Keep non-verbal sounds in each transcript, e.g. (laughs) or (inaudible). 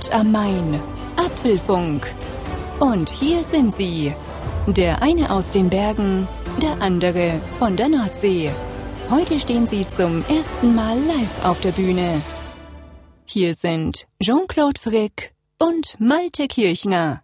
Frankfurt am Main. Apfelfunk. Und hier sind sie. Der eine aus den Bergen, der andere von der Nordsee. Heute stehen sie zum ersten Mal live auf der Bühne. Hier sind Jean-Claude Frick und Malte Kirchner.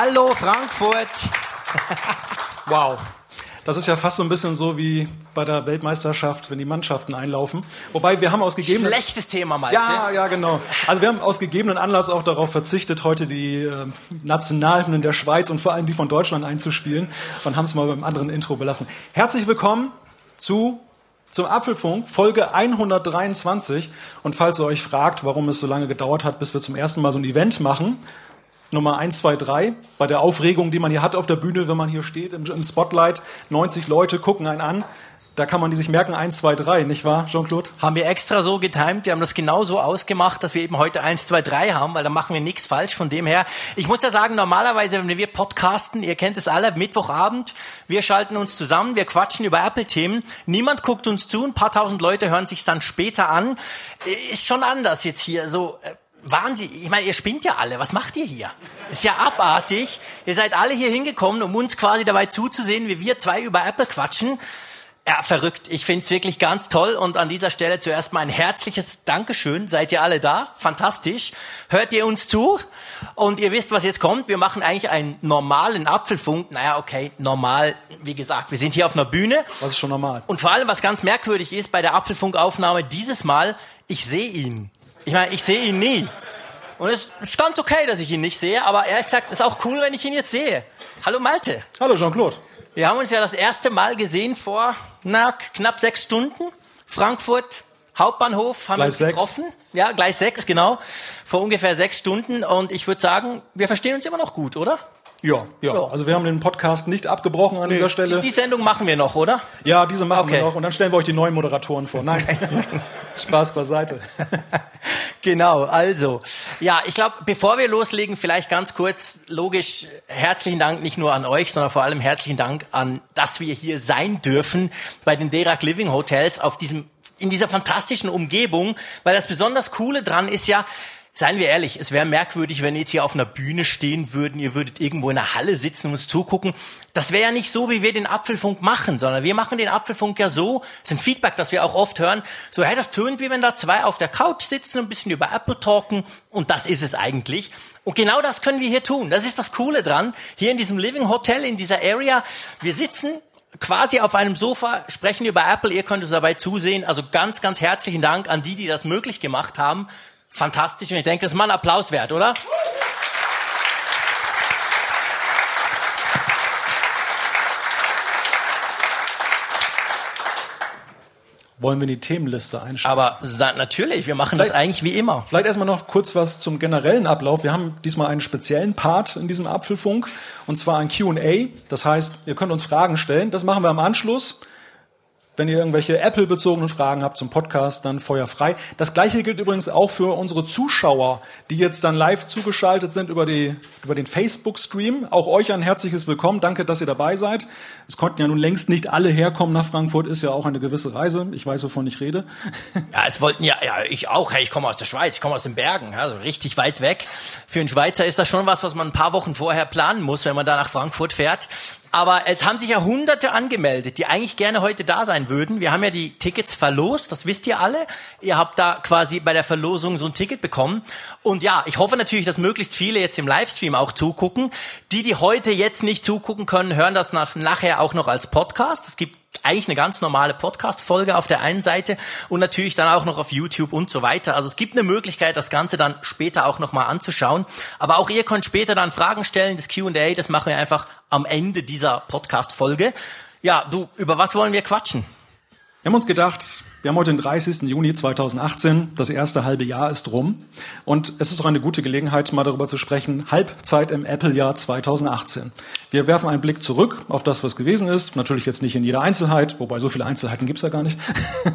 Hallo Frankfurt! (laughs) Wow. Das ist ja fast so ein bisschen so wie bei der Weltmeisterschaft, wenn die Mannschaften einlaufen. Wobei wir haben aus gegebenen Schlechtes Thema, Malte. ja, ja, genau. Also wir haben aus gegebenen Anlass auch darauf verzichtet, heute die äh, Nationalhymnen der Schweiz und vor allem die von Deutschland einzuspielen und haben es mal beim anderen Intro belassen. Herzlich willkommen zu zum Apfelfunk, Folge 123. Und falls ihr euch fragt, warum es so lange gedauert hat, bis wir zum ersten Mal so ein Event machen, Nummer 1, 2, 3, bei der Aufregung, die man hier hat auf der Bühne, wenn man hier steht im, im Spotlight, 90 Leute gucken einen an, da kann man die sich merken, 1, 2, 3, nicht wahr, Jean-Claude? Haben wir extra so getimt, wir haben das genau so ausgemacht, dass wir eben heute 1, 2, 3 haben, weil da machen wir nichts falsch. Von dem her, ich muss ja sagen, normalerweise, wenn wir podcasten, ihr kennt es alle, Mittwochabend, wir schalten uns zusammen, wir quatschen über Apple-Themen, niemand guckt uns zu, ein paar tausend Leute hören sich dann später an. Ist schon anders jetzt hier, so... äh, Wahnsinn, ich meine, ihr spinnt ja alle. Was macht ihr hier? Ist ja abartig. Ihr seid alle hier hingekommen, um uns quasi dabei zuzusehen, wie wir zwei über Apple quatschen. Ja, verrückt. Ich find's wirklich ganz toll und an dieser Stelle zuerst mal ein herzliches Dankeschön. Seid ihr alle da? Fantastisch. Hört ihr uns zu? Und ihr wisst, was jetzt kommt. Wir machen eigentlich einen normalen Apfelfunk. Naja, okay, normal. Wie gesagt, wir sind hier auf einer Bühne. Das ist schon normal. Und vor allem, was ganz merkwürdig ist bei der Apfelfunkaufnahme dieses Mal, ich sehe ihn. Ich meine, ich sehe ihn nie. Und es ist ganz okay, dass ich ihn nicht sehe, aber ehrlich gesagt, ist auch cool, wenn ich ihn jetzt sehe. Hallo Malte. Hallo Jean-Claude. Wir haben uns ja das erste Mal gesehen vor na, knapp sechs Stunden. Frankfurt, Hauptbahnhof, haben wir uns Gleis sechs. getroffen. Ja, gleich sechs, genau. Vor ungefähr sechs Stunden. Und ich würde sagen, wir verstehen uns immer noch gut, oder? Ja, ja, Ja. Also wir haben den Podcast nicht abgebrochen an dieser Stelle. Die, die Sendung machen wir noch, oder? Ja, diese machen wir Okay. noch und dann stellen wir euch die neuen Moderatoren vor. Nein, (laughs) Spaß beiseite. (laughs) Genau, also. Ja, ich glaube, bevor wir loslegen, vielleicht ganz kurz, logisch, herzlichen Dank nicht nur an euch, sondern vor allem herzlichen Dank an, dass wir hier sein dürfen bei den Derak Living Hotels auf diesem, in dieser fantastischen Umgebung, weil das besonders Coole dran ist ja, Seien wir ehrlich, es wäre merkwürdig, wenn ihr jetzt hier auf einer Bühne stehen würden, ihr würdet irgendwo in einer Halle sitzen und uns zugucken. Das wäre ja nicht so, wie wir den Apfelfunk machen, sondern wir machen den Apfelfunk ja so, das ist ein Feedback, das wir auch oft hören, so, hey, das tönt wie wenn da zwei auf der Couch sitzen und ein bisschen über Apple talken und das ist es eigentlich. Und genau das können wir hier tun. Das ist das Coole dran. Hier in diesem Living Hotel, in dieser Area, wir sitzen quasi auf einem Sofa, sprechen über Apple, ihr könnt uns dabei zusehen. Also ganz, ganz herzlichen Dank an die, die das möglich gemacht haben. Fantastisch und ich denke, das ist mal ein Applaus wert, oder? wollen wir in die Themenliste einsteigen. Aber natürlich, wir machen vielleicht, das eigentlich wie immer. Vielleicht erstmal noch kurz was zum generellen Ablauf. Wir haben diesmal einen speziellen Part in diesem Apfelfunk und zwar ein Q&A. Das heißt, ihr könnt uns Fragen stellen. Das machen wir am Anschluss. Wenn ihr irgendwelche Apple-bezogenen Fragen habt zum Podcast, dann Feuer frei. Das gleiche gilt übrigens auch für unsere Zuschauer, die jetzt dann live zugeschaltet sind über, die, über den Facebook-Stream. Auch euch ein herzliches Willkommen. Danke, dass ihr dabei seid. Es konnten ja nun längst nicht alle herkommen nach Frankfurt, ist ja auch eine gewisse Reise. Ich weiß, wovon ich rede. (laughs) Ja, es wollten ja, ja, ich auch. Hey, ich komme aus der Schweiz, ich komme aus den Bergen, also richtig weit weg. Für einen Schweizer ist das schon was, was man ein paar Wochen vorher planen muss, wenn man da nach Frankfurt fährt. Aber es haben sich ja Hunderte angemeldet, die eigentlich gerne heute da sein würden. Wir haben ja die Tickets verlost, das wisst ihr alle. Ihr habt da quasi bei der Verlosung so ein Ticket bekommen. Und ja, ich hoffe natürlich, dass möglichst viele jetzt im Livestream auch zugucken. Die, die heute jetzt nicht zugucken können, hören das nach, nachher auch noch als Podcast. Es gibt eigentlich eine ganz normale Podcast-Folge auf der einen Seite und natürlich dann auch noch auf YouTube und so weiter. Also es gibt eine Möglichkeit, das Ganze dann später auch nochmal anzuschauen. Aber auch ihr könnt später dann Fragen stellen. Das Q&A, das machen wir einfach am Ende dieser Podcast-Folge. Ja, du, über was wollen wir quatschen? Wir haben uns gedacht, wir haben heute den 30. Juni 2018, das erste halbe Jahr ist rum und es ist doch eine gute Gelegenheit, mal darüber zu sprechen, Halbzeit im Apple-Jahr 2018. Wir werfen einen Blick zurück auf das, was gewesen ist, natürlich jetzt nicht in jeder Einzelheit, wobei so viele Einzelheiten gibt's ja gar nicht. (laughs)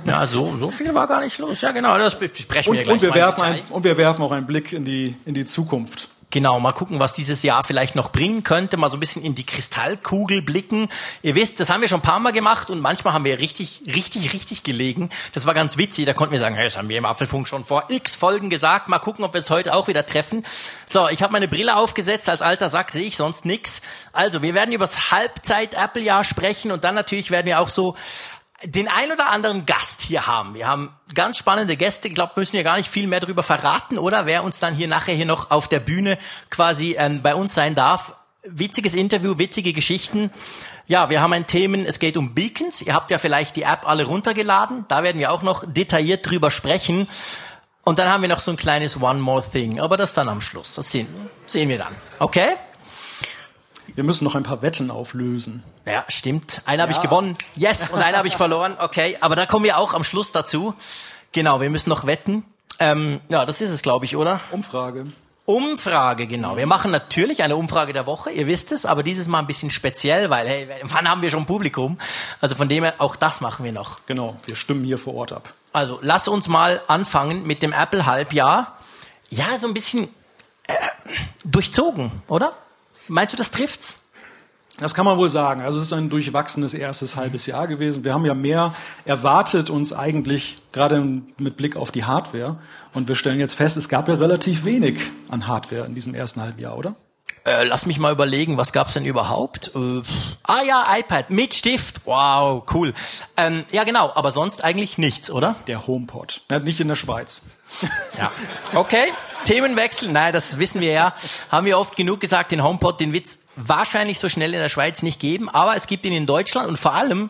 Ja, so, so viel war gar nicht los. Ja, genau, das besprechen und, wir gleich und wir werfen ein, Und wir werfen auch einen Blick in die, in die Zukunft. Genau, mal gucken, was dieses Jahr vielleicht noch bringen könnte, mal so ein bisschen in die Kristallkugel blicken. Ihr wisst, das haben wir schon ein paar Mal gemacht und manchmal haben wir richtig, richtig, richtig gelegen. Das war ganz witzig, da konnten wir sagen, hey, das haben wir im Apfelfunk schon vor x Folgen gesagt, mal gucken, ob wir es heute auch wieder treffen. So, ich habe meine Brille aufgesetzt, als alter Sack sehe ich sonst nix. Also, wir werden über das Halbzeit-Apple-Jahr sprechen und dann natürlich werden wir auch so den ein oder anderen Gast hier haben. Wir haben ganz spannende Gäste. Ich glaube, müssen wir gar nicht viel mehr darüber verraten, oder? Wer uns dann hier nachher hier noch auf der Bühne quasi ähm, bei uns sein darf. Witziges Interview, witzige Geschichten. Ja, wir haben ein Themen, es geht um Beacons. Ihr habt ja vielleicht die App alle runtergeladen. Da werden wir auch noch detailliert drüber sprechen. Und dann haben wir noch so ein kleines One More Thing. Aber das dann am Schluss. Das sehen, sehen wir dann. Okay? Wir müssen noch ein paar Wetten auflösen. Ja, stimmt. Einen ja. habe ich gewonnen. Yes. Und einen habe ich verloren. Okay. Aber da kommen wir auch am Schluss dazu. Genau, wir müssen noch wetten. Ähm, ja, das ist es, glaube ich, oder? Umfrage. Umfrage, genau. Wir machen natürlich eine Umfrage der Woche, ihr wisst es, aber dieses Mal ein bisschen speziell, weil, hey, wann haben wir schon Publikum? Also von dem her, auch das machen wir noch. Genau, wir stimmen hier vor Ort ab. Also, lass uns mal anfangen mit dem Apple-Halbjahr. Ja, so ein bisschen äh, durchzogen, oder? Meinst du, das trifft's? Das kann man wohl sagen. Also es ist ein durchwachsenes erstes halbes Jahr gewesen. Wir haben ja mehr erwartet uns eigentlich, gerade mit Blick auf die Hardware. Und wir stellen jetzt fest, es gab ja relativ wenig an Hardware in diesem ersten halben Jahr, oder? Äh, lass mich mal überlegen, was gab's denn überhaupt? Äh, ah ja, iPad mit Stift. Wow, cool. Ähm, ja genau, aber sonst eigentlich nichts, oder? Der HomePod. Nicht in der Schweiz. Ja. Okay, Themenwechsel. Nein, das wissen wir ja. Haben wir oft genug gesagt, den HomePod, den wird's wahrscheinlich so schnell in der Schweiz nicht geben, aber es gibt ihn in Deutschland und vor allem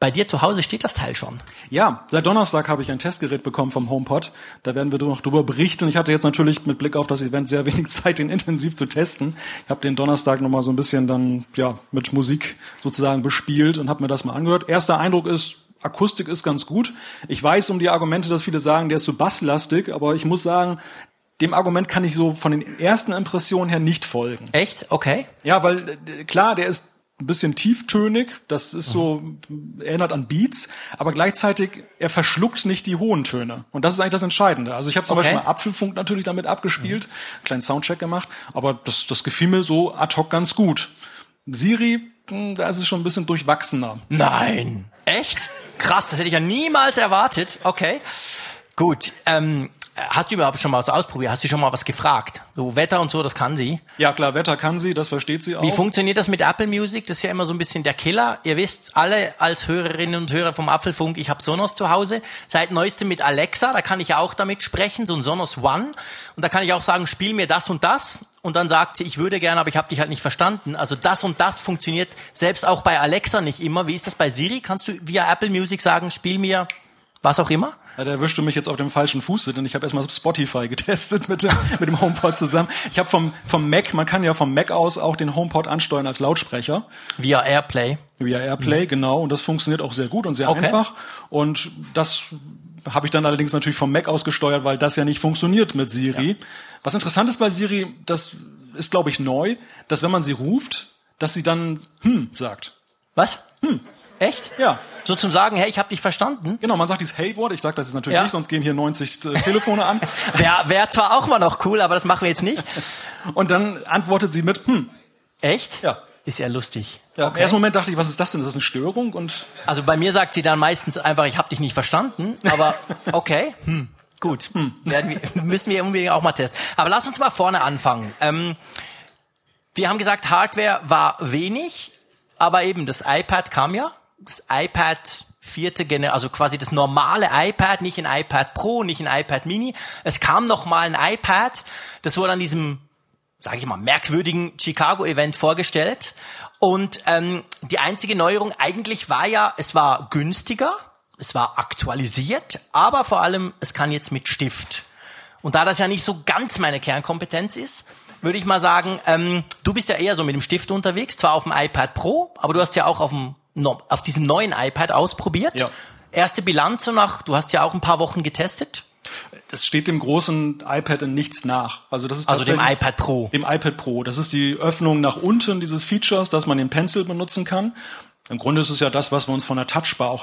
bei dir zu Hause steht das Teil schon. Ja, seit Donnerstag habe ich ein Testgerät bekommen vom HomePod. Da werden wir noch drüber berichten. Ich hatte jetzt natürlich mit Blick auf das Event sehr wenig (laughs) Zeit, den intensiv zu testen. Ich habe den Donnerstag nochmal so ein bisschen dann ja mit Musik sozusagen bespielt und habe mir das mal angehört. Erster Eindruck ist, Akustik ist ganz gut. Ich weiß um die Argumente, dass viele sagen, der ist zu so basslastig, aber ich muss sagen, dem Argument kann ich so von den ersten Impressionen her nicht folgen. Echt? Okay. Ja, weil äh, klar, der ist ein bisschen tieftönig, das ist so, erinnert an Beats, aber gleichzeitig, er verschluckt nicht die hohen Töne. Und das ist eigentlich das Entscheidende. Also ich habe zum okay. Beispiel mal Apfelfunk natürlich damit abgespielt, mhm. kleinen Soundcheck gemacht, aber das, das gefiel mir so ad hoc ganz gut. Siri, hm, da ist es schon ein bisschen durchwachsener. Nein. Echt? Krass, das hätte ich ja niemals erwartet. Okay. Gut. Ähm, Hast du überhaupt schon mal was ausprobiert? Hast du schon mal was gefragt? So Wetter und so, das kann sie. Ja klar, Wetter kann sie, das versteht sie auch. Wie funktioniert das mit Apple Music? Das ist ja immer so ein bisschen der Killer. Ihr wisst alle als Hörerinnen und Hörer vom Apfelfunk, ich habe Sonos zu Hause. Seit neuestem mit Alexa, da kann ich ja auch damit sprechen, so ein Sonos One. Und da kann ich auch sagen, spiel mir das und das. Und dann sagt sie, ich würde gerne, aber ich habe dich halt nicht verstanden. Also das und das funktioniert selbst auch bei Alexa nicht immer. Wie ist das bei Siri? Kannst du via Apple Music sagen, spiel mir was auch immer? Ja, da erwischte mich jetzt auf dem falschen Fuß, denn ich habe erstmal Spotify (laughs) getestet mit dem, mit dem HomePod zusammen. Ich habe vom, vom Mac, man kann ja vom Mac aus auch den HomePod ansteuern als Lautsprecher. Via Airplay. Via Airplay, mhm. genau. Und das funktioniert auch sehr gut und sehr okay. einfach. Und das habe ich dann allerdings natürlich vom Mac aus gesteuert, weil das ja nicht funktioniert mit Siri. Ja. Was interessant ist bei Siri, das ist, glaube ich, neu, dass wenn man sie ruft, dass sie dann hm sagt. Was? Hm. Echt? Ja. So zum Sagen, hey, ich habe dich verstanden. Genau, man sagt dieses Hey-Wort. Ich sage das ist natürlich ja. nicht, sonst gehen hier 90 äh, Telefone an. (laughs) Wäre wär zwar auch mal noch cool, aber das machen wir jetzt nicht. Und dann antwortet sie mit Hm. Echt? Ja. Ist ja lustig. Ja, okay. Im ersten Moment dachte ich, was ist das denn? Ist das eine Störung? Und also bei mir sagt sie dann meistens einfach, ich habe dich nicht verstanden. Aber (laughs) okay, hm. gut. Hm. Werden wir, müssen wir unbedingt auch mal testen. Aber lass uns mal vorne anfangen. Ähm, wir haben gesagt, Hardware war wenig, aber eben das iPad kam ja das iPad vierte Generation, also quasi das normale iPad, nicht ein iPad Pro, nicht ein iPad Mini. Es kam noch mal ein iPad, das wurde an diesem, sage ich mal, merkwürdigen Chicago-Event vorgestellt. Und ähm, die einzige Neuerung eigentlich war ja, es war günstiger, es war aktualisiert, aber vor allem, es kann jetzt mit Stift. Und da das ja nicht so ganz meine Kernkompetenz ist, würde ich mal sagen, ähm, du bist ja eher so mit dem Stift unterwegs, zwar auf dem iPad Pro, aber du hast ja auch auf dem auf diesem neuen iPad ausprobiert. Ja. Erste Bilanz nach, du hast ja auch ein paar Wochen getestet. Das steht dem großen iPad in nichts nach. Also das ist also dem iPad Pro. Dem iPad Pro. Das ist die Öffnung nach unten dieses Features, dass man den Pencil benutzen kann. Im Grunde ist es ja das, was wir uns von der Touchbar auch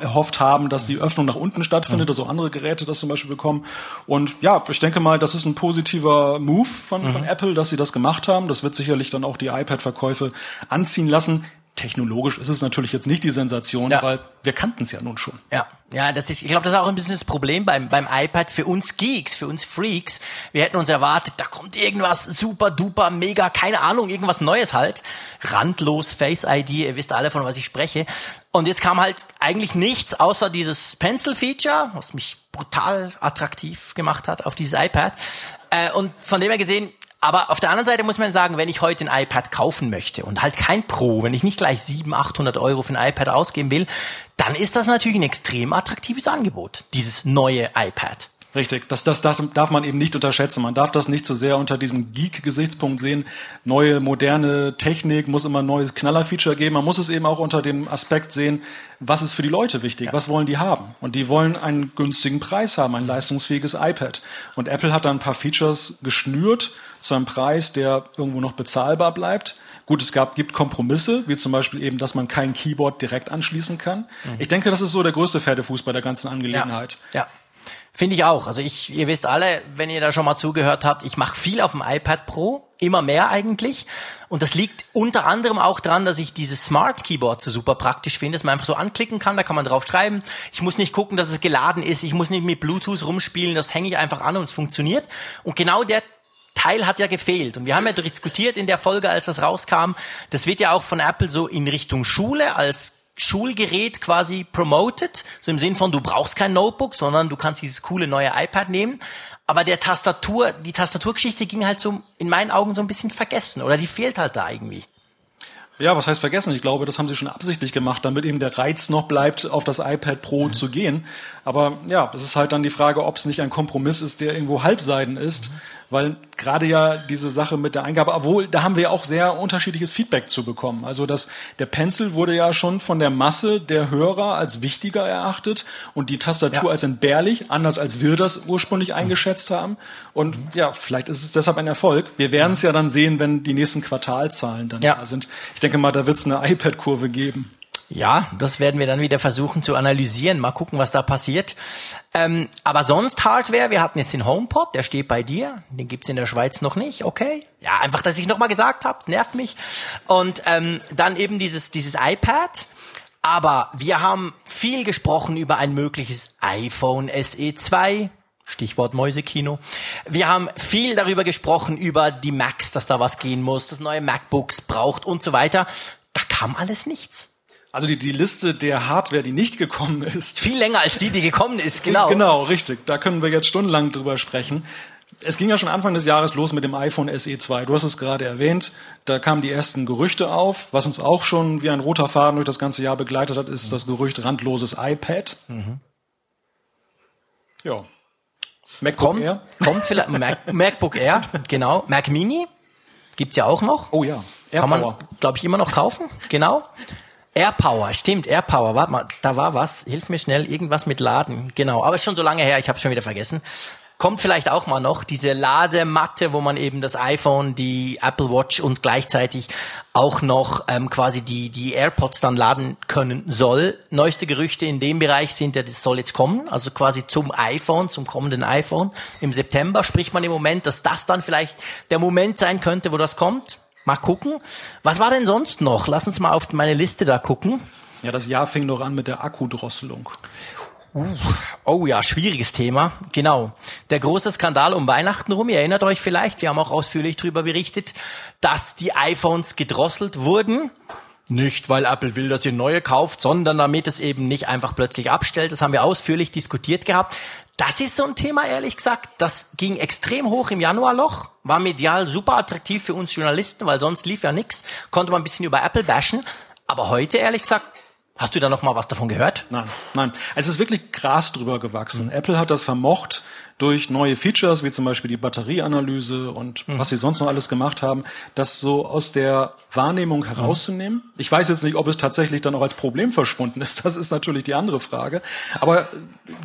erhofft haben, dass die Öffnung nach unten stattfindet, mhm. also andere Geräte das zum Beispiel bekommen. Und ja, ich denke mal, das ist ein positiver Move von, mhm. von Apple, dass sie das gemacht haben. Das wird sicherlich dann auch die iPad-Verkäufe anziehen lassen technologisch ist es natürlich jetzt nicht die Sensation, ja. weil wir kannten es ja nun schon. Ja, ja, das ist, ich glaube, das ist auch ein bisschen das Problem beim, beim iPad für uns Geeks, für uns Freaks. Wir hätten uns erwartet, da kommt irgendwas super duper, mega, keine Ahnung, irgendwas Neues halt. Randlos, Face ID, ihr wisst alle, von was ich spreche. Und jetzt kam halt eigentlich nichts außer dieses Pencil-Feature, was mich brutal attraktiv gemacht hat auf dieses iPad. Äh, und von dem her gesehen, aber auf der anderen Seite muss man sagen, wenn ich heute ein iPad kaufen möchte und halt kein Pro, wenn ich nicht gleich 700, 800 Euro für ein iPad ausgeben will, dann ist das natürlich ein extrem attraktives Angebot, dieses neue iPad. Richtig, das, das, das darf man eben nicht unterschätzen. Man darf das nicht zu so sehr unter diesem Geek-Gesichtspunkt sehen. Neue, moderne Technik muss immer ein neues Knaller-Feature geben. Man muss es eben auch unter dem Aspekt sehen, was ist für die Leute wichtig? Ja. Was wollen die haben? Und die wollen einen günstigen Preis haben, ein leistungsfähiges iPad. Und Apple hat da ein paar Features geschnürt zu einem Preis, der irgendwo noch bezahlbar bleibt. Gut, es gab, gibt Kompromisse, wie zum Beispiel eben, dass man kein Keyboard direkt anschließen kann. Mhm. Ich denke, das ist so der größte Pferdefuß bei der ganzen Angelegenheit. Ja. ja. Finde ich auch. Also ich, ihr wisst alle, wenn ihr da schon mal zugehört habt, ich mache viel auf dem iPad Pro, immer mehr eigentlich. Und das liegt unter anderem auch daran, dass ich dieses Smart Keyboard so super praktisch finde, dass man einfach so anklicken kann, da kann man drauf schreiben. Ich muss nicht gucken, dass es geladen ist, ich muss nicht mit Bluetooth rumspielen, das hänge ich einfach an und es funktioniert. Und genau der Teil hat ja gefehlt. Und wir haben ja diskutiert in der Folge, als das rauskam, das wird ja auch von Apple so in Richtung Schule als Schulgerät quasi promoted, so im Sinn von, du brauchst kein Notebook, sondern du kannst dieses coole neue iPad nehmen. Aber der Tastatur, die Tastaturgeschichte ging halt so in meinen Augen so ein bisschen vergessen oder die fehlt halt da irgendwie. Ja, was heißt vergessen? Ich glaube, das haben sie schon absichtlich gemacht, damit eben der Reiz noch bleibt, auf das iPad Pro mhm. zu gehen. Aber ja, es ist halt dann die Frage, ob es nicht ein Kompromiss ist, der irgendwo halbseiden ist, mhm weil gerade ja diese Sache mit der Eingabe, obwohl da haben wir auch sehr unterschiedliches Feedback zu bekommen. Also das, der Pencil wurde ja schon von der Masse der Hörer als wichtiger erachtet und die Tastatur ja. als entbehrlich, anders als wir das ursprünglich mhm. eingeschätzt haben. Und mhm. ja, vielleicht ist es deshalb ein Erfolg. Wir werden es ja dann sehen, wenn die nächsten Quartalzahlen dann ja. da sind. Ich denke mal, da wird es eine iPad-Kurve geben. Ja, das werden wir dann wieder versuchen zu analysieren. Mal gucken, was da passiert. Ähm, aber sonst Hardware, wir hatten jetzt den HomePod, der steht bei dir. Den gibt's in der Schweiz noch nicht, okay. Ja, einfach, dass ich nochmal gesagt habe, nervt mich. Und ähm, dann eben dieses, dieses iPad. Aber wir haben viel gesprochen über ein mögliches iPhone SE 2. Stichwort Mäusekino. Wir haben viel darüber gesprochen, über die Macs, dass da was gehen muss, dass neue MacBooks braucht und so weiter. Da kam alles nichts. Also die, die Liste der Hardware, die nicht gekommen ist. Viel länger als die, die gekommen ist, genau. Genau, richtig. Da können wir jetzt stundenlang drüber sprechen. Es ging ja schon Anfang des Jahres los mit dem iPhone SE 2. Du hast es gerade erwähnt. Da kamen die ersten Gerüchte auf. Was uns auch schon wie ein roter Faden durch das ganze Jahr begleitet hat, ist mhm. das Gerücht randloses iPad. Mhm. Ja. MacBook Kommt, Air? kommt vielleicht, Mac, MacBook Air, genau. Mac Mini gibt's ja auch noch. Oh ja. Kann man, glaube ich, immer noch kaufen. Genau. AirPower, stimmt, AirPower. Warte mal, da war was. Hilf mir schnell, irgendwas mit Laden. Genau, aber ist schon so lange her, ich habe schon wieder vergessen. Kommt vielleicht auch mal noch diese Ladematte, wo man eben das iPhone, die Apple Watch und gleichzeitig auch noch ähm, quasi die, die AirPods dann laden können soll. Neueste Gerüchte in dem Bereich sind ja, das soll jetzt kommen, also quasi zum iPhone, zum kommenden iPhone. Im September spricht man im Moment, dass das dann vielleicht der Moment sein könnte, wo das kommt. Mal gucken. Was war denn sonst noch? Lass uns mal auf meine Liste da gucken. Ja, das Jahr fing doch an mit der Akkudrosselung. Oh ja, schwieriges Thema. Genau. Der große Skandal um Weihnachten rum, ihr erinnert euch vielleicht, wir haben auch ausführlich darüber berichtet, dass die iPhones gedrosselt wurden. Nicht, weil Apple will, dass ihr neue kauft, sondern damit es eben nicht einfach plötzlich abstellt. Das haben wir ausführlich diskutiert gehabt. Das ist so ein Thema, ehrlich gesagt. Das ging extrem hoch im Januarloch, war medial super attraktiv für uns Journalisten, weil sonst lief ja nix. Konnte man ein bisschen über Apple bashen. Aber heute, ehrlich gesagt, hast du da noch mal was davon gehört? Nein, nein. Es ist wirklich Gras drüber gewachsen. Apple hat das vermocht durch neue Features, wie zum Beispiel die Batterieanalyse und was sie sonst noch alles gemacht haben, das so aus der Wahrnehmung herauszunehmen. Ich weiß jetzt nicht, ob es tatsächlich dann auch als Problem verschwunden ist. Das ist natürlich die andere Frage. Aber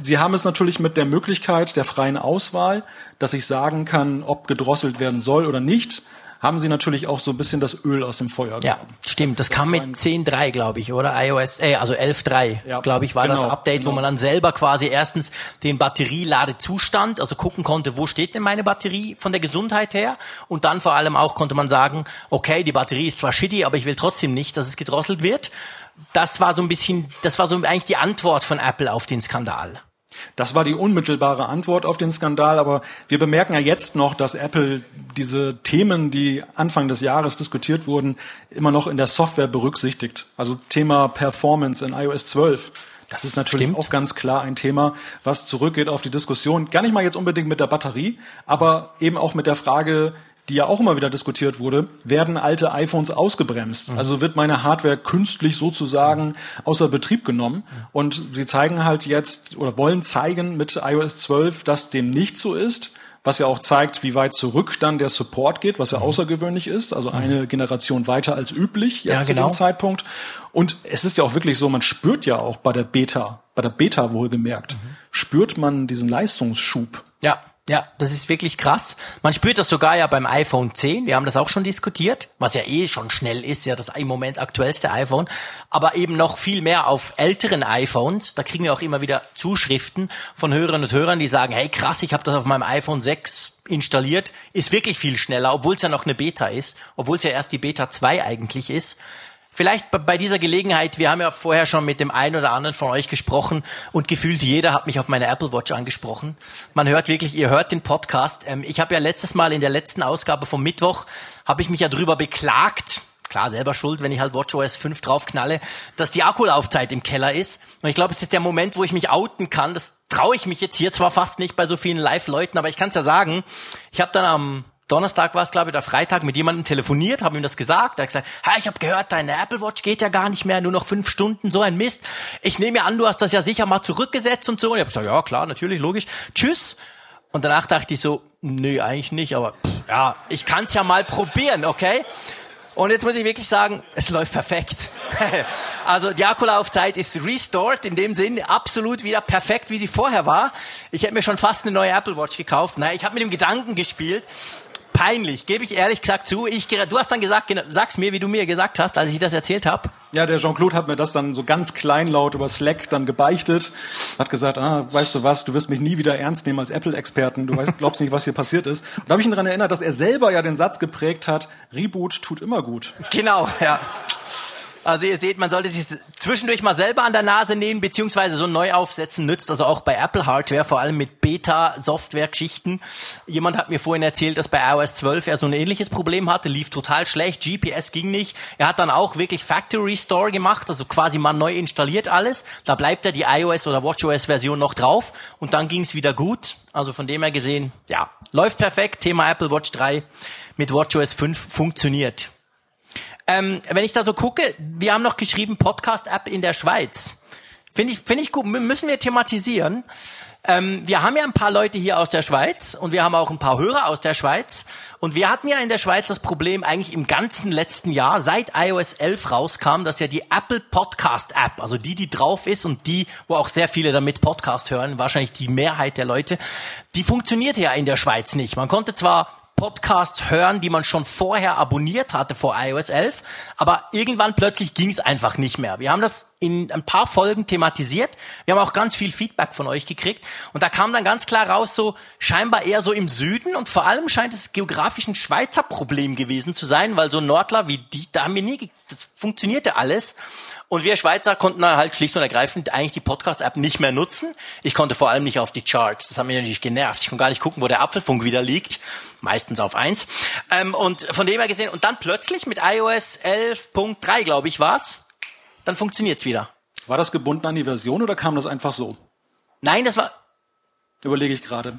sie haben es natürlich mit der Möglichkeit der freien Auswahl, dass ich sagen kann, ob gedrosselt werden soll oder nicht, haben sie natürlich auch so ein bisschen das Öl aus dem Feuer Ja, genommen. stimmt. Das, kam war mit ein- 10.3, glaube ich, oder? iOS, äh, also 11.3, Ja, glaube ich, war das genau, Update, wo genau. man dann selber quasi erstens den Batterieladezustand, also gucken konnte, wo steht denn meine Batterie von der Gesundheit her? Und dann vor allem auch konnte man sagen, okay, die Batterie ist zwar shitty, aber ich will trotzdem nicht, dass es gedrosselt wird. Das war so ein bisschen, das war so eigentlich die Antwort von Apple auf den Skandal. Das war die unmittelbare Antwort auf den Skandal, aber wir bemerken ja jetzt noch, dass Apple diese Themen, die Anfang des Jahres diskutiert wurden, immer noch in der Software berücksichtigt. Also Thema Performance in iOS 12. Das ist natürlich Stimmt. auch ganz klar ein Thema, was zurückgeht auf die Diskussion. Gar nicht mal jetzt unbedingt mit der Batterie, aber eben auch mit der Frage, die ja auch immer wieder diskutiert wurde, werden alte iPhones ausgebremst? Also wird meine Hardware künstlich sozusagen außer Betrieb genommen? Und sie zeigen halt jetzt oder wollen zeigen mit iOS 12, dass dem nicht so ist. Was ja auch zeigt, wie weit zurück dann der Support geht, was ja außergewöhnlich ist. Also eine Generation weiter als üblich jetzt Ja, zu genau. dem Zeitpunkt. Und es ist ja auch wirklich so, man spürt ja auch bei der Beta, bei der Beta wohlgemerkt, spürt man diesen Leistungsschub. Ja, ja, das ist wirklich krass. Man spürt das sogar ja beim iPhone 10. Wir haben das auch schon diskutiert, was ja eh schon schnell ist, ja das im Moment aktuellste iPhone, aber eben noch viel mehr auf älteren iPhones. Da kriegen wir auch immer wieder Zuschriften von Hörerinnen und Hörern, die sagen, hey krass, ich habe das auf meinem iPhone 6 installiert, ist wirklich viel schneller, obwohl es ja noch eine Beta ist, obwohl es ja erst die Beta 2 eigentlich ist. Vielleicht bei- dieser Gelegenheit, wir haben ja vorher schon mit dem einen oder anderen von euch gesprochen und gefühlt jeder hat mich auf meine Apple Watch angesprochen. Man hört wirklich, ihr hört den Podcast. Ähm, ich habe ja letztes Mal in der letzten Ausgabe vom Mittwoch, habe ich mich ja drüber beklagt, klar selber schuld, wenn ich halt WatchOS 5 draufknalle, dass die Akkulaufzeit im Keller ist. Und ich glaube, es ist der Moment, wo ich mich outen kann. Das traue ich mich jetzt hier zwar fast nicht bei so vielen Live-Leuten, aber ich kann es ja sagen. Ich habe dann am Donnerstag war es, glaube ich, oder Freitag mit jemandem telefoniert, habe ihm das gesagt. Er hat gesagt, ha, ich habe gehört, deine Apple Watch geht ja gar nicht mehr, nur noch fünf Stunden, so ein Mist. Ich nehme ja an, du hast das ja sicher mal zurückgesetzt und so. Und ich habe gesagt, ja klar, natürlich, logisch. Tschüss. Und danach dachte ich so, nee, eigentlich nicht, aber pff, ja, ich kann es ja mal probieren, okay? Und jetzt muss ich wirklich sagen, es läuft perfekt. (laughs) also die Akkulaufzeit ist restored, in dem Sinn absolut wieder perfekt, wie sie vorher war. Ich hätte mir schon fast eine neue Apple Watch gekauft. Naja, ich habe mit dem Gedanken gespielt. Peinlich, gebe ich ehrlich gesagt zu. Ich, du hast dann gesagt, sag's mir, wie du mir gesagt hast, als ich das erzählt habe. Ja, der Jean-Claude hat mir das dann so ganz kleinlaut über Slack dann gebeichtet, hat gesagt, ah, weißt du was, du wirst mich nie wieder ernst nehmen als Apple-Experten, du weißt, glaubst nicht, was hier passiert ist. Und da habe ich ihn daran erinnert, dass er selber ja den Satz geprägt hat, Reboot tut immer gut. Genau, ja. Also ihr seht, man sollte sich zwischendurch mal selber an der Nase nehmen, beziehungsweise so neu aufsetzen, nützt also auch bei Apple Hardware, vor allem mit Beta-Software-Geschichten. Jemand hat mir vorhin erzählt, dass bei iOS 12 er so ein ähnliches Problem hatte, lief total schlecht, GPS ging nicht. Er hat dann auch wirklich Factory Restore gemacht, also quasi mal neu installiert alles. Da bleibt ja die iOS oder WatchOS-Version noch drauf und dann ging es wieder gut. Also von dem her gesehen, ja, läuft perfekt. Thema Apple Watch 3 mit WatchOS 5 funktioniert. Ähm, wenn ich da so gucke, wir haben noch geschrieben Podcast-App in der Schweiz. Finde ich, finde ich gut. Müssen wir thematisieren. Ähm, wir haben ja ein paar Leute hier aus der Schweiz und wir haben auch ein paar Hörer aus der Schweiz. Und wir hatten ja in der Schweiz das Problem eigentlich im ganzen letzten Jahr, seit iOS 11 rauskam, dass ja die Apple Podcast App, also die, die drauf ist und die, wo auch sehr viele damit Podcast hören, wahrscheinlich die Mehrheit der Leute, die funktionierte ja in der Schweiz nicht. Man konnte zwar Podcasts hören, die man schon vorher abonniert hatte vor iOS 11, aber irgendwann plötzlich ging es einfach nicht mehr. Wir haben das in ein paar Folgen thematisiert. Wir haben auch ganz viel Feedback von euch gekriegt und da kam dann ganz klar raus, so scheinbar eher so im Süden und vor allem scheint es geografisch ein Schweizer Problem gewesen zu sein, weil so Nordler wie die, da haben wir nie, das funktionierte alles. Und wir Schweizer konnten dann halt schlicht und ergreifend eigentlich die Podcast-App nicht mehr nutzen. Ich konnte vor allem nicht auf die Charts. Das hat mich natürlich genervt. Ich konnte gar nicht gucken, wo der Apfelfunk wieder liegt. Meistens auf eins. Ähm, und von dem her gesehen, und dann plötzlich mit iOS 11.3, glaube ich, war's, dann funktioniert's wieder. War das gebunden an die Version oder kam das einfach so? Nein, das war... Überlege ich gerade.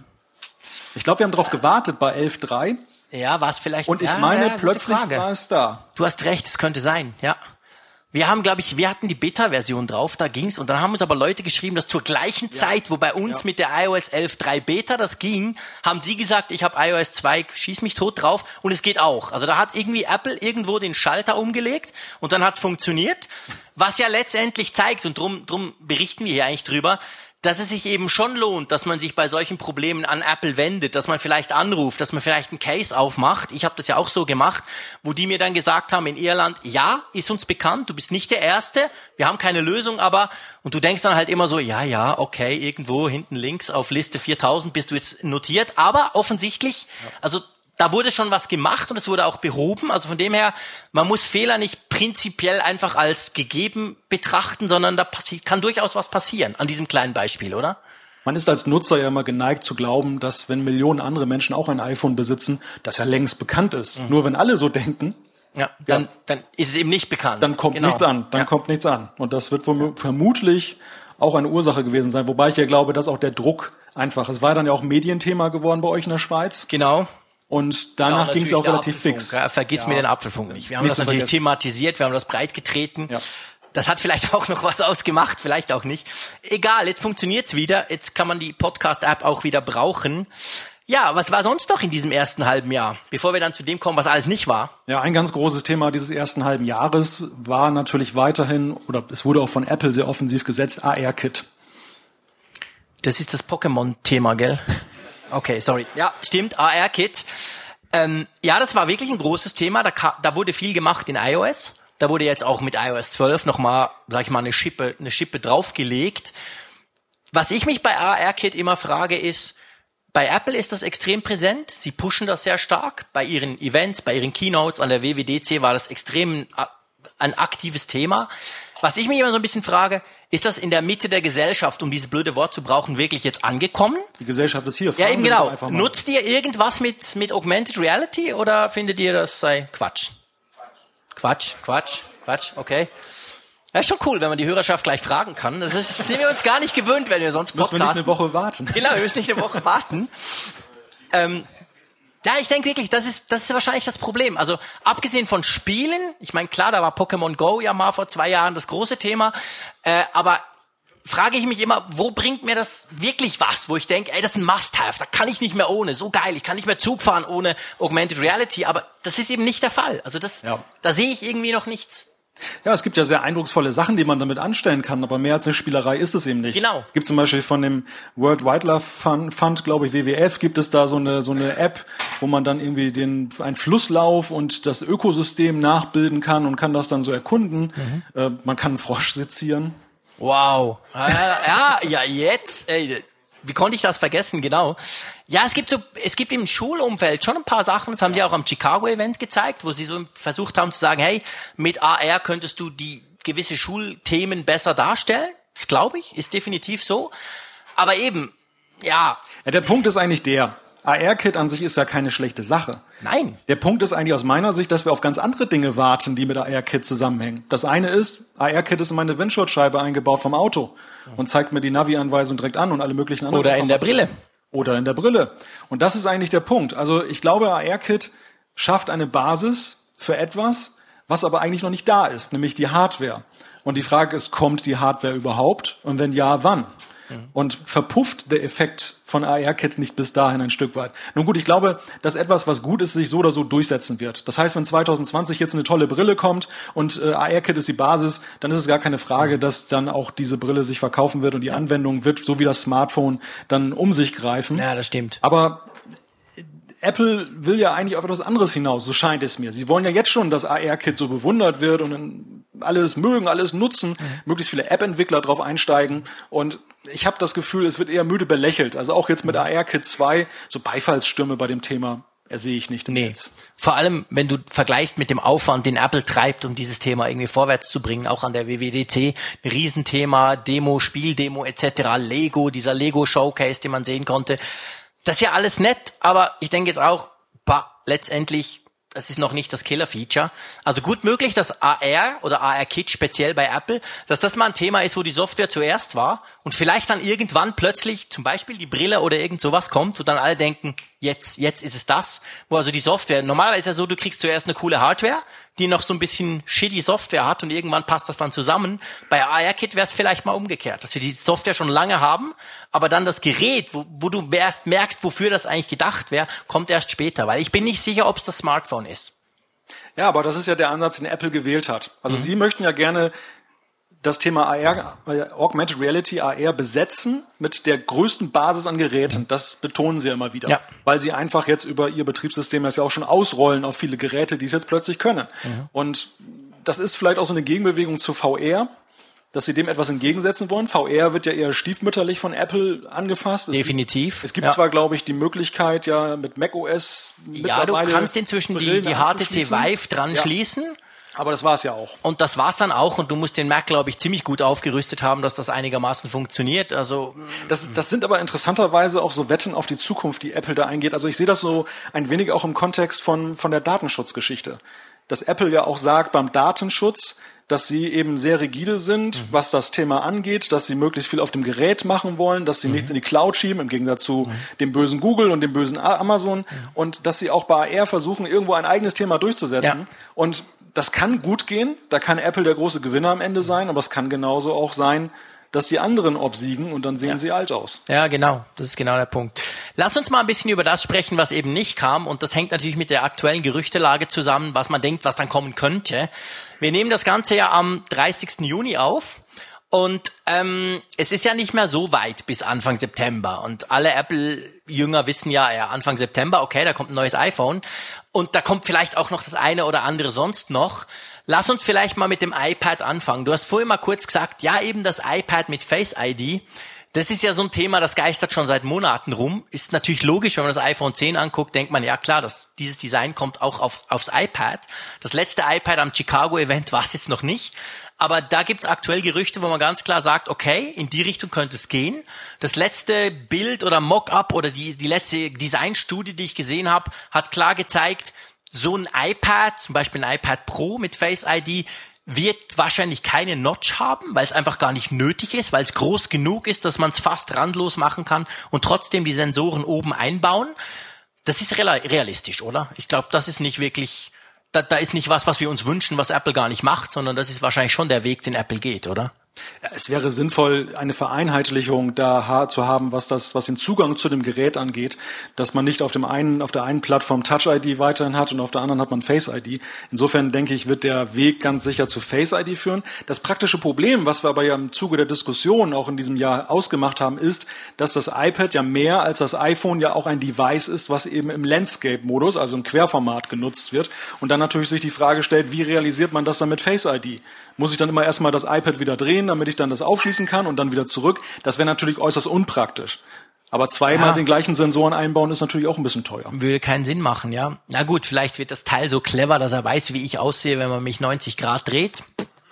Ich glaube, wir haben darauf gewartet bei 11.3. Ja, war es vielleicht... Und ich ja, meine, ja, plötzlich war es da. Du hast recht, es könnte sein, ja. Wir haben, glaube ich, wir hatten die Beta-Version drauf, da ging's. Und dann haben uns aber Leute geschrieben, dass zur gleichen ja. Zeit, wo bei uns ja. mit der iOS 11.3 Beta das ging, haben die gesagt, ich habe iOS 2, schieß mich tot drauf und es geht auch. Also da hat irgendwie Apple irgendwo den Schalter umgelegt und dann hat's funktioniert. Was ja letztendlich zeigt, und drum, drum berichten wir hier eigentlich drüber, dass es sich eben schon lohnt, dass man sich bei solchen Problemen an Apple wendet, dass man vielleicht anruft, dass man vielleicht einen Case aufmacht. Ich habe das ja auch so gemacht, wo die mir dann gesagt haben in Irland, ja, ist uns bekannt, du bist nicht der Erste, wir haben keine Lösung, aber und du denkst dann halt immer so, ja, ja, okay, irgendwo hinten links auf Liste 4000 bist du jetzt notiert, aber offensichtlich, also da wurde schon was gemacht und es wurde auch behoben. Also von dem her, man muss Fehler nicht prinzipiell einfach als gegeben betrachten, sondern da kann durchaus was passieren an diesem kleinen Beispiel, oder? Man ist als Nutzer ja immer geneigt zu glauben, dass wenn Millionen andere Menschen auch ein iPhone besitzen, das ja längst bekannt ist. Mhm. Nur wenn alle so denken, ja, dann, ja, dann ist es eben nicht bekannt. Dann kommt genau. nichts an. Dann ja. kommt nichts an. Und das wird vermutlich auch eine Ursache gewesen sein. Wobei ich ja glaube, dass auch der Druck einfach, es war dann ja auch Medienthema geworden bei euch in der Schweiz. Genau. Und danach ja, ging es auch relativ fix. Ja, vergiss ja. mir den Apfelfunk nicht. Wir haben das natürlich vergessen. thematisiert, wir haben das breit getreten. Ja. Das hat vielleicht auch noch was ausgemacht, vielleicht auch nicht. Egal, jetzt funktioniert's wieder. Jetzt kann man die Podcast-App auch wieder brauchen. Ja, was war sonst noch in diesem ersten halben Jahr, bevor wir dann zu dem kommen, was alles nicht war? Ja, ein ganz großes Thema dieses ersten halben Jahres war natürlich weiterhin, oder es wurde auch von Apple sehr offensiv gesetzt, AR-Kit. Das ist das Pokémon-Thema, gell? (laughs) Okay, sorry. Ja, stimmt, AR-Kit. Ähm, ja, das war wirklich ein großes Thema. Da, da wurde viel gemacht in iOS. Da wurde jetzt auch mit iOS 12 nochmal, sag ich mal, eine Schippe, eine Schippe draufgelegt. Was ich mich bei AR-Kit immer frage ist, bei Apple ist das extrem präsent. Sie pushen das sehr stark. Bei ihren Events, bei ihren Keynotes an der WWDC war das extrem äh, ein aktives Thema. Was ich mich immer so ein bisschen frage, ist das in der Mitte der Gesellschaft, um dieses blöde Wort zu brauchen, wirklich jetzt angekommen? Die Gesellschaft ist hier. Ja, eben genau. Nutzt ihr irgendwas mit, mit Augmented Reality oder findet ihr das sei Quatsch? Quatsch, Quatsch, Quatsch, okay. Ja, ist schon cool, wenn man die Hörerschaft gleich fragen kann. Das ist, sind wir uns gar nicht gewöhnt, wenn wir sonst podcasten. Müssen wir nicht eine Woche warten. Genau, wir müssen nicht eine Woche warten. (laughs) Ähm, ja, ich denke wirklich, das ist, das ist wahrscheinlich das Problem. Also abgesehen von Spielen, ich meine, klar, da war Pokémon Go ja mal vor zwei Jahren das große Thema, äh, aber frage ich mich immer, wo bringt mir das wirklich was, wo ich denke, ey, das ist ein Must-Have, da kann ich nicht mehr ohne, so geil, ich kann nicht mehr Zug fahren ohne Augmented Reality, aber das ist eben nicht der Fall. Also das, ja. da sehe ich irgendwie noch nichts. Ja, es gibt ja sehr eindrucksvolle Sachen, die man damit anstellen kann, aber mehr als eine Spielerei ist es eben nicht. Genau. Es gibt zum Beispiel von dem World Wildlife Fund, Fund glaube ich, WWF, gibt es da so eine, so eine App, wo man dann irgendwie den, einen Flusslauf und das Ökosystem nachbilden kann und kann das dann so erkunden. Mhm. Äh, man kann einen Frosch sezieren. Wow. ja, ja, jetzt, ey, wie konnte ich das vergessen? Genau. Ja, es gibt so, es gibt im Schulumfeld schon ein paar Sachen. Das haben sie auch am Chicago-Event gezeigt, wo sie so versucht haben zu sagen, hey, mit AR könntest du die gewisse Schulthemen besser darstellen. Das glaube ich, ist definitiv so. Aber eben, ja. ja der Punkt ist eigentlich der, AR-Kit an sich ist ja keine schlechte Sache. Nein. Der Punkt ist eigentlich aus meiner Sicht, dass wir auf ganz andere Dinge warten, die mit AR-Kit zusammenhängen. Das eine ist, AR-Kit ist in meine Windschutzscheibe eingebaut vom Auto und zeigt mir die Navi-Anweisung direkt an und alle möglichen anderen Oder in der Brille. Oder in der Brille. Und das ist eigentlich der Punkt. Also ich glaube, AR-Kit schafft eine Basis für etwas, was aber eigentlich noch nicht da ist, nämlich die Hardware. Und die Frage ist, kommt die Hardware überhaupt? Und wenn ja, wann? Und verpufft der Effekt von AR-Kit nicht bis dahin ein Stück weit. Nun gut, ich glaube, dass etwas, was gut ist, sich so oder so durchsetzen wird. Das heißt, wenn 2020 jetzt eine tolle Brille kommt und äh, AR-Kit ist die Basis, dann ist es gar keine Frage, dass dann auch diese Brille sich verkaufen wird und die Anwendung wird, so wie das Smartphone, dann um sich greifen. Ja, das stimmt. Aber Apple will ja eigentlich auf etwas anderes hinaus, so scheint es mir. Sie wollen ja jetzt schon, dass AR-Kit so bewundert wird und alles mögen, alles nutzen, mhm. möglichst viele App-Entwickler drauf einsteigen und ich habe das Gefühl, es wird eher müde belächelt. Also auch jetzt mit mhm. AR-Kit 2, so Beifallsstürme bei dem Thema ersehe ich nicht im nee. Netz. Vor allem, wenn du vergleichst mit dem Aufwand, den Apple treibt, um dieses Thema irgendwie vorwärts zu bringen, auch an der WWDC, ein Riesenthema, Demo, Spieldemo etc., Lego, dieser Lego-Showcase, den man sehen konnte. Das ist ja alles nett, aber ich denke jetzt auch, bah, letztendlich, das ist noch nicht das Killer-Feature. Also gut möglich, dass AR oder AR-Kit speziell bei Apple, dass das mal ein Thema ist, wo die Software zuerst war und vielleicht dann irgendwann plötzlich zum Beispiel die Brille oder irgend sowas kommt, wo dann alle denken, jetzt, jetzt ist es das, wo also die Software, normalerweise ist ja so, du kriegst zuerst eine coole Hardware, die noch so ein bisschen shitty Software hat und irgendwann passt das dann zusammen. Bei AR-Kit wäre es vielleicht mal umgekehrt, dass wir die Software schon lange haben, aber dann das Gerät, wo, wo du erst merkst, wofür das eigentlich gedacht wäre, kommt erst später, weil ich bin nicht sicher, ob es das Smartphone ist. Ja, aber das ist ja der Ansatz, den Apple gewählt hat. Also mhm. sie möchten ja gerne das Thema AR, äh, Augmented Reality AR besetzen mit der größten Basis an Geräten. Das betonen sie ja immer wieder, ja. weil sie einfach jetzt über ihr Betriebssystem das ja auch schon ausrollen auf viele Geräte, die es jetzt plötzlich können. Mhm. Und das ist vielleicht auch so eine Gegenbewegung zu VR, dass sie dem etwas entgegensetzen wollen. VR wird ja eher stiefmütterlich von Apple angefasst. Es Definitiv. Gibt, es gibt ja. zwar, glaube ich, die Möglichkeit, ja mit macOS Ja, du kannst inzwischen die, die HTC Vive dran ja. schließen aber das war es ja auch. Und das war es dann auch. Und du musst den Mac, glaube ich, ziemlich gut aufgerüstet haben, dass das einigermaßen funktioniert. Also das, das sind aber interessanterweise auch so Wetten auf die Zukunft, die Apple da eingeht. Also ich sehe das so ein wenig auch im Kontext von, von der Datenschutzgeschichte. Dass Apple ja auch sagt, beim Datenschutz, dass sie eben sehr rigide sind, mhm. was das Thema angeht, dass sie möglichst viel auf dem Gerät machen wollen, dass sie mhm. nichts in die Cloud schieben, im Gegensatz zu mhm. dem bösen Google und dem bösen Amazon, und dass sie auch bei AR versuchen, irgendwo ein eigenes Thema durchzusetzen. Ja. Und das kann gut gehen, da kann Apple der große Gewinner am Ende sein, aber es kann genauso auch sein, dass die anderen obsiegen und dann sehen ja. sie alt aus. Ja, genau. Das ist genau der Punkt. Lass uns mal ein bisschen über das sprechen, was eben nicht kam. Und das hängt natürlich mit der aktuellen Gerüchtelage zusammen, was man denkt, was dann kommen könnte. Wir nehmen das Ganze ja am 30. Juni auf. Und ähm, es ist ja nicht mehr so weit bis Anfang September. Und alle Apple-Jünger wissen ja, ja, Anfang September, okay, da kommt ein neues iPhone. Und da kommt vielleicht auch noch das eine oder andere sonst noch. Lass uns vielleicht mal mit dem iPad anfangen. Du hast vorhin mal kurz gesagt, ja, eben das iPad mit Face ID. Das ist ja so ein Thema, das geistert schon seit Monaten rum. Ist natürlich logisch, wenn man das iPhone 10 anguckt, denkt man, ja klar, das, dieses Design kommt auch auf, aufs iPad. Das letzte iPad am Chicago-Event (laughs) war es jetzt noch nicht. Aber da gibt's aktuell Gerüchte, wo man ganz klar sagt, okay, in die Richtung könnte es gehen. Das letzte Bild oder Mock-up oder die, die letzte Designstudie, die ich gesehen habe, hat klar gezeigt, so ein iPad, zum Beispiel ein iPad Pro mit Face ID, wird wahrscheinlich keine Notch haben, weil es einfach gar nicht nötig ist, weil es groß genug ist, dass man es fast randlos machen kann und trotzdem die Sensoren oben einbauen. Das ist realistisch, oder? Ich glaube, das ist nicht wirklich, da, da ist nicht was, was wir uns wünschen, was Apple gar nicht macht, sondern das ist wahrscheinlich schon der Weg, den Apple geht, oder? Es wäre sinnvoll, eine Vereinheitlichung da zu haben, was das, was den Zugang zu dem Gerät angeht, dass man nicht auf dem einen, auf der einen Plattform Touch ID weiterhin hat und auf der anderen hat man Face ID. Insofern denke ich, wird der Weg ganz sicher zu Face ID führen. Das praktische Problem, was wir aber ja im Zuge der Diskussion auch in diesem Jahr ausgemacht haben, ist, dass das iPad ja mehr als das iPhone ja auch ein Device ist, was eben im Landscape-Modus, also im Querformat genutzt wird. Und dann natürlich sich die Frage stellt, wie realisiert man das dann mit Face ID? Muss ich dann immer erstmal das iPad wieder drehen, damit ich dann das aufschließen kann und dann wieder zurück? Das wäre natürlich äußerst unpraktisch. Aber zweimal ja. den gleichen Sensoren einbauen ist natürlich auch ein bisschen teuer. Würde keinen Sinn machen, ja. Na gut, vielleicht wird das Teil so clever, dass er weiß, wie ich aussehe, wenn man mich 90 Grad dreht.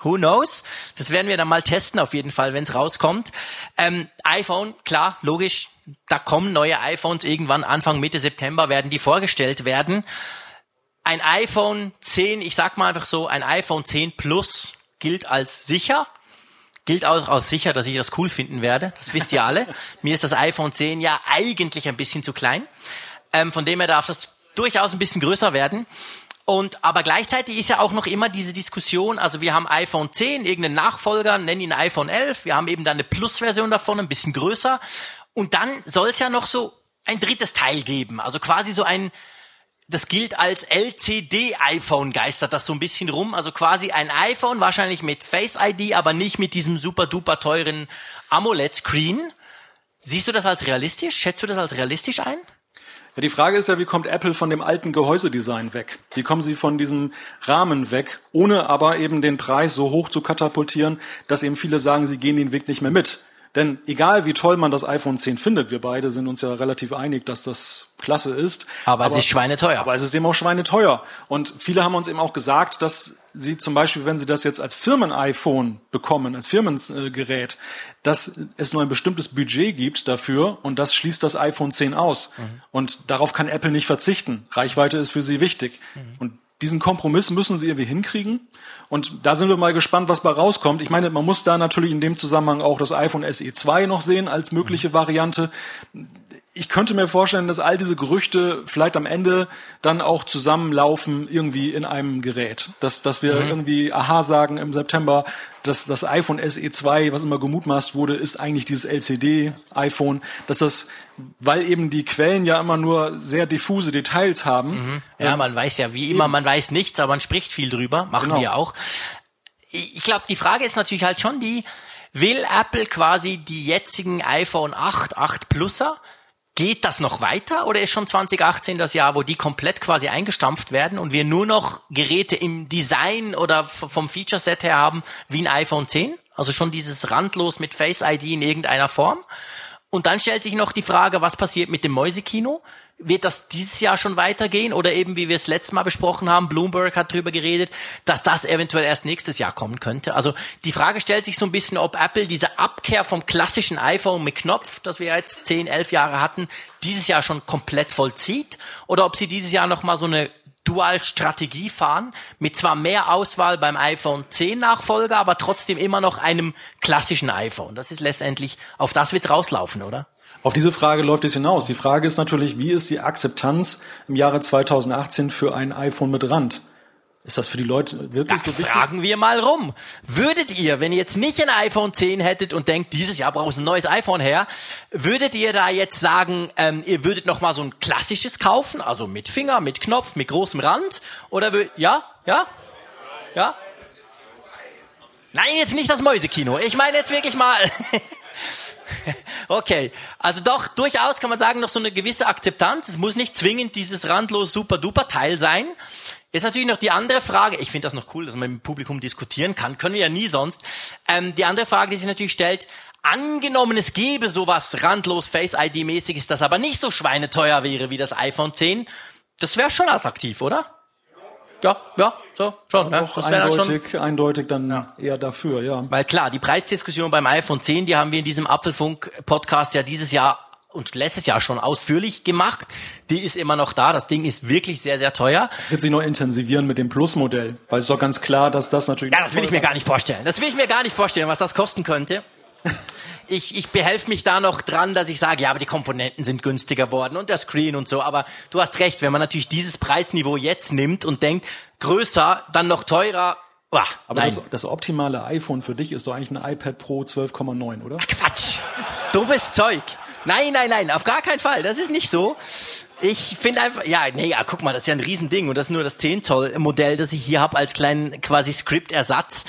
Who knows? Das werden wir dann mal testen, auf jeden Fall, wenn es rauskommt. Ähm, iPhone, klar, logisch, da kommen neue iPhones irgendwann Anfang Mitte September werden die vorgestellt werden. Ein iPhone 10, ich sag mal einfach so, ein iPhone 10 Plus gilt als sicher. Gilt auch als sicher, dass ich das cool finden werde. Das wisst ihr alle. (laughs) Mir ist das iPhone 10 ja eigentlich ein bisschen zu klein. Ähm, von dem her darf das durchaus ein bisschen größer werden. Und aber gleichzeitig ist ja auch noch immer diese Diskussion, also wir haben iPhone 10, irgendeinen Nachfolger, nennen ihn iPhone 11, wir haben eben dann eine Plus-Version davon, ein bisschen größer. Und dann soll es ja noch so ein drittes Teil geben, also quasi so ein das gilt als LCD-iPhone, geistert das so ein bisschen rum. Also quasi ein iPhone, wahrscheinlich mit Face ID, aber nicht mit diesem super duper teuren AMOLED-Screen. Siehst du das als realistisch? Schätzt du das als realistisch ein? Ja, die Frage ist ja, wie kommt Apple von dem alten Gehäusedesign weg? Wie kommen sie von diesem Rahmen weg, ohne aber eben den Preis so hoch zu katapultieren, dass eben viele sagen, sie gehen den Weg nicht mehr mit? Denn egal wie toll man das iPhone 10 findet, wir beide sind uns ja relativ einig, dass das klasse ist. Aber, aber es ist schweineteuer. Aber es ist eben auch schweineteuer. Und viele haben uns eben auch gesagt, dass sie zum Beispiel, wenn sie das jetzt als Firmen-iPhone bekommen, als Firmengerät, dass es nur ein bestimmtes Budget gibt dafür und das schließt das iPhone 10 aus. Mhm. Und darauf kann Apple nicht verzichten. Reichweite ist für sie wichtig. Mhm. Und diesen Kompromiss müssen sie irgendwie hinkriegen. Und da sind wir mal gespannt, was bei rauskommt. Ich meine, man muss da natürlich in dem Zusammenhang auch das iPhone SE 2 noch sehen als mögliche Variante ich könnte mir vorstellen, dass all diese Gerüchte vielleicht am Ende dann auch zusammenlaufen irgendwie in einem Gerät. Dass, dass wir mhm. irgendwie Aha sagen im September, dass das iPhone SE 2, was immer gemutmaßt wurde, ist eigentlich dieses LCD-iPhone. Dass das, weil eben die Quellen ja immer nur sehr diffuse Details haben. Mhm. Ja, ähm, man weiß ja wie immer, man weiß nichts, aber man spricht viel drüber. Machen genau. wir auch. Ich glaube, die Frage ist natürlich halt schon die, will Apple quasi die jetzigen iPhone 8, 8 Pluser Geht das noch weiter oder ist schon 2018 das Jahr, wo die komplett quasi eingestampft werden und wir nur noch Geräte im Design oder vom Feature-Set her haben wie ein iPhone 10? Also schon dieses randlos mit Face ID in irgendeiner Form. Und dann stellt sich noch die Frage, was passiert mit dem Mäusekino? Wird das dieses Jahr schon weitergehen oder eben, wie wir es letztes Mal besprochen haben, Bloomberg hat drüber geredet, dass das eventuell erst nächstes Jahr kommen könnte. Also die Frage stellt sich so ein bisschen, ob Apple diese Abkehr vom klassischen iPhone mit Knopf, das wir jetzt 10, 11 Jahre hatten, dieses Jahr schon komplett vollzieht oder ob sie dieses Jahr nochmal so eine Dual-Strategie fahren, mit zwar mehr Auswahl beim iPhone 10 Nachfolger, aber trotzdem immer noch einem klassischen iPhone. Das ist letztendlich, auf das wird rauslaufen, oder? Auf diese Frage läuft es hinaus. Die Frage ist natürlich, wie ist die Akzeptanz im Jahre 2018 für ein iPhone mit Rand? Ist das für die Leute wirklich da so wichtig? Fragen wir mal rum. Würdet ihr, wenn ihr jetzt nicht ein iPhone 10 hättet und denkt, dieses Jahr braucht es ein neues iPhone her, würdet ihr da jetzt sagen, ähm, ihr würdet noch mal so ein klassisches kaufen, also mit Finger, mit Knopf, mit großem Rand? Oder würdet, ja, ja, ja? Nein, jetzt nicht das Mäusekino. Ich meine jetzt wirklich mal. (laughs) (laughs) okay, also doch durchaus kann man sagen, noch so eine gewisse Akzeptanz. Es muss nicht zwingend dieses randlos super duper Teil sein. Jetzt natürlich noch die andere Frage, ich finde das noch cool, dass man mit dem Publikum diskutieren kann, können wir ja nie sonst. Ähm, die andere Frage, die sich natürlich stellt, angenommen es gäbe sowas randlos Face-ID-mäßiges, das aber nicht so schweineteuer wäre wie das iPhone 10, das wäre schon attraktiv, oder? Ja, ja, so, schon. Ja, ne? das eindeutig, dann schon, eindeutig dann ja. eher dafür, ja. Weil klar, die Preisdiskussion beim iPhone 10, die haben wir in diesem Apfelfunk-Podcast ja dieses Jahr und letztes Jahr schon ausführlich gemacht. Die ist immer noch da. Das Ding ist wirklich sehr, sehr teuer. Das wird sich noch intensivieren mit dem Plus-Modell. Weil es ist doch ganz klar, dass das natürlich... Ja, das will ich mir gar nicht vorstellen. Das will ich mir gar nicht vorstellen, was das kosten könnte (laughs) ich, ich behelfe mich da noch dran, dass ich sage, ja, aber die Komponenten sind günstiger worden und der Screen und so. Aber du hast recht, wenn man natürlich dieses Preisniveau jetzt nimmt und denkt, größer, dann noch teurer, Uah, aber das, das, optimale iPhone für dich ist doch eigentlich ein iPad Pro 12,9, oder? Ach, Quatsch! Dummes Zeug! Nein, nein, nein, auf gar keinen Fall. Das ist nicht so. Ich finde einfach, ja, nee, ja, guck mal, das ist ja ein Riesending und das ist nur das 10 Zoll Modell, das ich hier habe als kleinen quasi Script-Ersatz.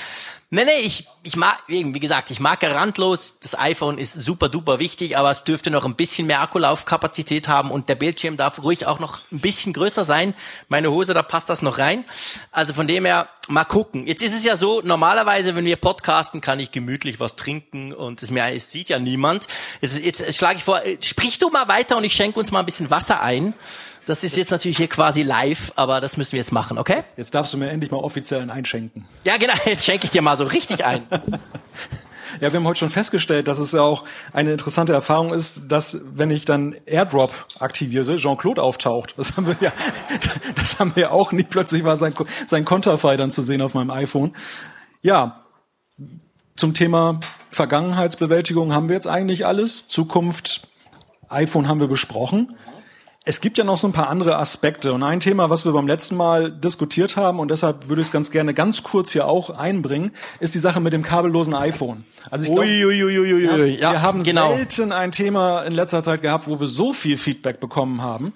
Nee, nee, ich, ich mag, wie gesagt, ich mag randlos. Das iPhone ist super duper wichtig, aber es dürfte noch ein bisschen mehr Akkulaufkapazität haben und der Bildschirm darf ruhig auch noch ein bisschen größer sein. Meine Hose, da passt das noch rein. Also von dem her, mal gucken. Jetzt ist es ja so, normalerweise, wenn wir podcasten, kann ich gemütlich was trinken und es, mir, es sieht ja niemand. Jetzt, jetzt schlage ich vor, sprich du mal weiter und ich schenke uns mal ein bisschen Wasser ein. Das ist jetzt natürlich hier quasi live, aber das müssen wir jetzt machen, okay? Jetzt darfst du mir endlich mal offiziell ein einschenken. Ja, genau, (laughs) jetzt schenke ich dir mal so richtig ein. (laughs) Ja, wir haben heute schon festgestellt, dass es ja auch eine interessante Erfahrung ist, dass wenn ich dann AirDrop aktiviere, Jean-Claude auftaucht. Das haben wir ja, (laughs) das haben wir ja auch nicht. Plötzlich war sein, sein Konterfei dann zu sehen auf meinem iPhone. Ja, zum Thema Vergangenheitsbewältigung haben wir jetzt eigentlich alles. Zukunft, iPhone haben wir besprochen. Es gibt ja noch so ein paar andere Aspekte und ein Thema, was wir beim letzten Mal diskutiert haben und deshalb würde ich es ganz gerne ganz kurz hier auch einbringen, ist die Sache mit dem kabellosen iPhone. Also ich glaub, ui, ui, ui, ja, wir haben genau. selten ein Thema in letzter Zeit gehabt, wo wir so viel Feedback bekommen haben.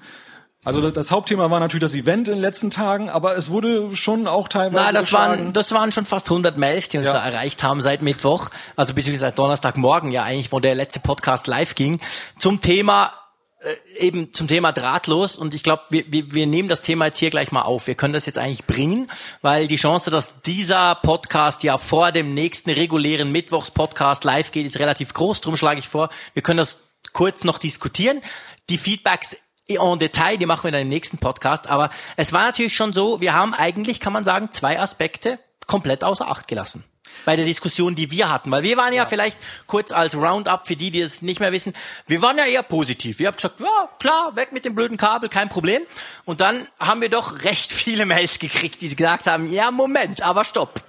Also das Hauptthema war natürlich das Event in den letzten Tagen, aber es wurde schon auch teilweise. Na, das waren das waren schon fast 100 Mails, die uns ja. da erreicht haben seit Mittwoch, also bis seit Donnerstagmorgen ja eigentlich, wo der letzte Podcast live ging, zum Thema äh, eben zum Thema drahtlos und ich glaube, wir, wir, wir nehmen das Thema jetzt hier gleich mal auf. Wir können das jetzt eigentlich bringen, weil die Chance, dass dieser Podcast ja vor dem nächsten regulären Mittwochs-Podcast live geht, ist relativ groß. Drum schlage ich vor, wir können das kurz noch diskutieren. Die Feedbacks en Detail, die machen wir dann im nächsten Podcast. Aber es war natürlich schon so, wir haben eigentlich, kann man sagen, zwei Aspekte komplett außer Acht gelassen bei der Diskussion, die wir hatten. Weil wir waren ja, ja, vielleicht kurz als Roundup für die, die es nicht mehr wissen, wir waren ja eher positiv. Wir haben gesagt, ja, klar, weg mit dem blöden Kabel, kein Problem. Und dann haben wir doch recht viele Mails gekriegt, die gesagt haben, ja, Moment, aber stopp.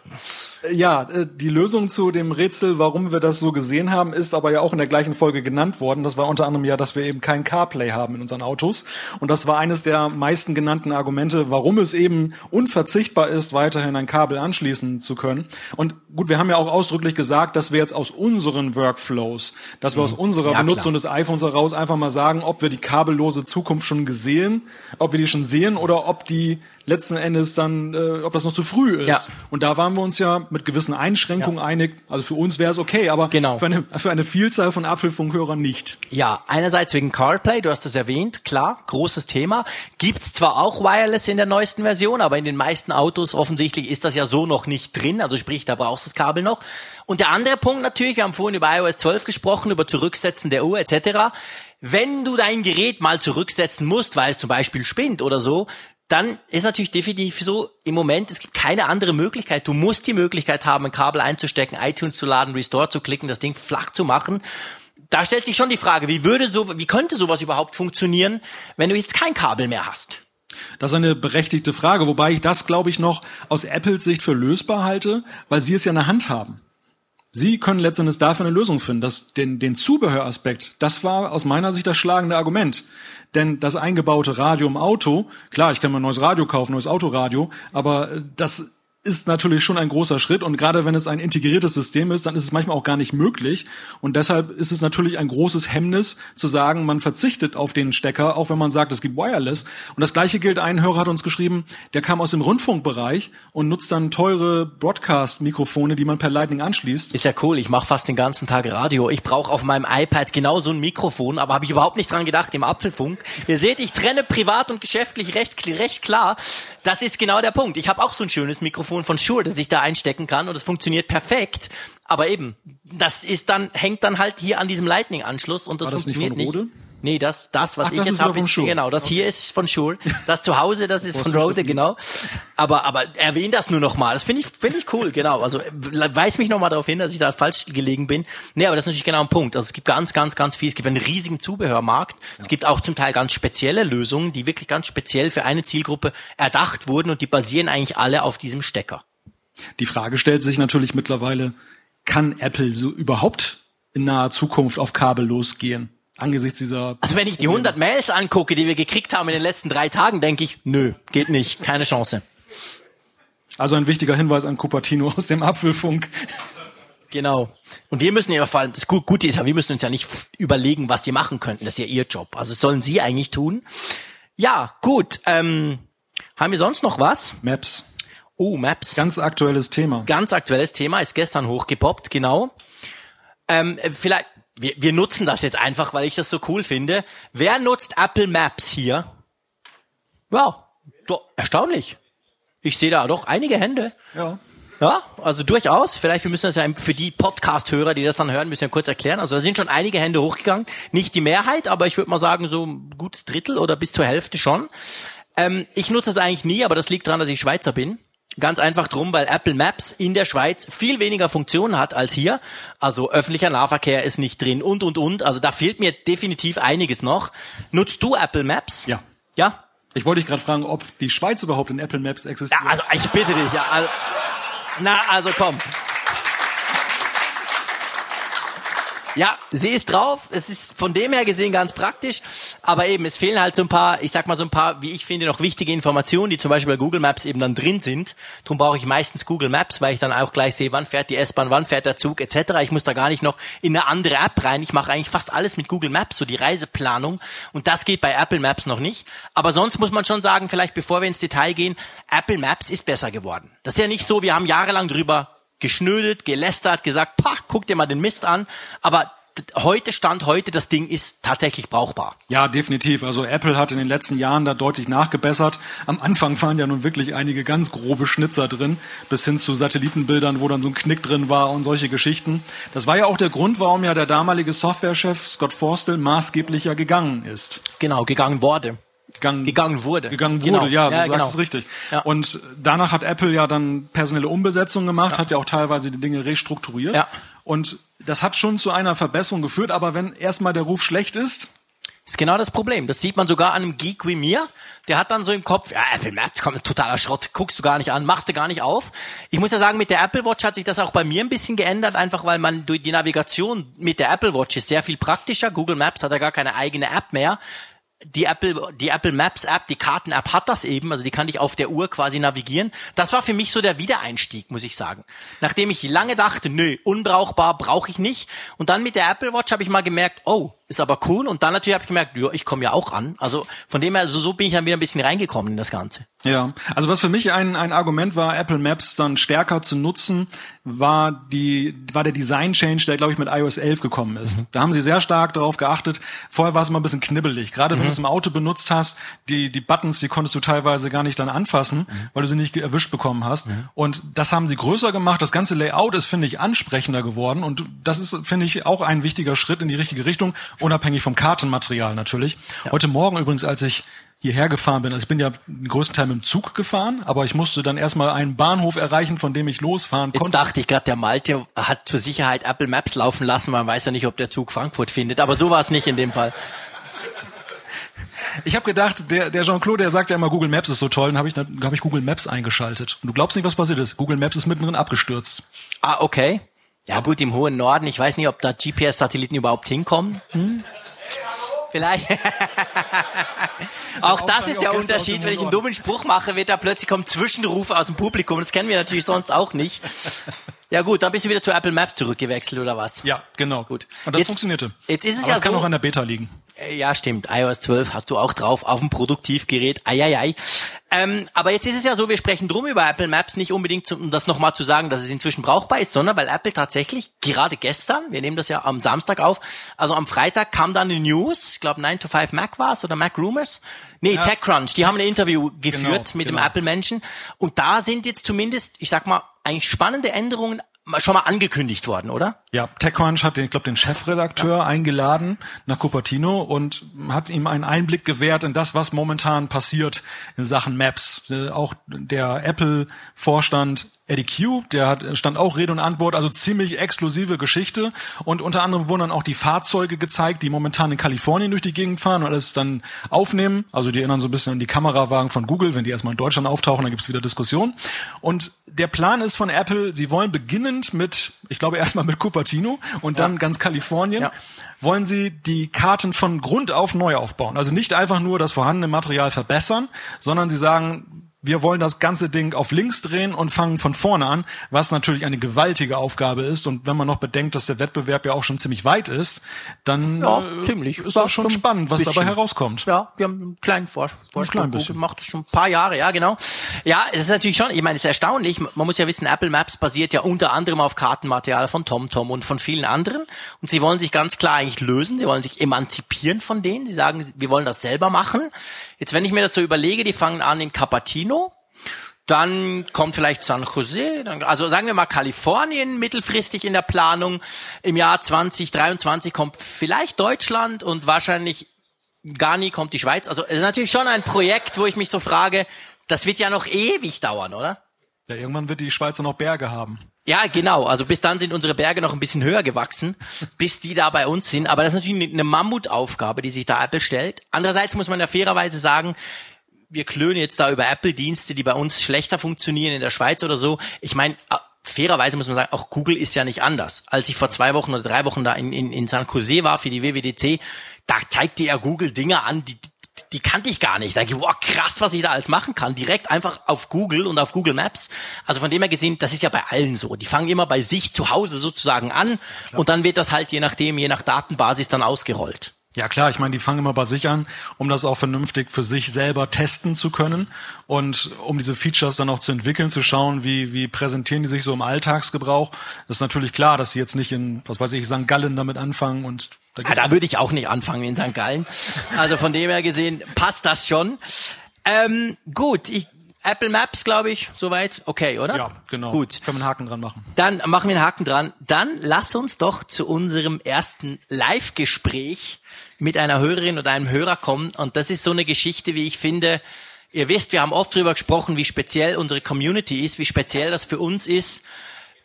Ja, äh, die Lösung zu dem Rätsel, warum wir das so gesehen haben, ist aber ja auch in der gleichen Folge genannt worden. Das war unter anderem ja, dass wir eben kein CarPlay haben in unseren Autos. Und das war eines der meisten genannten Argumente, warum es eben unverzichtbar ist, weiterhin ein Kabel anschließen zu können. Und gut, wir haben ja auch ausdrücklich gesagt, dass wir jetzt aus unseren Workflows, dass wir mhm. aus unserer ja, Benutzung des iPhones heraus einfach mal sagen, ob wir die kabellose Zukunft schon gesehen, ob wir die schon sehen oder ob die letzten Endes dann, äh, ob das noch zu früh ist. Ja. Und da waren wir uns ja mit gewissen Einschränkungen ja. einig. Also für uns wäre es okay, aber genau. für, eine, für eine Vielzahl von Apfelfunkhörern nicht. Ja, einerseits wegen CarPlay, du hast das erwähnt, klar, großes Thema. Gibt's zwar auch Wireless in der neuesten Version, aber in den meisten Autos offensichtlich ist das ja so noch nicht drin. Also sprich, da brauchst du das Kabel noch. Und der andere Punkt natürlich, wir haben vorhin über iOS 12 gesprochen, über Zurücksetzen der Uhr etc. Wenn du dein Gerät mal zurücksetzen musst, weil es zum Beispiel spinnt oder so, dann ist natürlich definitiv so, im Moment, es gibt keine andere Möglichkeit. Du musst die Möglichkeit haben, ein Kabel einzustecken, iTunes zu laden, Restore zu klicken, das Ding flach zu machen. Da stellt sich schon die Frage, wie würde so, wie könnte sowas überhaupt funktionieren, wenn du jetzt kein Kabel mehr hast? Das ist eine berechtigte Frage, wobei ich das, glaube ich, noch aus Apples Sicht für lösbar halte, weil sie es ja in der Hand haben. Sie können letztendlich dafür eine Lösung finden. Das, den, den Zubehöraspekt, das war aus meiner Sicht das schlagende Argument. Denn das eingebaute Radio im Auto, klar, ich kann mir ein neues Radio kaufen, neues Autoradio, aber das ist natürlich schon ein großer Schritt und gerade wenn es ein integriertes System ist, dann ist es manchmal auch gar nicht möglich und deshalb ist es natürlich ein großes Hemmnis zu sagen, man verzichtet auf den Stecker, auch wenn man sagt, es gibt Wireless und das gleiche gilt, ein Hörer hat uns geschrieben, der kam aus dem Rundfunkbereich und nutzt dann teure Broadcast-Mikrofone, die man per Lightning anschließt. Ist ja cool, ich mache fast den ganzen Tag Radio, ich brauche auf meinem iPad genau so ein Mikrofon, aber habe ich überhaupt nicht dran gedacht im Apfelfunk. Ihr seht, ich trenne privat und geschäftlich recht, recht klar. Das ist genau der Punkt. Ich habe auch so ein schönes Mikrofon Mikrofon von Shure, das ich da einstecken kann und das funktioniert perfekt. Aber eben, das ist dann, hängt dann halt hier an diesem Lightning-Anschluss und das, das funktioniert nicht. Nee, das, das, was Ach, ich das jetzt habe, ist, genau, das okay. hier ist von Shure. Das zu Hause, das ist (laughs) von Rode, genau. Aber, aber erwähne das nur noch mal. Das finde ich, finde ich cool, genau. Also, weis mich noch mal darauf hin, dass ich da falsch gelegen bin. Nee, aber das ist natürlich genau ein Punkt. Also, es gibt ganz, ganz, ganz viel. Es gibt einen riesigen Zubehörmarkt. Ja. Es gibt auch zum Teil ganz spezielle Lösungen, die wirklich ganz speziell für eine Zielgruppe erdacht wurden und die basieren eigentlich alle auf diesem Stecker. Die Frage stellt sich natürlich mittlerweile, kann Apple so überhaupt in naher Zukunft auf Kabel losgehen? Angesichts dieser. Also wenn ich die 100 Mails angucke, die wir gekriegt haben in den letzten drei Tagen, denke ich, nö, geht nicht, keine Chance. Also ein wichtiger Hinweis an Cupertino aus dem Apfelfunk. Genau. Und wir müssen ja vor allem, das Gute ist ja, wir müssen uns ja nicht überlegen, was die machen könnten. Das ist ja ihr Job. Also das sollen sie eigentlich tun. Ja, gut. Ähm, haben wir sonst noch was? Maps. Oh, Maps. Ganz aktuelles Thema. Ganz aktuelles Thema, ist gestern hochgepoppt, genau. Ähm, vielleicht, wir, wir nutzen das jetzt einfach, weil ich das so cool finde. Wer nutzt Apple Maps hier? Ja, doch, erstaunlich. Ich sehe da doch einige Hände. Ja. Ja, also durchaus. Vielleicht, wir müssen das ja für die Podcast-Hörer, die das dann hören, müssen wir kurz erklären. Also da sind schon einige Hände hochgegangen. Nicht die Mehrheit, aber ich würde mal sagen, so ein gutes Drittel oder bis zur Hälfte schon. Ähm, ich nutze das eigentlich nie, aber das liegt daran, dass ich Schweizer bin. Ganz einfach drum, weil Apple Maps in der Schweiz viel weniger Funktionen hat als hier. Also öffentlicher Nahverkehr ist nicht drin und, und, und. Also da fehlt mir definitiv einiges noch. Nutzt du Apple Maps? Ja. Ja? Ich wollte dich gerade fragen, ob die Schweiz überhaupt in Apple Maps existiert. Ja, also ich bitte dich. Ja, also, na, also komm. Ja, sie ist drauf. Es ist von dem her gesehen ganz praktisch. Aber eben, es fehlen halt so ein paar, ich sag mal so ein paar, wie ich finde, noch wichtige Informationen, die zum Beispiel bei Google Maps eben dann drin sind. Darum brauche ich meistens Google Maps, weil ich dann auch gleich sehe, wann fährt die S-Bahn, wann fährt der Zug etc. Ich muss da gar nicht noch in eine andere App rein. Ich mache eigentlich fast alles mit Google Maps, so die Reiseplanung. Und das geht bei Apple Maps noch nicht. Aber sonst muss man schon sagen, vielleicht bevor wir ins Detail gehen, Apple Maps ist besser geworden. Das ist ja nicht so, wir haben jahrelang drüber geschnödelt, gelästert, gesagt, pah, guck dir mal den Mist an. Aber heute Stand heute, das Ding ist tatsächlich brauchbar. Ja, definitiv. Also Apple hat in den letzten Jahren da deutlich nachgebessert. Am Anfang waren ja nun wirklich einige ganz grobe Schnitzer drin, bis hin zu Satellitenbildern, wo dann so ein Knick drin war und solche Geschichten. Das war ja auch der Grund, warum ja der damalige Softwarechef Scott Forstall maßgeblich ja gegangen ist. Genau, gegangen wurde gegangen, gegangen wurde. Gegangen wurde, genau. ja, du ja, sagst genau. es richtig. Ja. Und danach hat Apple ja dann personelle Umbesetzung gemacht, ja. hat ja auch teilweise die Dinge restrukturiert. Ja. Und das hat schon zu einer Verbesserung geführt, aber wenn erstmal der Ruf schlecht ist, ist genau das Problem. Das sieht man sogar an einem Geek wie mir. Der hat dann so im Kopf, ja, Apple Maps, komm, totaler Schrott, guckst du gar nicht an, machst du gar nicht auf. Ich muss ja sagen, mit der Apple Watch hat sich das auch bei mir ein bisschen geändert, einfach weil man durch die Navigation mit der Apple Watch ist sehr viel praktischer. Google Maps hat ja gar keine eigene App mehr die Apple, die Apple Maps App, die Karten App hat das eben, also die kann ich auf der Uhr quasi navigieren. Das war für mich so der Wiedereinstieg, muss ich sagen. Nachdem ich lange dachte, nö, unbrauchbar, brauche ich nicht. Und dann mit der Apple Watch habe ich mal gemerkt, oh, ist aber cool. Und dann natürlich habe ich gemerkt, ja, ich komme ja auch an. Also von dem her, also so bin ich dann wieder ein bisschen reingekommen in das Ganze. Ja, also was für mich ein, ein Argument war, Apple Maps dann stärker zu nutzen, war die war der Design Change, der glaube ich mit iOS 11 gekommen ist. Mhm. Da haben sie sehr stark darauf geachtet. Vorher war es immer ein bisschen knibbelig, gerade mhm. wenn du es im Auto benutzt hast, die die Buttons, die konntest du teilweise gar nicht dann anfassen, mhm. weil du sie nicht erwischt bekommen hast. Mhm. Und das haben sie größer gemacht. Das ganze Layout ist finde ich ansprechender geworden und das ist finde ich auch ein wichtiger Schritt in die richtige Richtung, unabhängig vom Kartenmaterial natürlich. Ja. Heute Morgen übrigens, als ich hierher gefahren bin. Also ich bin ja den größten Teil mit dem Zug gefahren, aber ich musste dann erstmal einen Bahnhof erreichen, von dem ich losfahren konnte. Jetzt dachte ich gerade, der Malte hat zur Sicherheit Apple Maps laufen lassen, man weiß ja nicht, ob der Zug Frankfurt findet, aber so war es nicht in dem Fall. Ich habe gedacht, der, der Jean-Claude, der sagt ja immer, Google Maps ist so toll, dann habe ich, dann hab ich Google Maps eingeschaltet. Und du glaubst nicht, was passiert ist. Google Maps ist mittendrin abgestürzt. Ah, okay. Ja gut, im hohen Norden, ich weiß nicht, ob da GPS-Satelliten überhaupt hinkommen. Hm? Vielleicht. (laughs) auch das ist der Unterschied, wenn ich einen dummen Spruch mache, wird da plötzlich kommen Zwischenrufe aus dem Publikum. Das kennen wir natürlich sonst auch nicht. Ja gut, dann bist du wieder zu Apple Maps zurückgewechselt oder was? Ja, genau. Gut. Und das jetzt, funktionierte. Jetzt ist es Aber ja es kann so, auch an der Beta liegen. Äh, ja, stimmt. iOS 12 hast du auch drauf auf dem Produktivgerät. Eieiei. Ähm, aber jetzt ist es ja so, wir sprechen drum über Apple Maps nicht unbedingt, um das nochmal zu sagen, dass es inzwischen brauchbar ist, sondern weil Apple tatsächlich gerade gestern, wir nehmen das ja am Samstag auf, also am Freitag kam dann eine News, ich glaube 9 to 5 Mac war oder Mac Rumors. Nee, ja. TechCrunch, die haben ein Interview geführt genau, mit genau. dem Apple-Menschen und da sind jetzt zumindest, ich sag mal, eigentlich spannende Änderungen schon mal angekündigt worden, oder? Ja, TechCrunch hat den, ich glaube, den Chefredakteur ja. eingeladen nach Cupertino und hat ihm einen Einblick gewährt in das, was momentan passiert in Sachen Maps. Äh, auch der Apple-Vorstand Eddie Q, der hat, stand auch Rede und Antwort, also ziemlich exklusive Geschichte. Und unter anderem wurden dann auch die Fahrzeuge gezeigt, die momentan in Kalifornien durch die Gegend fahren und alles dann aufnehmen. Also die erinnern so ein bisschen an die Kamerawagen von Google, wenn die erstmal in Deutschland auftauchen, dann gibt's wieder Diskussionen. Und der Plan ist von Apple, sie wollen beginnend mit, ich glaube erstmal mit Cupertino und dann ja. ganz Kalifornien, ja. wollen sie die Karten von Grund auf neu aufbauen. Also nicht einfach nur das vorhandene Material verbessern, sondern sie sagen, wir wollen das ganze Ding auf links drehen und fangen von vorne an, was natürlich eine gewaltige Aufgabe ist. Und wenn man noch bedenkt, dass der Wettbewerb ja auch schon ziemlich weit ist, dann ja, äh, ziemlich. ist das schon spannend, was bisschen. dabei herauskommt. Ja, wir haben einen kleinen Vorsprung. Ein klein bisschen. Macht es schon ein paar Jahre, ja, genau. Ja, es ist natürlich schon, ich meine, es ist erstaunlich. Man muss ja wissen, Apple Maps basiert ja unter anderem auf Kartenmaterial von TomTom und von vielen anderen. Und sie wollen sich ganz klar eigentlich lösen. Sie wollen sich emanzipieren von denen. Sie sagen, wir wollen das selber machen. Jetzt, wenn ich mir das so überlege, die fangen an in Capatino, dann kommt vielleicht San Jose, dann, also sagen wir mal Kalifornien mittelfristig in der Planung. Im Jahr 2023 kommt vielleicht Deutschland und wahrscheinlich gar nie kommt die Schweiz. Also es ist natürlich schon ein Projekt, wo ich mich so frage, das wird ja noch ewig dauern, oder? Ja, irgendwann wird die Schweiz noch Berge haben. Ja, genau. Also bis dann sind unsere Berge noch ein bisschen höher gewachsen, bis die da bei uns sind. Aber das ist natürlich eine Mammutaufgabe, die sich da Apple stellt. Andererseits muss man ja fairerweise sagen, wir klönen jetzt da über Apple-Dienste, die bei uns schlechter funktionieren in der Schweiz oder so. Ich meine, fairerweise muss man sagen, auch Google ist ja nicht anders. Als ich vor zwei Wochen oder drei Wochen da in, in, in San Jose war für die WWDC, da zeigte er Google Dinge an, die, die kannte ich gar nicht. Da denke ich, wow, krass, was ich da alles machen kann. Direkt einfach auf Google und auf Google Maps. Also von dem her gesehen, das ist ja bei allen so. Die fangen immer bei sich zu Hause sozusagen an Klar. und dann wird das halt je nachdem, je nach Datenbasis dann ausgerollt. Ja klar, ich meine, die fangen immer bei sich an, um das auch vernünftig für sich selber testen zu können und um diese Features dann auch zu entwickeln, zu schauen, wie, wie präsentieren die sich so im Alltagsgebrauch. Das ist natürlich klar, dass sie jetzt nicht in, was weiß ich, St. Gallen damit anfangen und da, ah, da würde ich auch nicht anfangen in St. Gallen. Also von dem her gesehen passt das schon. Ähm, gut, ich Apple Maps, glaube ich, soweit. Okay, oder? Ja, genau. Gut. Können wir einen Haken dran machen. Dann machen wir einen Haken dran. Dann lass uns doch zu unserem ersten Live-Gespräch mit einer Hörerin oder einem Hörer kommen. Und das ist so eine Geschichte, wie ich finde. Ihr wisst, wir haben oft darüber gesprochen, wie speziell unsere Community ist, wie speziell das für uns ist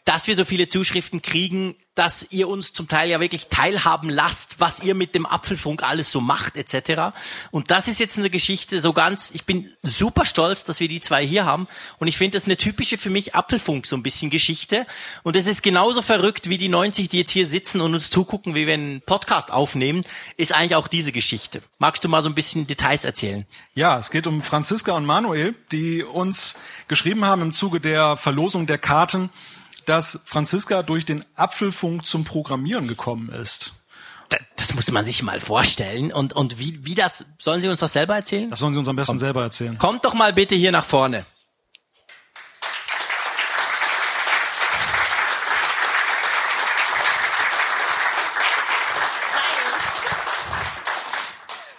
dass wir so viele Zuschriften kriegen, dass ihr uns zum Teil ja wirklich teilhaben lasst, was ihr mit dem Apfelfunk alles so macht etc. Und das ist jetzt eine Geschichte so ganz, ich bin super stolz, dass wir die zwei hier haben und ich finde das eine typische für mich Apfelfunk so ein bisschen Geschichte und es ist genauso verrückt wie die 90, die jetzt hier sitzen und uns zugucken, wie wir einen Podcast aufnehmen, ist eigentlich auch diese Geschichte. Magst du mal so ein bisschen Details erzählen? Ja, es geht um Franziska und Manuel, die uns geschrieben haben im Zuge der Verlosung der Karten dass Franziska durch den Apfelfunk zum Programmieren gekommen ist. Das muss man sich mal vorstellen. Und, und wie, wie das, sollen Sie uns das selber erzählen? Das sollen Sie uns am besten Komm. selber erzählen. Kommt doch mal bitte hier nach vorne.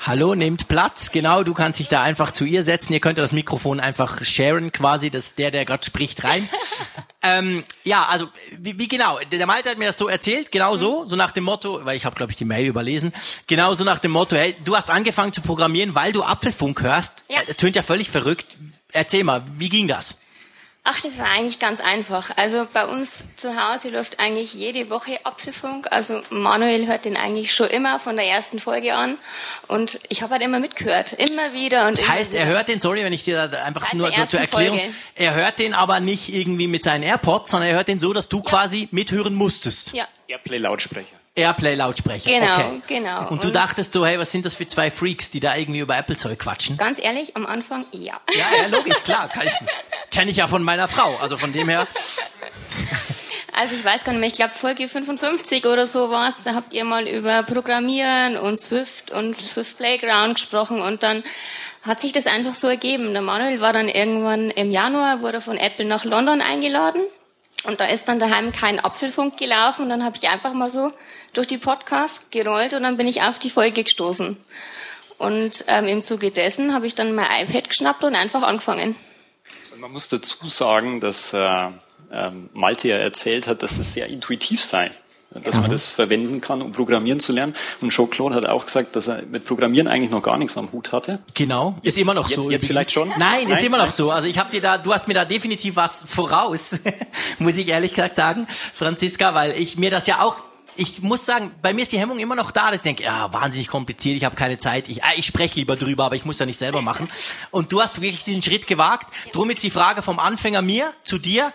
Hallo, nehmt Platz. Genau, du kannst dich da einfach zu ihr setzen. Ihr könnt das Mikrofon einfach sharen quasi, dass der, der gerade spricht, rein. (laughs) ähm, ja, also wie, wie genau? Der Malte hat mir das so erzählt, genau so, so nach dem Motto, weil ich habe glaube ich die Mail überlesen, genau so nach dem Motto, hey, du hast angefangen zu programmieren, weil du Apfelfunk hörst. Ja. Das tönt ja völlig verrückt. Erzähl mal, wie ging das? Ach, das war eigentlich ganz einfach. Also bei uns zu Hause läuft eigentlich jede Woche Apfelfunk. Also Manuel hört den eigentlich schon immer von der ersten Folge an. Und ich habe halt immer mitgehört. Immer wieder. Und das heißt, er hört den, sorry, wenn ich dir da einfach Seit nur zur, zur Erklärung, Folge. er hört den aber nicht irgendwie mit seinen AirPods, sondern er hört den so, dass du ja. quasi mithören musstest. Ja. Airplay-Lautsprecher. Airplay-Lautsprecher. Genau, okay. genau. Und, und du dachtest so, hey, was sind das für zwei Freaks, die da irgendwie über Apple-Zeug quatschen? Ganz ehrlich, am Anfang ja. Ja, ja logisch, klar. Kenne ich ja von meiner Frau. Also von dem her. Also ich weiß gar nicht mehr, ich glaube Folge 55 oder so war es, da habt ihr mal über Programmieren und Swift und Swift Playground gesprochen und dann hat sich das einfach so ergeben. Der Manuel war dann irgendwann im Januar, wurde von Apple nach London eingeladen und da ist dann daheim kein Apfelfunk gelaufen und dann habe ich einfach mal so durch die Podcasts gerollt und dann bin ich auf die Folge gestoßen. Und ähm, im Zuge dessen habe ich dann mein iPad geschnappt und einfach angefangen. Man muss dazu sagen, dass äh, äh, Malte ja erzählt hat, dass es sehr intuitiv sei dass man das verwenden kann, um Programmieren zu lernen. Und Jean-Claude hat auch gesagt, dass er mit Programmieren eigentlich noch gar nichts am Hut hatte. Genau, ist immer noch jetzt, so. Jetzt vielleicht schon? Nein, Nein, ist immer noch so. Also ich habe dir da, du hast mir da definitiv was voraus, (laughs) muss ich ehrlich gesagt sagen, Franziska, weil ich mir das ja auch ich muss sagen, bei mir ist die Hemmung immer noch da, dass ich denke, ja, wahnsinnig kompliziert, ich habe keine Zeit, ich, ich spreche lieber drüber, aber ich muss ja nicht selber machen. Und du hast wirklich diesen Schritt gewagt. Drum jetzt die Frage vom Anfänger mir zu dir,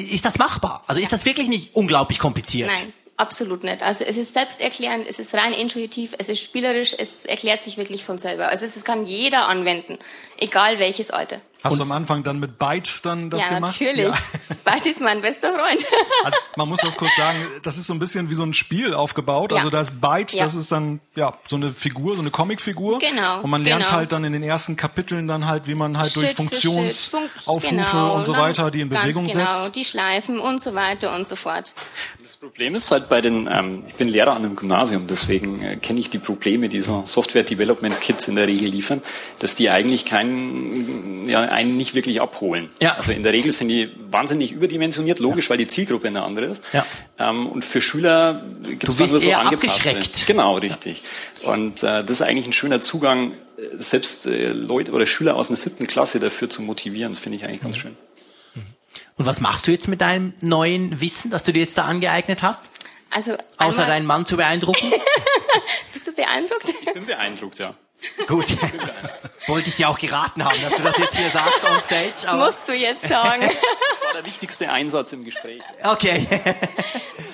ist das machbar? Also ist das wirklich nicht unglaublich kompliziert? Nein. Absolut nicht. Also es ist selbsterklärend, es ist rein intuitiv, es ist spielerisch, es erklärt sich wirklich von selber. Also es kann jeder anwenden, egal welches Alter. Hast und du am Anfang dann mit Byte dann das ja, gemacht? Natürlich. Ja, natürlich. (laughs) Byte ist mein bester Freund. (laughs) Also man muss das kurz sagen, das ist so ein bisschen wie so ein Spiel aufgebaut. Ja. Also da ist Byte, ja. das ist dann ja so eine Figur, so eine Comicfigur. Genau. Und man lernt genau. halt dann in den ersten Kapiteln dann halt, wie man halt Schritt durch Funktionsaufrufe genau. und so weiter die in Bewegung genau. setzt. Die Schleifen und so weiter und so fort. Das Problem ist halt bei den, ähm, ich bin Lehrer an einem Gymnasium, deswegen äh, kenne ich die Probleme, die so Software Development Kits in der Regel liefern, dass die eigentlich keinen, ja, einen nicht wirklich abholen. Ja. Also in der Regel sind die wahnsinnig überdimensioniert, logisch, ja. weil die Zielgruppe eine andere ist. Ja. Ähm, und für Schüler gibt es nur so eher abgeschreckt. Genau, richtig. Ja. Und äh, das ist eigentlich ein schöner Zugang, äh, selbst äh, Leute oder Schüler aus einer siebten Klasse dafür zu motivieren, finde ich eigentlich ganz mhm. schön. Und was machst du jetzt mit deinem neuen Wissen, das du dir jetzt da angeeignet hast? Also Außer deinen Mann zu beeindrucken? (laughs) Bist du beeindruckt? Ich bin beeindruckt, ja. Gut. (laughs) Wollte ich dir auch geraten haben, dass du das jetzt hier sagst on stage. Das musst du jetzt sagen. (laughs) Das war der wichtigste Einsatz im Gespräch. Okay.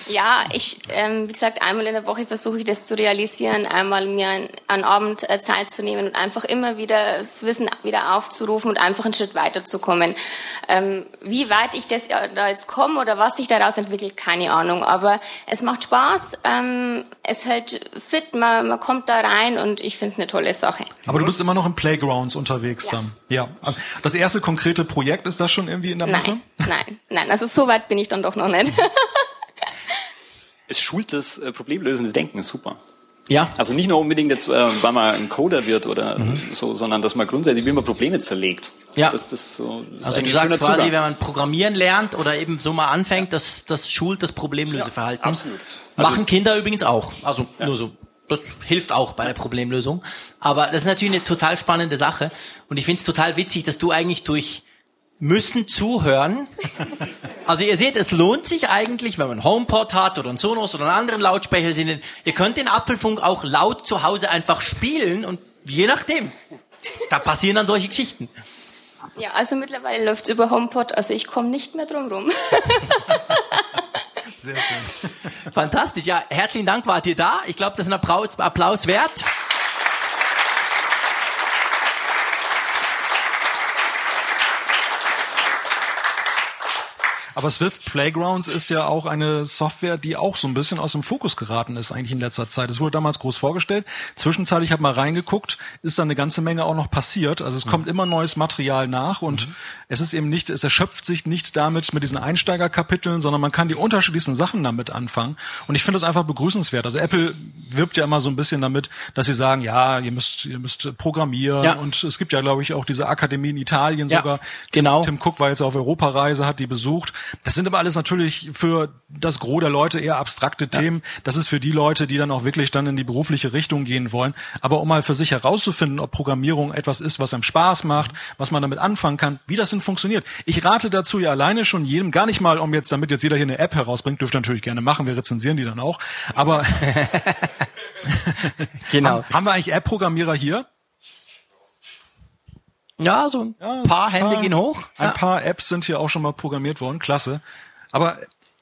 Ja, ich, ähm, wie gesagt, einmal in der Woche versuche ich das zu realisieren, einmal mir einen, einen Abend äh, Zeit zu nehmen und einfach immer wieder das Wissen wieder aufzurufen und einfach einen Schritt weiterzukommen. Ähm, wie weit ich das äh, da jetzt komme oder was sich daraus entwickelt, keine Ahnung. Aber es macht Spaß, ähm, es hält fit, man, man kommt da rein und ich finde es eine tolle Sache. Aber du bist immer noch im Playgrounds unterwegs Ja. dann. Ja. Das erste konkrete Projekt ist das schon irgendwie in der Mache? Nein, nein, nein. Also so weit bin ich dann doch noch nicht. (laughs) Es schult das äh, problemlösende Denken, ist super. Ja. Also nicht nur unbedingt jetzt, äh, weil man ein Coder wird oder so, sondern dass man grundsätzlich, wie man Probleme zerlegt. Ja. Das, das, so, das ist Also du sagst quasi, Zugang. wenn man Programmieren lernt oder eben so mal anfängt, das, das schult das Problemlöseverhalten. Ja, absolut. Also- Machen Kinder übrigens auch. Also nur so. Das hilft auch bei der Problemlösung. Aber das ist natürlich eine total spannende Sache. Und ich finde es total witzig, dass du eigentlich durch müssen zuhören. Also ihr seht, es lohnt sich eigentlich, wenn man HomePod hat oder einen Sonos oder einen anderen Lautsprecher. sind. Ihr könnt den Apfelfunk auch laut zu Hause einfach spielen und je nachdem. Da passieren dann solche Geschichten. ja, also mittlerweile läuft's über HomePod, also ich komme nicht mehr drum rum. Sehr schön. Fantastisch, ja, herzlichen Dank, wart ihr da. Ich glaube, das ist ein Applaus, Applaus wert. Aber Swift Playgrounds ist ja auch eine Software, die auch so ein bisschen aus dem Fokus geraten ist eigentlich in letzter Zeit. Es wurde damals groß vorgestellt. Zwischenzeitlich habe mal reingeguckt, ist da eine ganze Menge auch noch passiert. Also es kommt immer neues Material nach und es ist eben nicht, es erschöpft sich nicht damit mit diesen Einsteigerkapiteln, sondern man kann die unterschiedlichsten Sachen damit anfangen. Und ich finde das einfach begrüßenswert. Also Apple wirbt ja immer so ein bisschen damit, dass sie sagen, ja, ihr müsst, ihr müsst programmieren Ja. und es gibt ja, glaube ich, auch diese Akademie in Italien Ja, sogar. genau. Tim Cook war jetzt auf Europareise, hat die besucht. Das sind aber alles natürlich für das Gros der Leute eher abstrakte Themen. Das ist für die Leute, die dann auch wirklich dann in die berufliche Richtung gehen wollen. Aber um mal für sich herauszufinden, ob Programmierung etwas ist, was einem Spaß macht, was man damit anfangen kann, wie das denn funktioniert. Ich rate dazu ja alleine schon jedem, gar nicht mal, um jetzt, damit jetzt jeder hier eine App herausbringt, dürft ihr natürlich gerne machen, wir rezensieren die dann auch. Aber (laughs) (laughs) Genau. haben, haben wir eigentlich App-Programmierer hier? Ja, so ein Ja, paar Hände gehen hoch. Ein Ja. paar Apps sind hier auch schon mal programmiert worden, klasse. Aber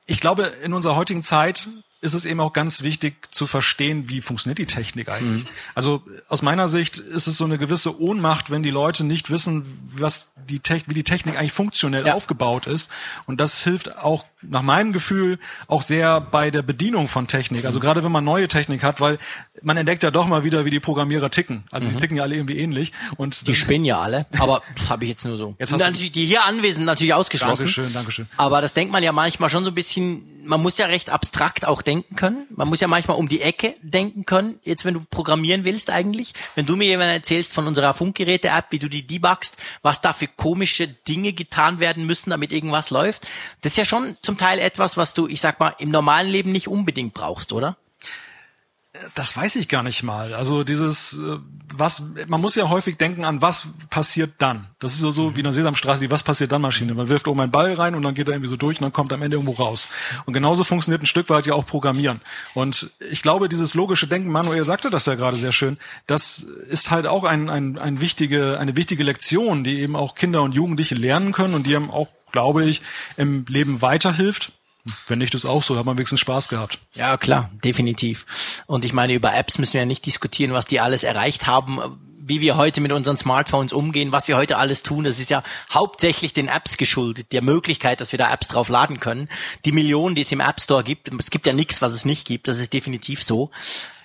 ich glaube, in unserer heutigen Zeit ist es eben auch ganz wichtig zu verstehen, wie funktioniert die Technik eigentlich. Also aus meiner Sicht ist es so eine gewisse Ohnmacht, wenn die Leute nicht wissen, was die Tech wie die Technik eigentlich funktionell Ja. aufgebaut ist. Und das hilft auch nach meinem Gefühl auch sehr bei der Bedienung von Technik. Also gerade wenn man neue Technik hat, weil man entdeckt ja doch mal wieder, wie die Programmierer ticken. Also die ticken ja alle irgendwie ähnlich. Und Die spinnen ja alle, aber (laughs) das habe ich jetzt nur so. Jetzt hast du- natürlich, die hier anwesend natürlich ausgeschlossen. Dankeschön, Dankeschön. Aber das denkt man ja manchmal schon so ein bisschen, man muss ja recht abstrakt auch denken können. Man muss ja manchmal um die Ecke denken können. Jetzt, wenn du programmieren willst eigentlich, wenn du mir jemand erzählst von unserer Funkgeräte-App, wie du die debuggst, was da für komische Dinge getan werden müssen, damit irgendwas läuft, das ist ja schon zum Teil etwas, was du, ich sag mal, im normalen Leben nicht unbedingt brauchst, oder? Das weiß ich gar nicht mal. Also dieses, äh, was, man muss ja häufig denken an, was passiert dann. Das ist so, so wie in der Sesamstraße, die Was passiert dann Maschine. Man wirft oben einen Ball rein und dann geht er irgendwie so durch und dann kommt am Ende irgendwo raus. Und genauso funktioniert ein Stück weit ja auch Programmieren. Und ich glaube, dieses logische Denken, Manuel sagte das ja gerade sehr schön, das ist halt auch ein, ein, ein wichtige, eine wichtige Lektion, die eben auch Kinder und Jugendliche lernen können und die eben auch, glaube ich, im Leben weiterhilft. Wenn nicht, ist auch so, hat man wenigstens Spaß gehabt. Ja, klar, definitiv. Und ich meine, über Apps müssen wir ja nicht diskutieren, was die alles erreicht haben, wie wir heute mit unseren Smartphones umgehen, was wir heute alles tun. Das ist ja hauptsächlich den Apps geschuldet, der Möglichkeit, dass wir da Apps drauf laden können. Die Millionen, die es im App Store gibt, es gibt ja nichts, was es nicht gibt, das ist definitiv so.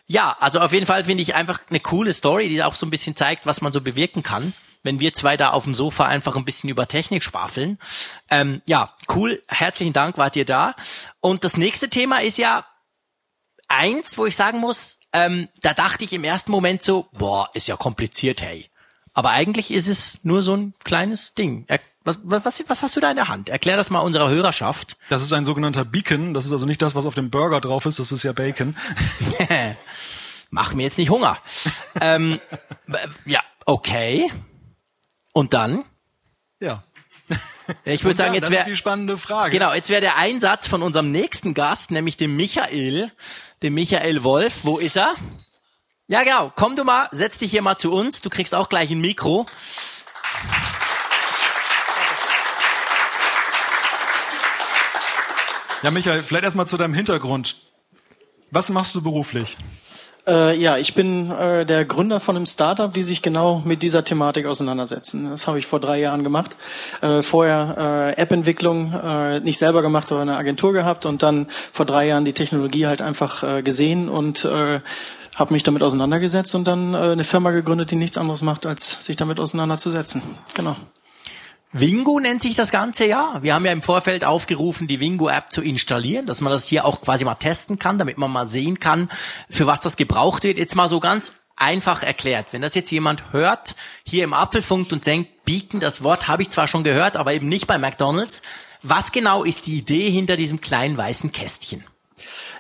Ja, also auf jeden Fall finde ich einfach eine coole Story, die auch so ein bisschen zeigt, was man so bewirken kann wenn wir zwei da auf dem Sofa einfach ein bisschen über Technik schwafeln. Ähm, ja, cool. Herzlichen Dank, wart ihr da. Und das nächste Thema ist ja eins, wo ich sagen muss, ähm, da dachte ich im ersten Moment so, boah, ist ja kompliziert, hey. Aber eigentlich ist es nur so ein kleines Ding. Er, was, was, was hast du da in der Hand? Erklär das mal unserer Hörerschaft. Das ist ein sogenannter Beacon. Das ist also nicht das, was auf dem Burger drauf ist. Das ist ja Bacon. (laughs) Mach mir jetzt nicht Hunger. ähm, (laughs) ja, okay. Und dann? Ja. Ich würde (laughs) sagen, jetzt das wäre ist die spannende Frage. Genau, jetzt wäre der Einsatz von unserem nächsten Gast, nämlich dem Michael, dem Michael Wolf. Wo ist er? Ja, genau. Komm du mal, setz dich hier mal zu uns. Du kriegst auch gleich ein Mikro. Ja, Michael, vielleicht erstmal zu deinem Hintergrund. Was machst du beruflich? Äh, ja, ich bin äh, der Gründer von einem Startup, die sich genau mit dieser Thematik auseinandersetzen. Das habe ich vor drei Jahren gemacht. Äh, vorher äh, App-Entwicklung äh, nicht selber gemacht, aber eine Agentur gehabt und dann vor drei Jahren die Technologie halt einfach äh, gesehen und äh, habe mich damit auseinandergesetzt und dann äh, eine Firma gegründet, die nichts anderes macht, als sich damit auseinanderzusetzen. Genau. Wingo nennt sich das Ganze ja. Wir haben ja im Vorfeld aufgerufen, die Wingo-App zu installieren, dass man das hier auch quasi mal testen kann, damit man mal sehen kann, für was das gebraucht wird. Jetzt mal so ganz einfach erklärt. Wenn das jetzt jemand hört, hier im Apfelfunk und denkt, Beacon, das Wort habe ich zwar schon gehört, aber eben nicht bei McDonald's. Was genau ist die Idee hinter diesem kleinen weißen Kästchen?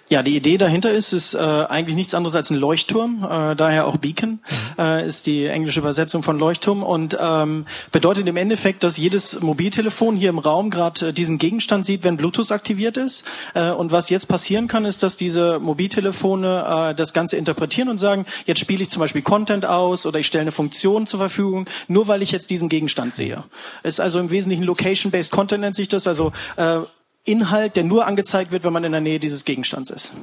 Ja, die Idee dahinter ist, ist äh, eigentlich nichts anderes als ein Leuchtturm, äh, daher auch Beacon mhm. äh, ist die englische Übersetzung von Leuchtturm und ähm, bedeutet im Endeffekt, dass jedes Mobiltelefon hier im Raum gerade äh, diesen Gegenstand sieht, wenn Bluetooth aktiviert ist. Äh, und was jetzt passieren kann, ist, dass diese Mobiltelefone äh, das Ganze interpretieren und sagen, jetzt spiele ich zum Beispiel Content aus oder ich stelle eine Funktion zur Verfügung, nur weil ich jetzt diesen Gegenstand sehe. Es ist also im Wesentlichen Location-Based Content nennt sich das, also äh, Inhalt, der nur angezeigt wird, wenn man in der Nähe dieses Gegenstands ist.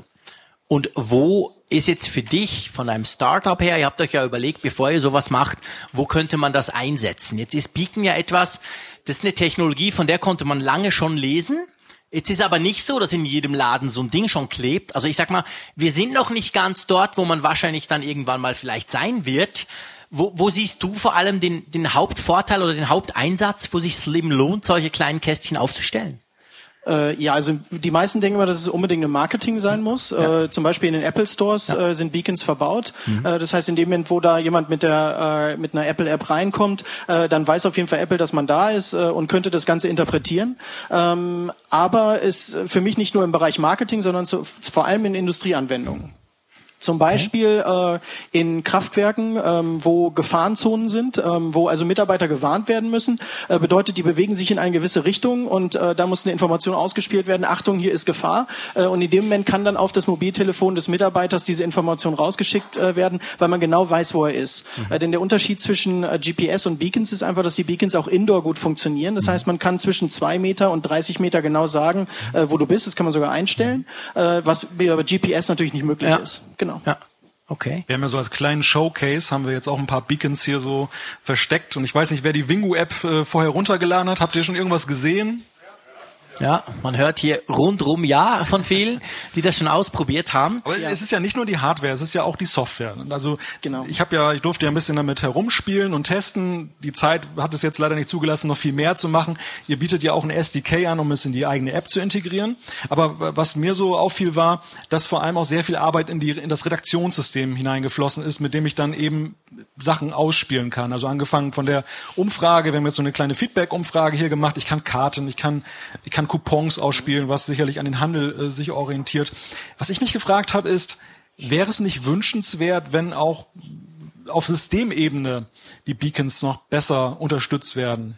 Und wo ist jetzt für dich von einem Startup her, ihr habt euch ja überlegt, bevor ihr sowas macht, wo könnte man das einsetzen? Jetzt ist Beacon ja etwas, das ist eine Technologie, von der konnte man lange schon lesen. Jetzt ist aber nicht so, dass in jedem Laden so ein Ding schon klebt. Also ich sag mal, wir sind noch nicht ganz dort, wo man wahrscheinlich dann irgendwann mal vielleicht sein wird. Wo, wo siehst du vor allem den, den Hauptvorteil oder den Haupteinsatz, wo sich Slim lohnt, solche kleinen Kästchen aufzustellen? Äh, ja, also die meisten denken immer, dass es unbedingt ein Marketing sein muss. Ja. Äh, zum Beispiel in den Apple Stores ja. äh, sind Beacons verbaut. Mhm. Äh, das heißt, in dem Moment, wo da jemand mit der äh, mit einer Apple App reinkommt, äh, dann weiß auf jeden Fall Apple, dass man da ist und könnte das Ganze interpretieren. Ähm, aber ist für mich nicht nur im Bereich Marketing, sondern zu, vor allem in Industrieanwendungen. Zum Beispiel äh, in Kraftwerken, ähm, wo Gefahrenzonen sind, ähm, wo also Mitarbeiter gewarnt werden müssen, äh, bedeutet, die bewegen sich in eine gewisse Richtung und äh, da muss eine Information ausgespielt werden, Achtung, hier ist Gefahr. Äh, und in dem Moment kann dann auf das Mobiltelefon des Mitarbeiters diese Information rausgeschickt äh, werden, weil man genau weiß, wo er ist. Mhm. Äh, denn der Unterschied zwischen äh, GPS und Beacons ist einfach, dass die Beacons auch indoor gut funktionieren. Das mhm. heißt, man kann zwischen zwei Meter und 30 Meter genau sagen, äh, wo du bist. Das kann man sogar einstellen, äh, was bei GPS natürlich nicht möglich ja. ist. Genau. Genau. Ja. Okay. Wir haben ja so als kleinen Showcase haben wir jetzt auch ein paar Beacons hier so versteckt und ich weiß nicht, wer die Wingu App äh, vorher runtergeladen hat. Habt ihr schon irgendwas gesehen? Ja, man hört hier rundrum Ja von vielen, die das schon ausprobiert haben. Aber ja. es ist ja nicht nur die Hardware, es ist ja auch die Software. Also genau. ich habe ja, ich durfte ja ein bisschen damit herumspielen und testen. Die Zeit hat es jetzt leider nicht zugelassen, noch viel mehr zu machen. Ihr bietet ja auch ein SDK an, um es in die eigene App zu integrieren. Aber was mir so auffiel, war, dass vor allem auch sehr viel Arbeit in, die, in das Redaktionssystem hineingeflossen ist, mit dem ich dann eben Sachen ausspielen kann. Also angefangen von der Umfrage, wir haben jetzt so eine kleine Feedback-Umfrage hier gemacht. Ich kann Karten, ich kann, ich kann Coupons ausspielen, was sicherlich an den Handel äh, sich orientiert. Was ich mich gefragt habe, ist, wäre es nicht wünschenswert, wenn auch auf Systemebene die Beacons noch besser unterstützt werden?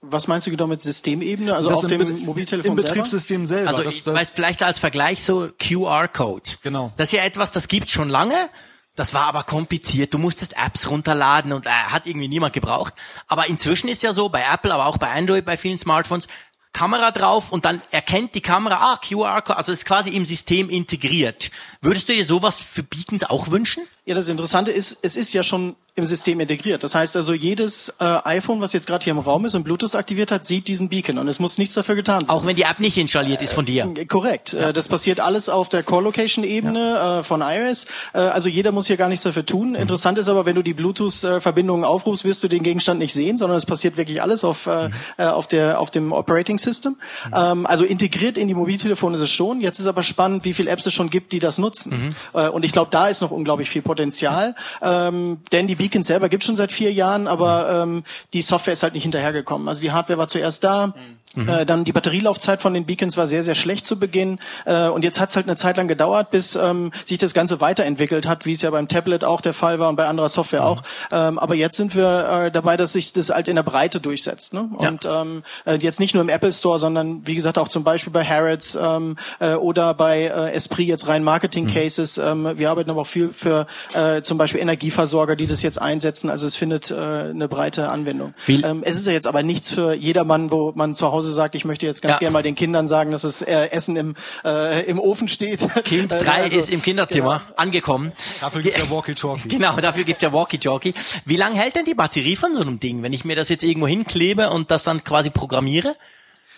Was meinst du genau mit Systemebene? Also das auf dem Mobiltelefon Im Betriebssystem selber. Also das, das vielleicht als Vergleich so QR-Code. Genau. Das ist ja etwas, das gibt's schon lange. Das war aber kompliziert. Du musstest Apps runterladen und äh, hat irgendwie niemand gebraucht. Aber inzwischen ist ja so, bei Apple, aber auch bei Android, bei vielen Smartphones, Kamera drauf und dann erkennt die Kamera, ah, QR-Code, also ist quasi im System integriert. Würdest du dir sowas für Beacons auch wünschen? Ja, das Interessante ist, es ist ja schon im System integriert. Das heißt also, jedes äh, iPhone, was jetzt gerade hier im Raum ist und Bluetooth aktiviert hat, sieht diesen Beacon und es muss nichts dafür getan werden. Auch wenn die App nicht installiert ist von dir. Äh, korrekt. Ja. Äh, das passiert alles auf der Core-Location-Ebene ja. äh, von iOS. Äh, also jeder muss hier gar nichts dafür tun. Mhm. Interessant ist aber, wenn du die Bluetooth-Verbindungen aufrufst, wirst du den Gegenstand nicht sehen, sondern es passiert wirklich alles auf, äh, mhm. äh, auf, der, auf dem Operating System. Mhm. Ähm, also integriert in die Mobiltelefone ist es schon. Jetzt ist aber spannend, wie viele Apps es schon gibt, die das nutzen. Mhm. Äh, und ich glaube, da ist noch unglaublich viel Potenzial. Ähm, denn die Beacons selber gibt schon seit vier Jahren, aber ähm, die Software ist halt nicht hinterhergekommen. Also die Hardware war zuerst da, mhm. äh, dann die Batterielaufzeit von den Beacons war sehr, sehr schlecht zu Beginn äh, und jetzt hat es halt eine Zeit lang gedauert, bis ähm, sich das Ganze weiterentwickelt hat, wie es ja beim Tablet auch der Fall war und bei anderer Software mhm. auch. Ähm, aber jetzt sind wir äh, dabei, dass sich das halt in der Breite durchsetzt. Ne? Und ja. ähm, äh, jetzt nicht nur im Apple Store, sondern wie gesagt auch zum Beispiel bei Harrods ähm, äh, oder bei äh, Esprit jetzt rein Marketing Cases. Mhm. Ähm, wir arbeiten aber auch viel für äh, zum Beispiel Energieversorger, die das jetzt jetzt einsetzen. Also es findet äh, eine breite Anwendung. Ähm, es ist ja jetzt aber nichts für jedermann, wo man zu Hause sagt, ich möchte jetzt ganz Ja. gerne mal den Kindern sagen, dass das äh, Essen im, äh, im Ofen steht. Kind (laughs) Äh, 3 also, ist im Kinderzimmer angekommen. Dafür gibt's ja Walkie-Talkie. (laughs) Genau, dafür gibt's ja Walkie-Talkie. Wie lange hält denn die Batterie von so einem Ding, wenn ich mir das jetzt irgendwo hinklebe und das dann quasi programmiere?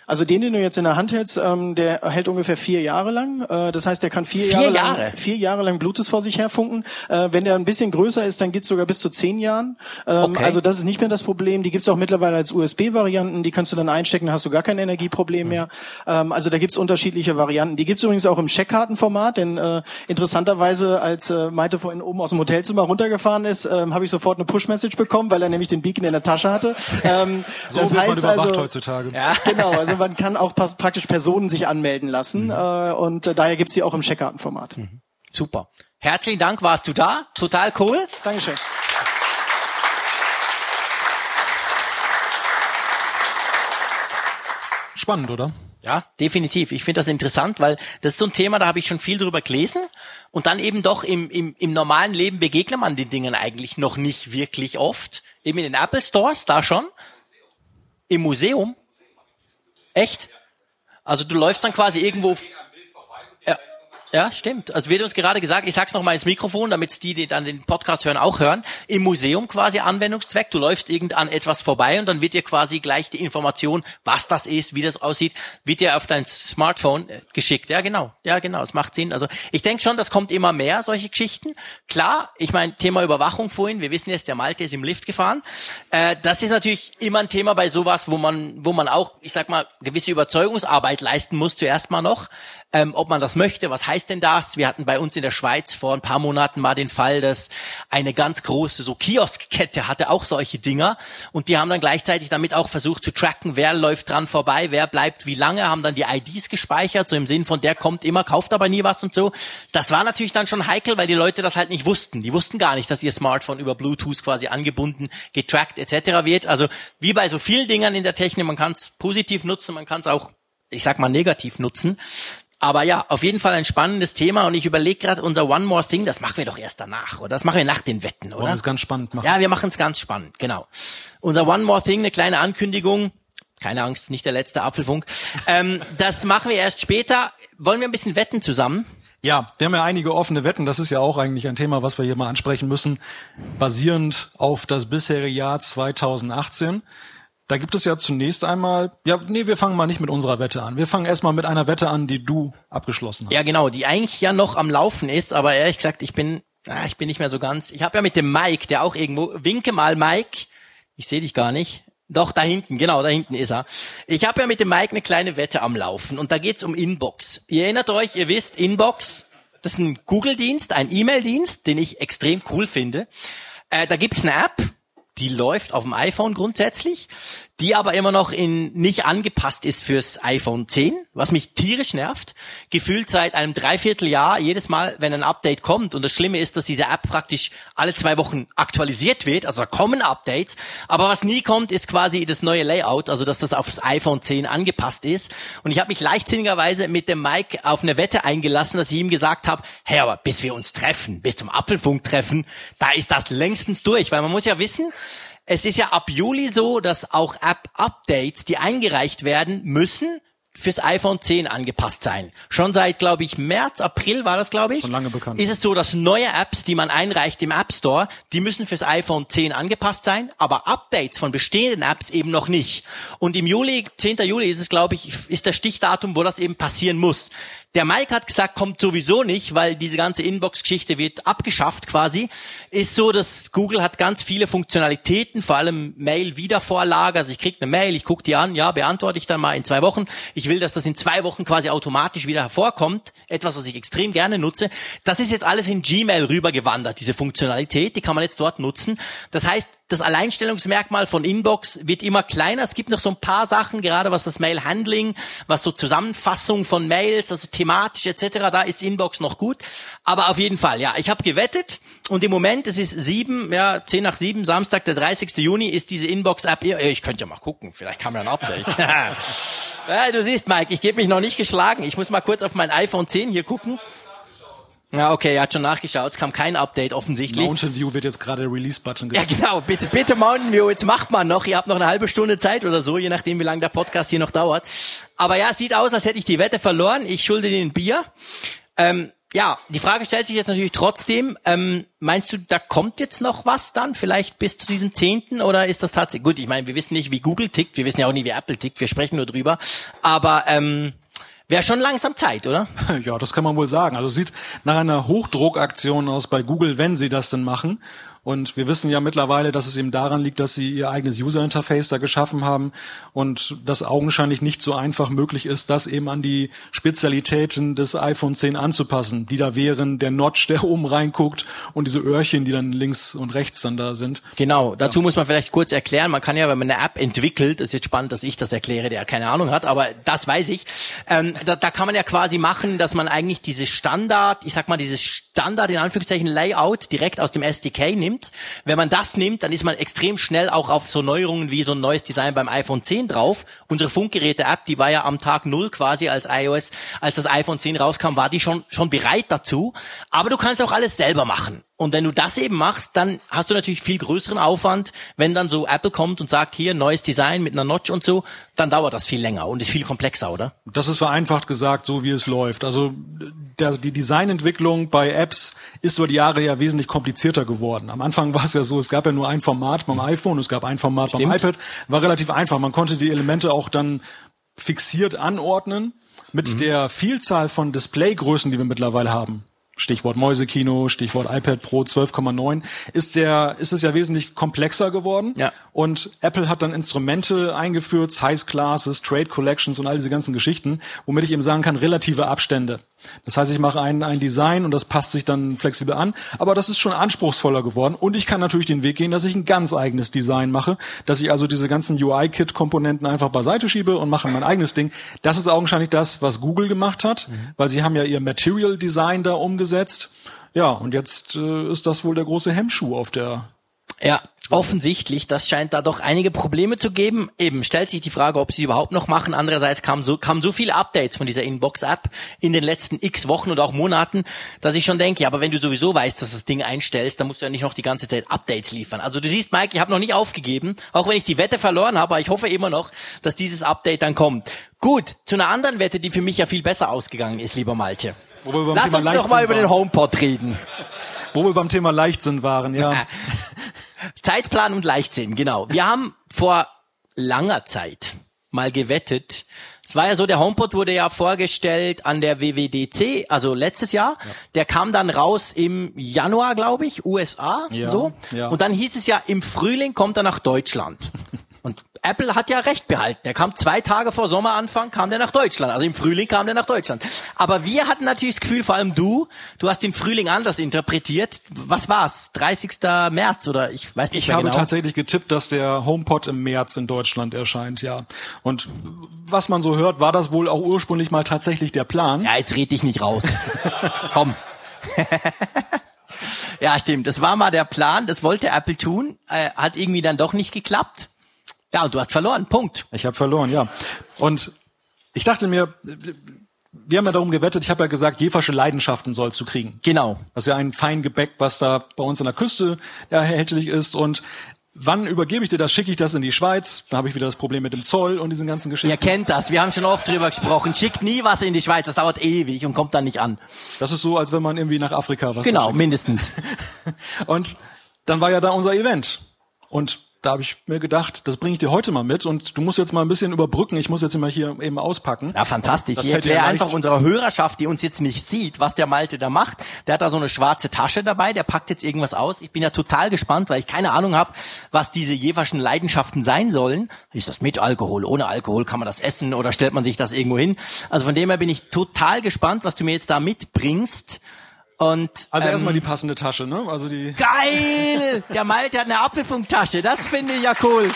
Also den, den du jetzt in der Hand hältst, ähm, der hält ungefähr vier Jahre lang. Äh, das heißt, der kann vier, Vier Jahre, Jahre? lang vier Jahre lang Bluetooth vor sich herfunken. Äh, wenn der ein bisschen größer ist, dann geht's sogar bis zu zehn Jahren. Ähm, Okay. Also das ist nicht mehr das Problem. Die gibt's auch mittlerweile als USB-Varianten. Die kannst du dann einstecken, hast du gar kein Energieproblem mehr. Ähm, also da gibt's unterschiedliche Varianten. Die gibt's übrigens auch im Checkkartenformat, denn äh, interessanterweise, als äh, Malte vorhin oben aus dem Hotelzimmer runtergefahren ist, ähm, habe ich sofort eine Push-Message bekommen, weil er nämlich den Beacon in der Tasche hatte. (laughs) Ähm, So wird man überwacht also, heutzutage. Ja. Genau, also man kann auch praktisch Personen sich anmelden lassen äh, und äh, daher gibt's die auch im Checkkartenformat. Super. Herzlichen Dank, warst du da? Total cool. Dankeschön. Spannend, oder? Ja, definitiv. Ich finde das interessant, weil das ist so ein Thema, da habe ich schon viel drüber gelesen. Und dann eben doch im, im, im normalen Leben begegnet man den Dingen eigentlich noch nicht wirklich oft. Eben in den Apple Stores, da schon. Im Museum. Echt? Also du läufst dann quasi irgendwo. Ja, stimmt. Also wird uns gerade gesagt, ich sag's noch mal ins Mikrofon, damit die, die dann den Podcast hören, auch hören. Im Museum quasi Anwendungszweck. Du läufst irgend an etwas vorbei und dann wird dir quasi gleich die Information, was das ist, wie das aussieht, wird dir auf dein Smartphone äh, geschickt. Ja, genau. Ja, genau. Es macht Sinn. Also ich denke schon, das kommt immer mehr, solche Geschichten. Klar, ich meine, Thema Überwachung vorhin. Wir wissen jetzt, der Malte ist im Lift gefahren. Äh, das ist natürlich immer ein Thema bei sowas, wo man, wo man auch, ich sag mal, gewisse Überzeugungsarbeit leisten muss, zuerst mal noch. Ähm, ob man das möchte, was heißt denn das? Wir hatten bei uns in der Schweiz vor ein paar Monaten mal den Fall, dass eine ganz große so Kioskkette hatte auch solche Dinger und die haben dann gleichzeitig damit auch versucht zu tracken, wer läuft dran vorbei, wer bleibt wie lange, haben dann die IDs gespeichert, so im Sinn von der kommt immer, kauft aber nie was und so. Das war natürlich dann schon heikel, weil die Leute das halt nicht wussten. Die wussten gar nicht, dass ihr Smartphone über Bluetooth quasi angebunden, getrackt etc. wird. Also wie bei so vielen Dingern in der Technik, man kann es positiv nutzen, man kann es auch, ich sag mal, negativ nutzen. Aber ja, auf jeden Fall ein spannendes Thema und ich überlege gerade unser One More Thing, das machen wir doch erst danach, oder? Das machen wir nach den Wetten, Wollen wir oder? es ganz spannend machen. Ja, wir machen es ganz spannend, genau. Unser One More Thing, eine kleine Ankündigung. Keine Angst, nicht der letzte Apfelfunk. ähm, das machen wir erst später. Wollen wir ein bisschen wetten zusammen? Ja, wir haben ja einige offene Wetten. Das ist ja auch eigentlich ein Thema, was wir hier mal ansprechen müssen, basierend auf das bisherige Jahr 2018. Da gibt es ja zunächst einmal, ja, nee, wir fangen mal nicht mit unserer Wette an. Wir fangen erstmal mit einer Wette an, die du abgeschlossen hast. Ja, genau, die eigentlich ja noch am Laufen ist, aber ehrlich gesagt, ich bin, ah, ich bin nicht mehr so ganz. Ich habe ja mit dem Mike, der auch irgendwo, winke mal Mike, ich sehe dich gar nicht. Doch, da hinten, genau, da hinten ist er. Ich habe ja mit dem Mike eine kleine Wette am Laufen und da geht's um Inbox. Ihr erinnert euch, ihr wisst, Inbox, das ist ein Google-Dienst, ein E-Mail-Dienst, den ich extrem cool finde. Äh, da gibt's eine App, die läuft auf dem iPhone grundsätzlich, die aber immer noch in nicht angepasst ist fürs iPhone 10, was mich tierisch nervt. Gefühlt seit einem Dreivierteljahr jedes Mal, wenn ein Update kommt. Und das Schlimme ist, dass diese App praktisch alle zwei Wochen aktualisiert wird. Also da kommen Updates. Aber was nie kommt, ist quasi das neue Layout, also dass das aufs iPhone 10 angepasst ist. Und ich habe mich leichtsinnigerweise mit dem Mike auf eine Wette eingelassen, dass ich ihm gesagt habe, hey, aber bis wir uns treffen, bis zum Apfelfunk treffen, da ist das längstens durch. Weil man muss ja wissen, es ist ja ab Juli so, dass auch App-Updates, die eingereicht werden, müssen fürs iPhone 10 angepasst sein. Schon seit, glaube ich, März, April war das, glaube ich. Schon lange bekannt. Ist es so, dass neue Apps, die man einreicht im App Store, die müssen fürs iPhone 10 angepasst sein, aber Updates von bestehenden Apps eben noch nicht. Und im Juli, 10. Juli ist es, glaube ich, ist das Stichdatum, wo das eben passieren muss. Der Mike hat gesagt, kommt sowieso nicht, weil diese ganze Inbox-Geschichte wird abgeschafft quasi. Ist so, dass Google hat ganz viele Funktionalitäten, vor allem Mail-Wiedervorlage. Also ich krieg eine Mail, ich gucke die an, ja, beantworte ich dann mal in zwei Wochen. Ich will, dass das in zwei Wochen quasi automatisch wieder hervorkommt. Etwas, was ich extrem gerne nutze. Das ist jetzt alles in Gmail rübergewandert, diese Funktionalität. Die kann man jetzt dort nutzen. Das heißt, das Alleinstellungsmerkmal von Inbox wird immer kleiner. Es gibt noch so ein paar Sachen, gerade was das Mail-Handling, was so Zusammenfassung von Mails, also thematisch etc., da ist Inbox noch gut. Aber auf jeden Fall, ja, ich habe gewettet und im Moment, es ist sieben, ja, zehn nach sieben, Samstag, der 30. Juni, ist diese Inbox-App, ich könnte ja mal gucken, vielleicht kam ja ein Update. (laughs) ja, du siehst, Mike, ich gebe mich noch nicht geschlagen. Ich muss mal kurz auf mein iPhone 10 hier gucken. Ja, okay, er hat schon nachgeschaut, es kam kein Update offensichtlich. Mountain View wird jetzt gerade der Release-Button Ja, genau, bitte, bitte Mountain View, jetzt macht man noch, ihr habt noch eine halbe Stunde Zeit oder so, je nachdem, wie lange der Podcast hier noch dauert. Aber ja, sieht aus, als hätte ich die Wette verloren, ich schulde dir ein Bier. Ähm, ja, die Frage stellt sich jetzt natürlich trotzdem, ähm, meinst du, da kommt jetzt noch was dann, vielleicht bis zu diesem Zehnten oder ist das tatsächlich, gut, ich meine, wir wissen nicht, wie Google tickt, wir wissen ja auch nicht, wie Apple tickt, wir sprechen nur drüber, aber ähm, wäre schon langsam Zeit, oder? (laughs) Ja, das kann man wohl sagen. Also sieht nach einer Hochdruckaktion aus bei Google, wenn sie das denn machen. Und wir wissen ja mittlerweile, dass es eben daran liegt, dass sie ihr eigenes User-Interface da geschaffen haben und das augenscheinlich nicht so einfach möglich ist, das eben an die Spezialitäten des iPhone 10 anzupassen, die da wären der Notch, der (laughs) oben reinguckt und diese Öhrchen, die dann links und rechts dann da sind. Genau, dazu ja. muss man vielleicht kurz erklären, man kann ja, wenn man eine App entwickelt, ist jetzt spannend, dass ich das erkläre, der keine Ahnung hat, aber das weiß ich, ähm, da, da kann man ja quasi machen, dass man eigentlich dieses Standard, ich sag mal, dieses Standard in Anführungszeichen Layout direkt aus dem SDK nimmt nimmt. Wenn man das nimmt, dann ist man extrem schnell auch auf so Neuerungen wie so ein neues Design beim iPhone 10 drauf. Unsere Funkgeräte-App, die war ja am Tag null quasi als iOS, als das iPhone 10 rauskam, war die schon, schon bereit dazu. Aber du kannst auch alles selber machen. Und wenn du das eben machst, dann hast du natürlich viel größeren Aufwand. Wenn dann so Apple kommt und sagt, hier, neues Design mit einer Notch und so, dann dauert das viel länger und ist viel komplexer, oder? Das ist vereinfacht gesagt, so wie es läuft. Also die Designentwicklung bei Apps ist über die Jahre ja wesentlich komplizierter geworden. Am Anfang war es ja so, es gab ja nur ein Format beim iPhone, es gab ein Format Stimmt. beim iPad. War relativ einfach. Man konnte die Elemente auch dann fixiert anordnen mit mhm. der Vielzahl von Displaygrößen, die wir mittlerweile haben. Stichwort Mäusekino, Stichwort iPad Pro 12,9, ist der, ist es ja wesentlich komplexer geworden. Ja. Und Apple hat dann Instrumente eingeführt, Size Classes, Trade Collections und all diese ganzen Geschichten, womit ich eben sagen kann, relative Abstände. Das heißt, ich mache ein, ein Design und das passt sich dann flexibel an. Aber das ist schon anspruchsvoller geworden. Und ich kann natürlich den Weg gehen, dass ich ein ganz eigenes Design mache, dass ich also diese ganzen UI-Kit-Komponenten einfach beiseite schiebe und mache mein eigenes Ding. Das ist augenscheinlich das, was Google gemacht hat, mhm. weil sie haben ja ihr Material Design da umgesetzt. Ja, und jetzt äh, ist das wohl der große Hemmschuh auf der ja, offensichtlich, das scheint da doch einige Probleme zu geben. Eben stellt sich die Frage, ob sie überhaupt noch machen. Andererseits kamen so, kamen so viele Updates von dieser Inbox-App in den letzten x Wochen und auch Monaten, dass ich schon denke, ja, aber wenn du sowieso weißt, dass das Ding einstellst, dann musst du ja nicht noch die ganze Zeit Updates liefern. Also du siehst, Mike, ich habe noch nicht aufgegeben, auch wenn ich die Wette verloren habe, aber ich hoffe immer noch, dass dieses Update dann kommt. Gut, zu einer anderen Wette, die für mich ja viel besser ausgegangen ist, lieber Malte. Lass Thema uns noch mal über den HomePod reden. Wo wir beim Thema Leichtsinn waren, ja. (laughs) Zeitplan und Leichtsinn, genau. Wir haben vor langer Zeit mal gewettet. Es war ja so, der HomePod wurde ja vorgestellt an der WWDC, also letztes Jahr. Ja. Der kam dann raus im Januar, glaube ich, USA, ja, so. Ja. Und dann hieß es ja, im Frühling kommt er nach Deutschland. (laughs) Und Apple hat ja recht behalten. Er kam zwei Tage vor Sommeranfang, kam der nach Deutschland. Also im Frühling kam der nach Deutschland. Aber wir hatten natürlich das Gefühl, vor allem du, du hast den Frühling anders interpretiert. Was war's? 30. März oder ich weiß nicht ich mehr genau. Ich habe tatsächlich getippt, dass der HomePod im März in Deutschland erscheint, ja. Und was man so hört, war das wohl auch ursprünglich mal tatsächlich der Plan. Ja, jetzt red dich nicht raus. (laughs) Komm. (laughs) ja, stimmt. Das war mal der Plan. Das wollte Apple tun. Äh, hat irgendwie dann doch nicht geklappt. Ja, und du hast verloren. Punkt. Ich habe verloren, ja. Und ich dachte mir, wir haben ja darum gewettet, ich habe ja gesagt, Jeversche Leidenschaften sollst du kriegen. Genau. Das ist ja ein Feingebäck, was da bei uns an der Küste erhältlich ist. Und wann übergebe ich dir das? Schicke ich das in die Schweiz? Da habe ich wieder das Problem mit dem Zoll und diesen ganzen Geschichten. Ihr kennt das, wir haben schon oft drüber gesprochen. Schickt nie was in die Schweiz, das dauert ewig und kommt dann nicht an. Das ist so, als wenn man irgendwie nach Afrika was Genau, mindestens. (laughs) und dann war ja da unser Event. Und da habe ich mir gedacht, das bringe ich dir heute mal mit und du musst jetzt mal ein bisschen überbrücken. Ich muss jetzt immer hier eben auspacken. Ja, fantastisch. Das ich erkläre einfach unserer Hörerschaft, die uns jetzt nicht sieht, was der Malte da macht. Der hat da so eine schwarze Tasche dabei, der packt jetzt irgendwas aus. Ich bin ja total gespannt, weil ich keine Ahnung habe, was diese jeverschen Leidenschaften sein sollen. Ist das mit Alkohol, ohne Alkohol? Kann man das essen oder stellt man sich das irgendwo hin? Also von dem her bin ich total gespannt, was du mir jetzt da mitbringst. Und, also ähm, erstmal die passende Tasche, ne? Also die. Geil! Der Malte hat eine Apfelfunktasche. Das finde ich ja cool.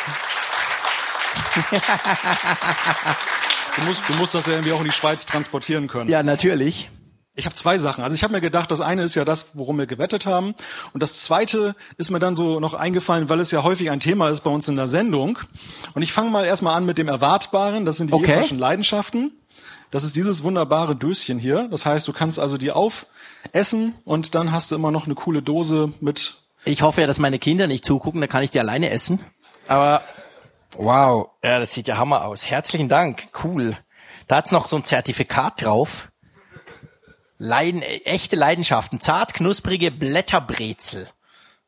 du, musst, du musst das ja irgendwie auch in die Schweiz transportieren können. Ja, natürlich. Ich habe zwei Sachen. Also ich habe mir gedacht, das eine ist ja das, worum wir gewettet haben. Und das zweite ist mir dann so noch eingefallen, weil es ja häufig ein Thema ist bei uns in der Sendung. Und ich fange mal erstmal an mit dem Erwartbaren. Das sind die okay. Leidenschaften. Das ist dieses wunderbare Döschen hier. Das heißt, du kannst also die aufessen und dann hast du immer noch eine coole Dose mit. Ich hoffe ja, dass meine Kinder nicht zugucken, dann kann ich die alleine essen. Aber wow, ja, das sieht ja Hammer aus. Herzlichen Dank, cool. Da hat's noch so ein Zertifikat drauf. Leiden, echte Leidenschaften, zart knusprige Blätterbrezel.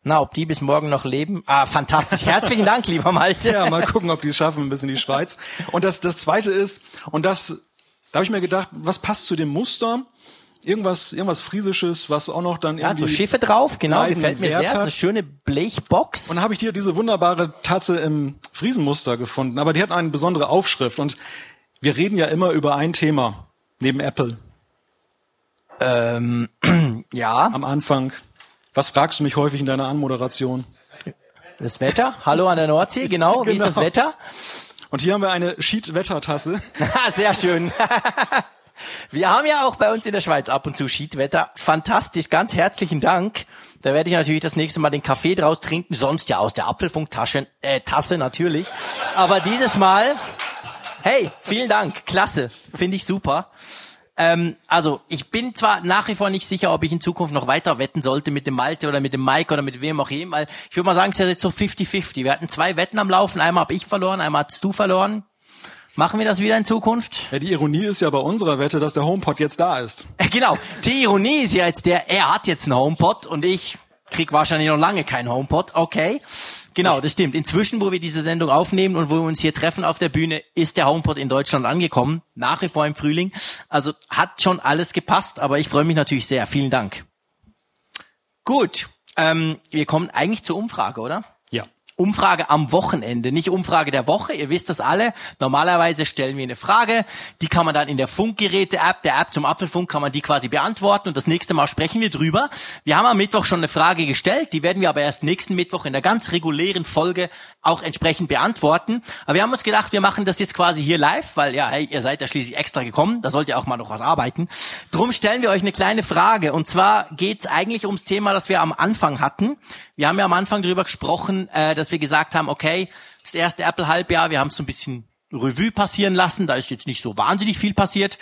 Na, ob die bis morgen noch leben? Ah, fantastisch. (laughs) Herzlichen Dank, lieber Malte. Ja, mal gucken, ob die es schaffen bis in die Schweiz. Und das, das zweite ist, und das, da habe ich mir gedacht, was passt zu dem Muster? Irgendwas, irgendwas Friesisches, was auch noch dann Ja, irgendwie. so Schiffe drauf, genau, gefällt mir Wert sehr. Ist hat. eine schöne Blechbox. Und dann habe ich hier diese wunderbare Tasse im Friesenmuster gefunden, aber die hat eine besondere Aufschrift. Und wir reden ja immer über ein Thema neben Apple Ähm, (clears throat) ja, am Anfang. Was fragst du mich häufig in deiner Anmoderation? das Wetter. Hallo an der Nordsee, genau. Wie ist das Genau. Wetter? Und hier haben wir eine Sheet-Wetter-Tasse. (laughs) Ah, Sehr schön. (laughs) Wir haben ja auch bei uns in der Schweiz ab und zu Schiedwetter. Fantastisch, ganz herzlichen Dank. Da werde ich natürlich das nächste Mal den Kaffee draus trinken, sonst ja aus der Apfelfunktasche, äh, Tasse natürlich. Aber dieses Mal, hey, vielen Dank, klasse, finde ich super. Ähm, also ich bin zwar nach wie vor nicht sicher, ob ich in Zukunft noch weiter wetten sollte mit dem Malte oder mit dem Mike oder mit wem auch immer, weil ich würde mal sagen, es ist jetzt so 50-50. Wir hatten zwei Wetten am Laufen, einmal habe ich verloren, einmal hast du verloren. Machen wir das wieder in Zukunft? Ja, die Ironie ist ja bei unserer Wette, dass der HomePod jetzt da ist. (laughs) Äh, Genau. Die Ironie ist ja jetzt der, er hat jetzt einen HomePod und ich krieg wahrscheinlich noch lange keinen HomePod. Okay. Genau, das stimmt. Inzwischen, wo wir diese Sendung aufnehmen und wo wir uns hier treffen auf der Bühne, ist der HomePod in Deutschland angekommen. Nach wie vor im Frühling. Also hat schon alles gepasst, aber ich freue mich natürlich sehr. Vielen Dank. Gut. Ähm, wir kommen eigentlich zur Umfrage, oder? Umfrage am Wochenende, nicht Umfrage der Woche. Ihr wisst das alle. Normalerweise stellen wir eine Frage, die kann man dann in der Funkgeräte-App, der App zum Apfelfunk, kann man die quasi beantworten und das nächste Mal sprechen wir drüber. Wir haben am Mittwoch schon eine Frage gestellt, die werden wir aber erst nächsten Mittwoch in der ganz regulären Folge auch entsprechend beantworten. Aber wir haben uns gedacht, wir machen das jetzt quasi hier live, weil ja, hey, ihr seid ja schließlich extra gekommen, da sollt ihr auch mal noch was arbeiten. Drum stellen wir euch eine kleine Frage und zwar geht es eigentlich ums Thema, das wir am Anfang hatten. Wir haben ja am Anfang darüber gesprochen, äh, dass wir gesagt haben, okay, das erste Apple-Halbjahr, wir haben es so ein bisschen Revue passieren lassen, da ist jetzt nicht so wahnsinnig viel passiert,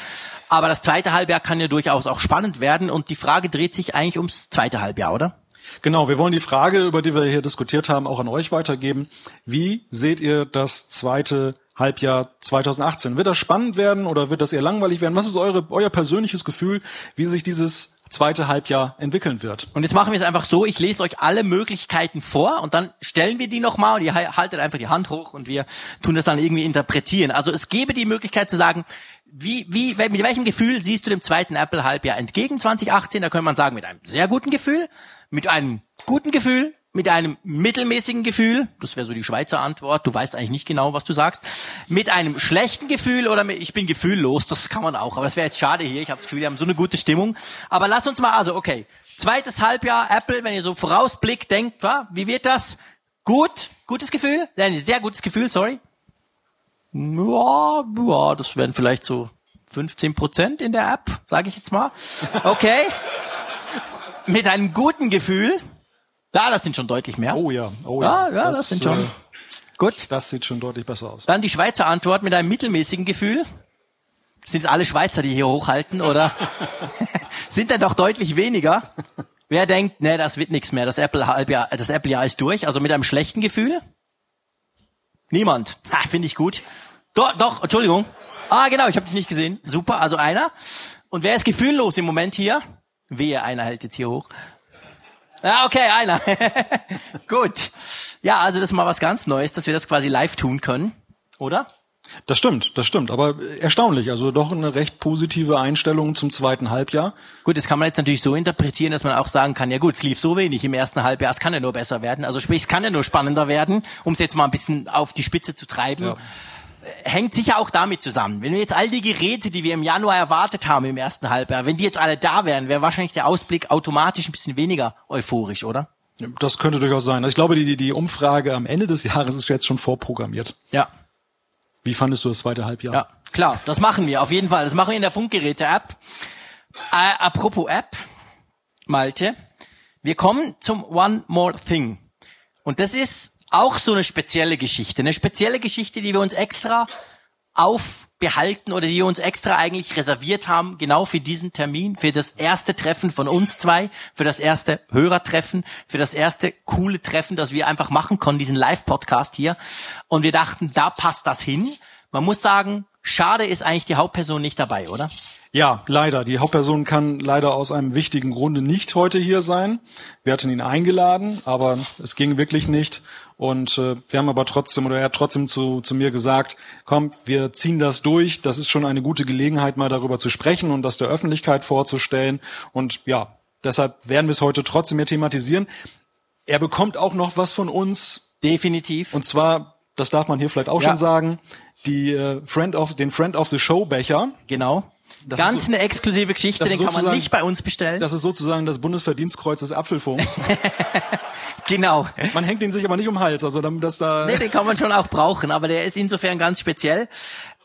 aber das zweite Halbjahr kann ja durchaus auch spannend werden und die Frage dreht sich eigentlich ums zweite Halbjahr, oder? Genau, wir wollen die Frage, über die wir hier diskutiert haben, auch an euch weitergeben. Wie seht ihr das zweite Halbjahr 2018? Wird das spannend werden oder wird das eher langweilig werden? Was ist eure, euer persönliches Gefühl, wie sich dieses zweite Halbjahr entwickeln wird? Und jetzt machen wir es einfach so, ich lese euch alle Möglichkeiten vor und dann stellen wir die nochmal und ihr haltet einfach die Hand hoch und wir tun das dann irgendwie interpretieren. Also es gäbe die Möglichkeit zu sagen, wie, wie, mit welchem Gefühl siehst du dem zweiten Apple-Halbjahr entgegen 2018? Da könnte man sagen, mit einem sehr guten Gefühl, mit einem guten Gefühl, mit einem mittelmäßigen Gefühl, das wäre so die Schweizer Antwort, du weißt eigentlich nicht genau, was du sagst, mit einem schlechten Gefühl oder mit, ich bin gefühllos, das kann man auch, aber das wäre jetzt schade hier, ich habe das Gefühl, wir haben so eine gute Stimmung. Aber lass uns mal, also okay, zweites Halbjahr Apple, wenn ihr so vorausblickt, denkt, wa, wie wird das? Gut, gutes Gefühl, Nein, sehr gutes Gefühl, sorry. Ja, ja, das wären vielleicht so 15 Prozent in der App, sage ich jetzt mal. Okay. Mit einem guten Gefühl. Ja, das sind schon deutlich mehr. Oh ja, oh Ja, ja. ja, das, sind schon. äh, Gut. das sieht schon deutlich besser aus. Dann die Schweizer Antwort mit einem mittelmäßigen Gefühl. Sind es alle Schweizer, die hier hochhalten, oder? (laughs) sind dann doch deutlich weniger. Wer denkt, ne, das wird nichts mehr, das Apple Halbjahr, das Apple Jahr ist durch, also mit einem schlechten Gefühl? Niemand. Ha, finde ich gut. Doch, doch, Entschuldigung. Ah, genau, ich habe dich nicht gesehen. Super, also einer. Und wer ist gefühllos im Moment hier? Wehe, einer hält jetzt hier hoch. Ah, okay, einer. (laughs) Gut. Ja, also das ist mal was ganz Neues, dass wir das quasi live tun können, oder? Das stimmt, das stimmt. Aber erstaunlich. Also doch eine recht positive Einstellung zum zweiten Halbjahr. Gut, das kann man jetzt natürlich so interpretieren, dass man auch sagen kann, ja gut, es lief so wenig im ersten Halbjahr, es kann ja nur besser werden. Also sprich, es kann ja nur spannender werden, um es jetzt mal ein bisschen auf die Spitze zu treiben. Ja. Hängt sicher auch damit zusammen. Wenn wir jetzt all die Geräte, die wir im Januar erwartet haben im ersten Halbjahr, wenn die jetzt alle da wären, wäre wahrscheinlich der Ausblick automatisch ein bisschen weniger euphorisch, oder? Das könnte durchaus sein. Also ich glaube, die, die Umfrage am Ende des Jahres ist jetzt schon vorprogrammiert. Ja. Wie fandest du das zweite Halbjahr? Ja, klar, das machen wir auf jeden Fall. Das machen wir in der Funkgeräte-App. Äh, apropos App, Malte, wir kommen zum One More Thing. Und das ist auch so eine spezielle Geschichte. Eine spezielle Geschichte, die wir uns extra aufbehalten oder die wir uns extra eigentlich reserviert haben, genau für diesen Termin, für das erste Treffen von uns zwei, für das erste Hörertreffen, für das erste coole Treffen, das wir einfach machen konnten, diesen Live-Podcast hier. Und wir dachten, da passt das hin. Man muss sagen, schade ist eigentlich die Hauptperson nicht dabei, oder? Ja, leider. Die Hauptperson kann leider aus einem wichtigen Grunde nicht heute hier sein. Wir hatten ihn eingeladen, aber es ging wirklich nicht. Und äh, wir haben aber trotzdem, oder er hat trotzdem zu, zu mir gesagt, komm, wir ziehen das durch. Das ist schon eine gute Gelegenheit, mal darüber zu sprechen und das der Öffentlichkeit vorzustellen. Und ja, deshalb werden wir es heute trotzdem hier thematisieren. Er bekommt auch noch was von uns. Definitiv. Und zwar, das darf man hier vielleicht auch Ja. schon sagen, die äh, Friend of, den Friend of the Show Becher. Genau. Das Ganz so- eine exklusive Geschichte, den kann man nicht bei uns bestellen. Das ist sozusagen das Bundesverdienstkreuz des Apfelfunks. (laughs) genau. Man hängt ihn sich aber nicht um den Hals, also damit das da. Nee, den kann man schon auch brauchen, aber der ist insofern ganz speziell.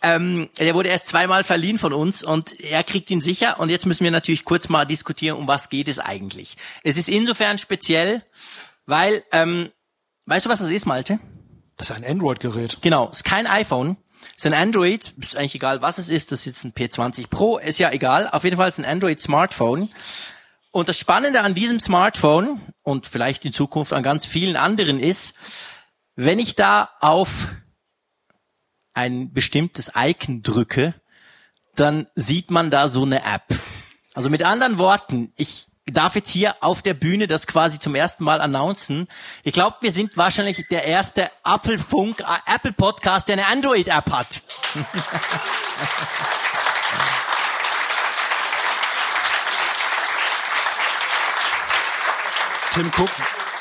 Ähm, der wurde erst zweimal verliehen von uns und er kriegt ihn sicher. Und jetzt müssen wir natürlich kurz mal diskutieren, um was geht es eigentlich. Es ist insofern speziell, weil, ähm, weißt du, was das ist, Malte? Das ist ein Android-Gerät. Genau, ist kein iPhone, ist ein Android, ist eigentlich egal, was es ist, das ist jetzt ein P20 Pro, ist ja egal, auf jeden Fall ist ein Android-Smartphone. Und das Spannende an diesem Smartphone und vielleicht in Zukunft an ganz vielen anderen ist, wenn ich da auf ein bestimmtes Icon drücke, dann sieht man da so eine App. Also mit anderen Worten, ich darf jetzt hier auf der Bühne das quasi zum ersten Mal announcen. Ich glaube, wir sind wahrscheinlich der erste Apfelfunk, äh, Apple Podcast, der eine Android-App hat. (laughs) Tim Cook,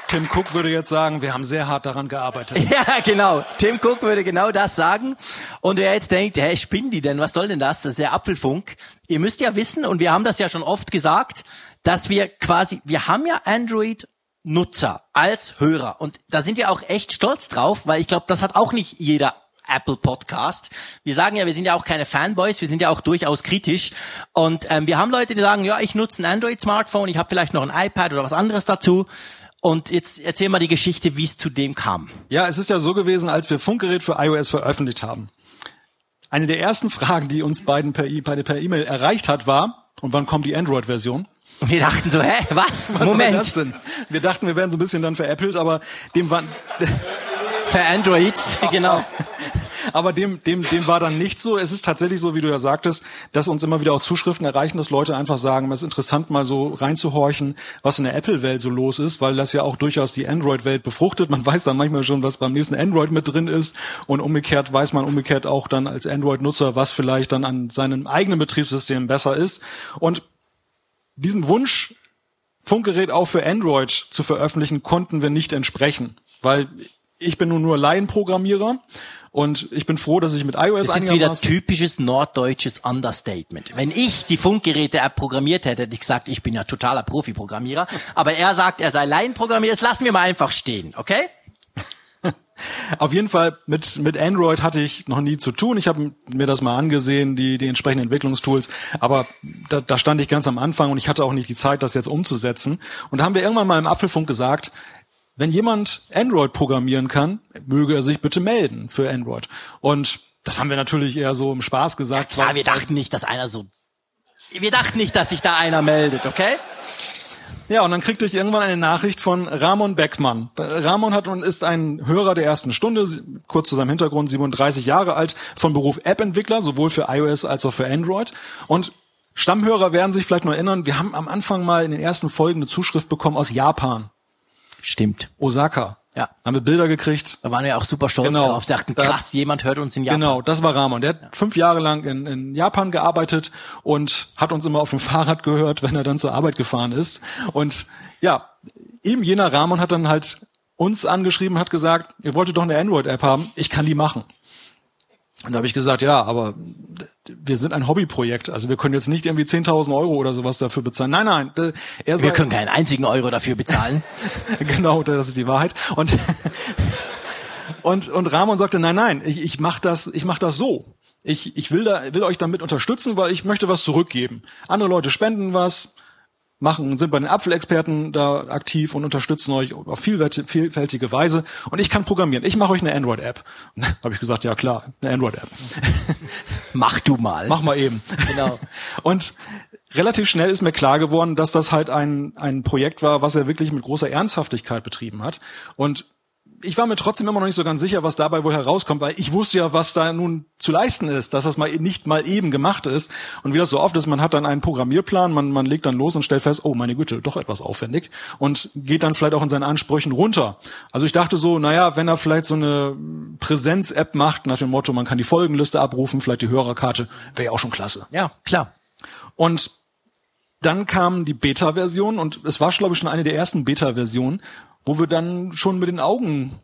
Tim Cook würde jetzt sagen, wir haben sehr hart daran gearbeitet. (laughs) Ja, genau. Tim Cook würde genau das sagen. Und wer jetzt denkt, hä, spinnen die denn? Was soll denn das? Das ist der Apfelfunk. Ihr müsst ja wissen, und wir haben das ja schon oft gesagt, dass wir quasi, wir haben ja Android Nutzer als Hörer. Und da sind wir auch echt stolz drauf, weil ich glaube, das hat auch nicht jeder Apple Podcast. Wir sagen ja, wir sind ja auch keine Fanboys, wir sind ja auch durchaus kritisch. Und ähm, wir haben Leute, die sagen, ja, ich nutze ein Android-Smartphone, ich habe vielleicht noch ein iPad oder was anderes dazu. Und jetzt erzähl mal die Geschichte, wie es zu dem kam. Ja, es ist ja so gewesen, als wir Funkgerät für iOS veröffentlicht haben. Eine der ersten Fragen, die uns beiden per E-Mail erreicht hat, war, und wann kommt die Android-Version? Und wir dachten so, hä, was? Was Moment. soll das denn? Wir dachten, wir wären so ein bisschen dann veräppelt, aber dem war, Für Android, genau. aber dem, dem, dem war dann nicht so. Es ist tatsächlich so, wie du ja sagtest, dass uns immer wieder auch Zuschriften erreichen, dass Leute einfach sagen, es ist interessant, mal so reinzuhorchen, was in der Apple-Welt so los ist, weil das ja auch durchaus die Android-Welt befruchtet. Man (laughs) weiß dann manchmal schon, was beim nächsten Android mit drin ist und umgekehrt weiß man umgekehrt auch dann als Android-Nutzer, was vielleicht dann an seinem eigenen Betriebssystem besser ist. Und diesem Wunsch, Funkgerät auch für Android zu veröffentlichen, konnten wir nicht entsprechen, weil ich bin nun nur Laienprogrammierer und ich bin froh, dass ich mit iOS Das ist jetzt wieder typisches norddeutsches Understatement. Wenn ich die Funkgeräte-App programmiert hätte, hätte ich gesagt, ich bin ja totaler Profi-Programmierer. Aber er sagt, er sei Laienprogrammierer. Das lassen wir mal einfach stehen, okay? Auf jeden Fall mit mit Android hatte ich noch nie zu tun. Ich habe mir das mal angesehen, die die entsprechenden Entwicklungstools, aber da, da stand ich ganz am Anfang und ich hatte auch nicht die Zeit, das jetzt umzusetzen. Und da haben wir irgendwann mal im Apfelfunk gesagt, wenn jemand Android programmieren kann, möge er sich bitte melden für Android. Und das haben wir natürlich eher so im Spaß gesagt. Klar, weil- wir dachten nicht, dass einer so... Wir dachten nicht, dass sich da einer meldet, okay? Ja, und dann kriegte ich irgendwann eine Nachricht von Ramon Beckmann. Ramon hat und ist ein Hörer der ersten Stunde, kurz zu seinem Hintergrund, 37 Jahre alt, von Beruf App-Entwickler, sowohl für iOS als auch für Android. Und Stammhörer werden sich vielleicht noch erinnern, wir haben am Anfang mal in den ersten Folgen eine Zuschrift bekommen aus Japan, Stimmt. Osaka. Ja. Haben wir Bilder gekriegt. Da waren wir auch super stolz Genau. drauf. Dachten, Da- krass, jemand hört uns in Japan. Genau, das war Ramon. Der hat fünf Jahre lang in, in Japan gearbeitet und hat uns immer auf dem (laughs) Fahrrad gehört, wenn er dann zur Arbeit gefahren ist. Und ja, eben jener Ramon hat dann halt uns angeschrieben, hat gesagt, ihr wolltet doch eine Android-App haben, ich kann die machen. Und da habe ich gesagt, ja, aber wir sind ein Hobbyprojekt, also wir können jetzt nicht irgendwie 10.000 Euro oder sowas dafür bezahlen. Nein, nein, er Wir sagt, können keinen einzigen Euro dafür bezahlen. (laughs) genau, das ist die Wahrheit. Und (laughs) und und Ramon sagte, nein, nein, ich, ich mach das, ich mach das so. Ich, ich will da will euch damit unterstützen, weil ich möchte was zurückgeben. Andere Leute spenden was. Machen, sind bei den Apfelexperten da aktiv und unterstützen euch auf vielfältige Weise. Und ich kann programmieren. Ich mache euch eine Android-App. (laughs) Habe ich gesagt, ja klar, eine Android-App. (laughs) Mach du mal. Mach mal eben. Genau. (laughs) Und relativ schnell ist mir klar geworden, dass das halt ein, ein Projekt war, was er wirklich mit großer Ernsthaftigkeit betrieben hat. Und ich war mir trotzdem immer noch nicht so ganz sicher, was dabei wohl herauskommt, weil ich wusste ja, was da nun zu leisten ist, dass das mal nicht mal eben gemacht ist. Und wie das so oft ist, man hat dann einen Programmierplan, man, man legt dann los und stellt fest, oh meine Güte, doch etwas aufwendig und geht dann vielleicht auch in seinen Ansprüchen runter. Also ich dachte so, naja, wenn er vielleicht so eine Präsenz-App macht, nach dem Motto, man kann die Folgenliste abrufen, vielleicht die Hörerkarte, wäre ja auch schon klasse. Ja, klar. Und dann kam die Beta-Version und es war, glaube ich, schon eine der ersten Beta-Versionen, wo wir dann schon mit den Augen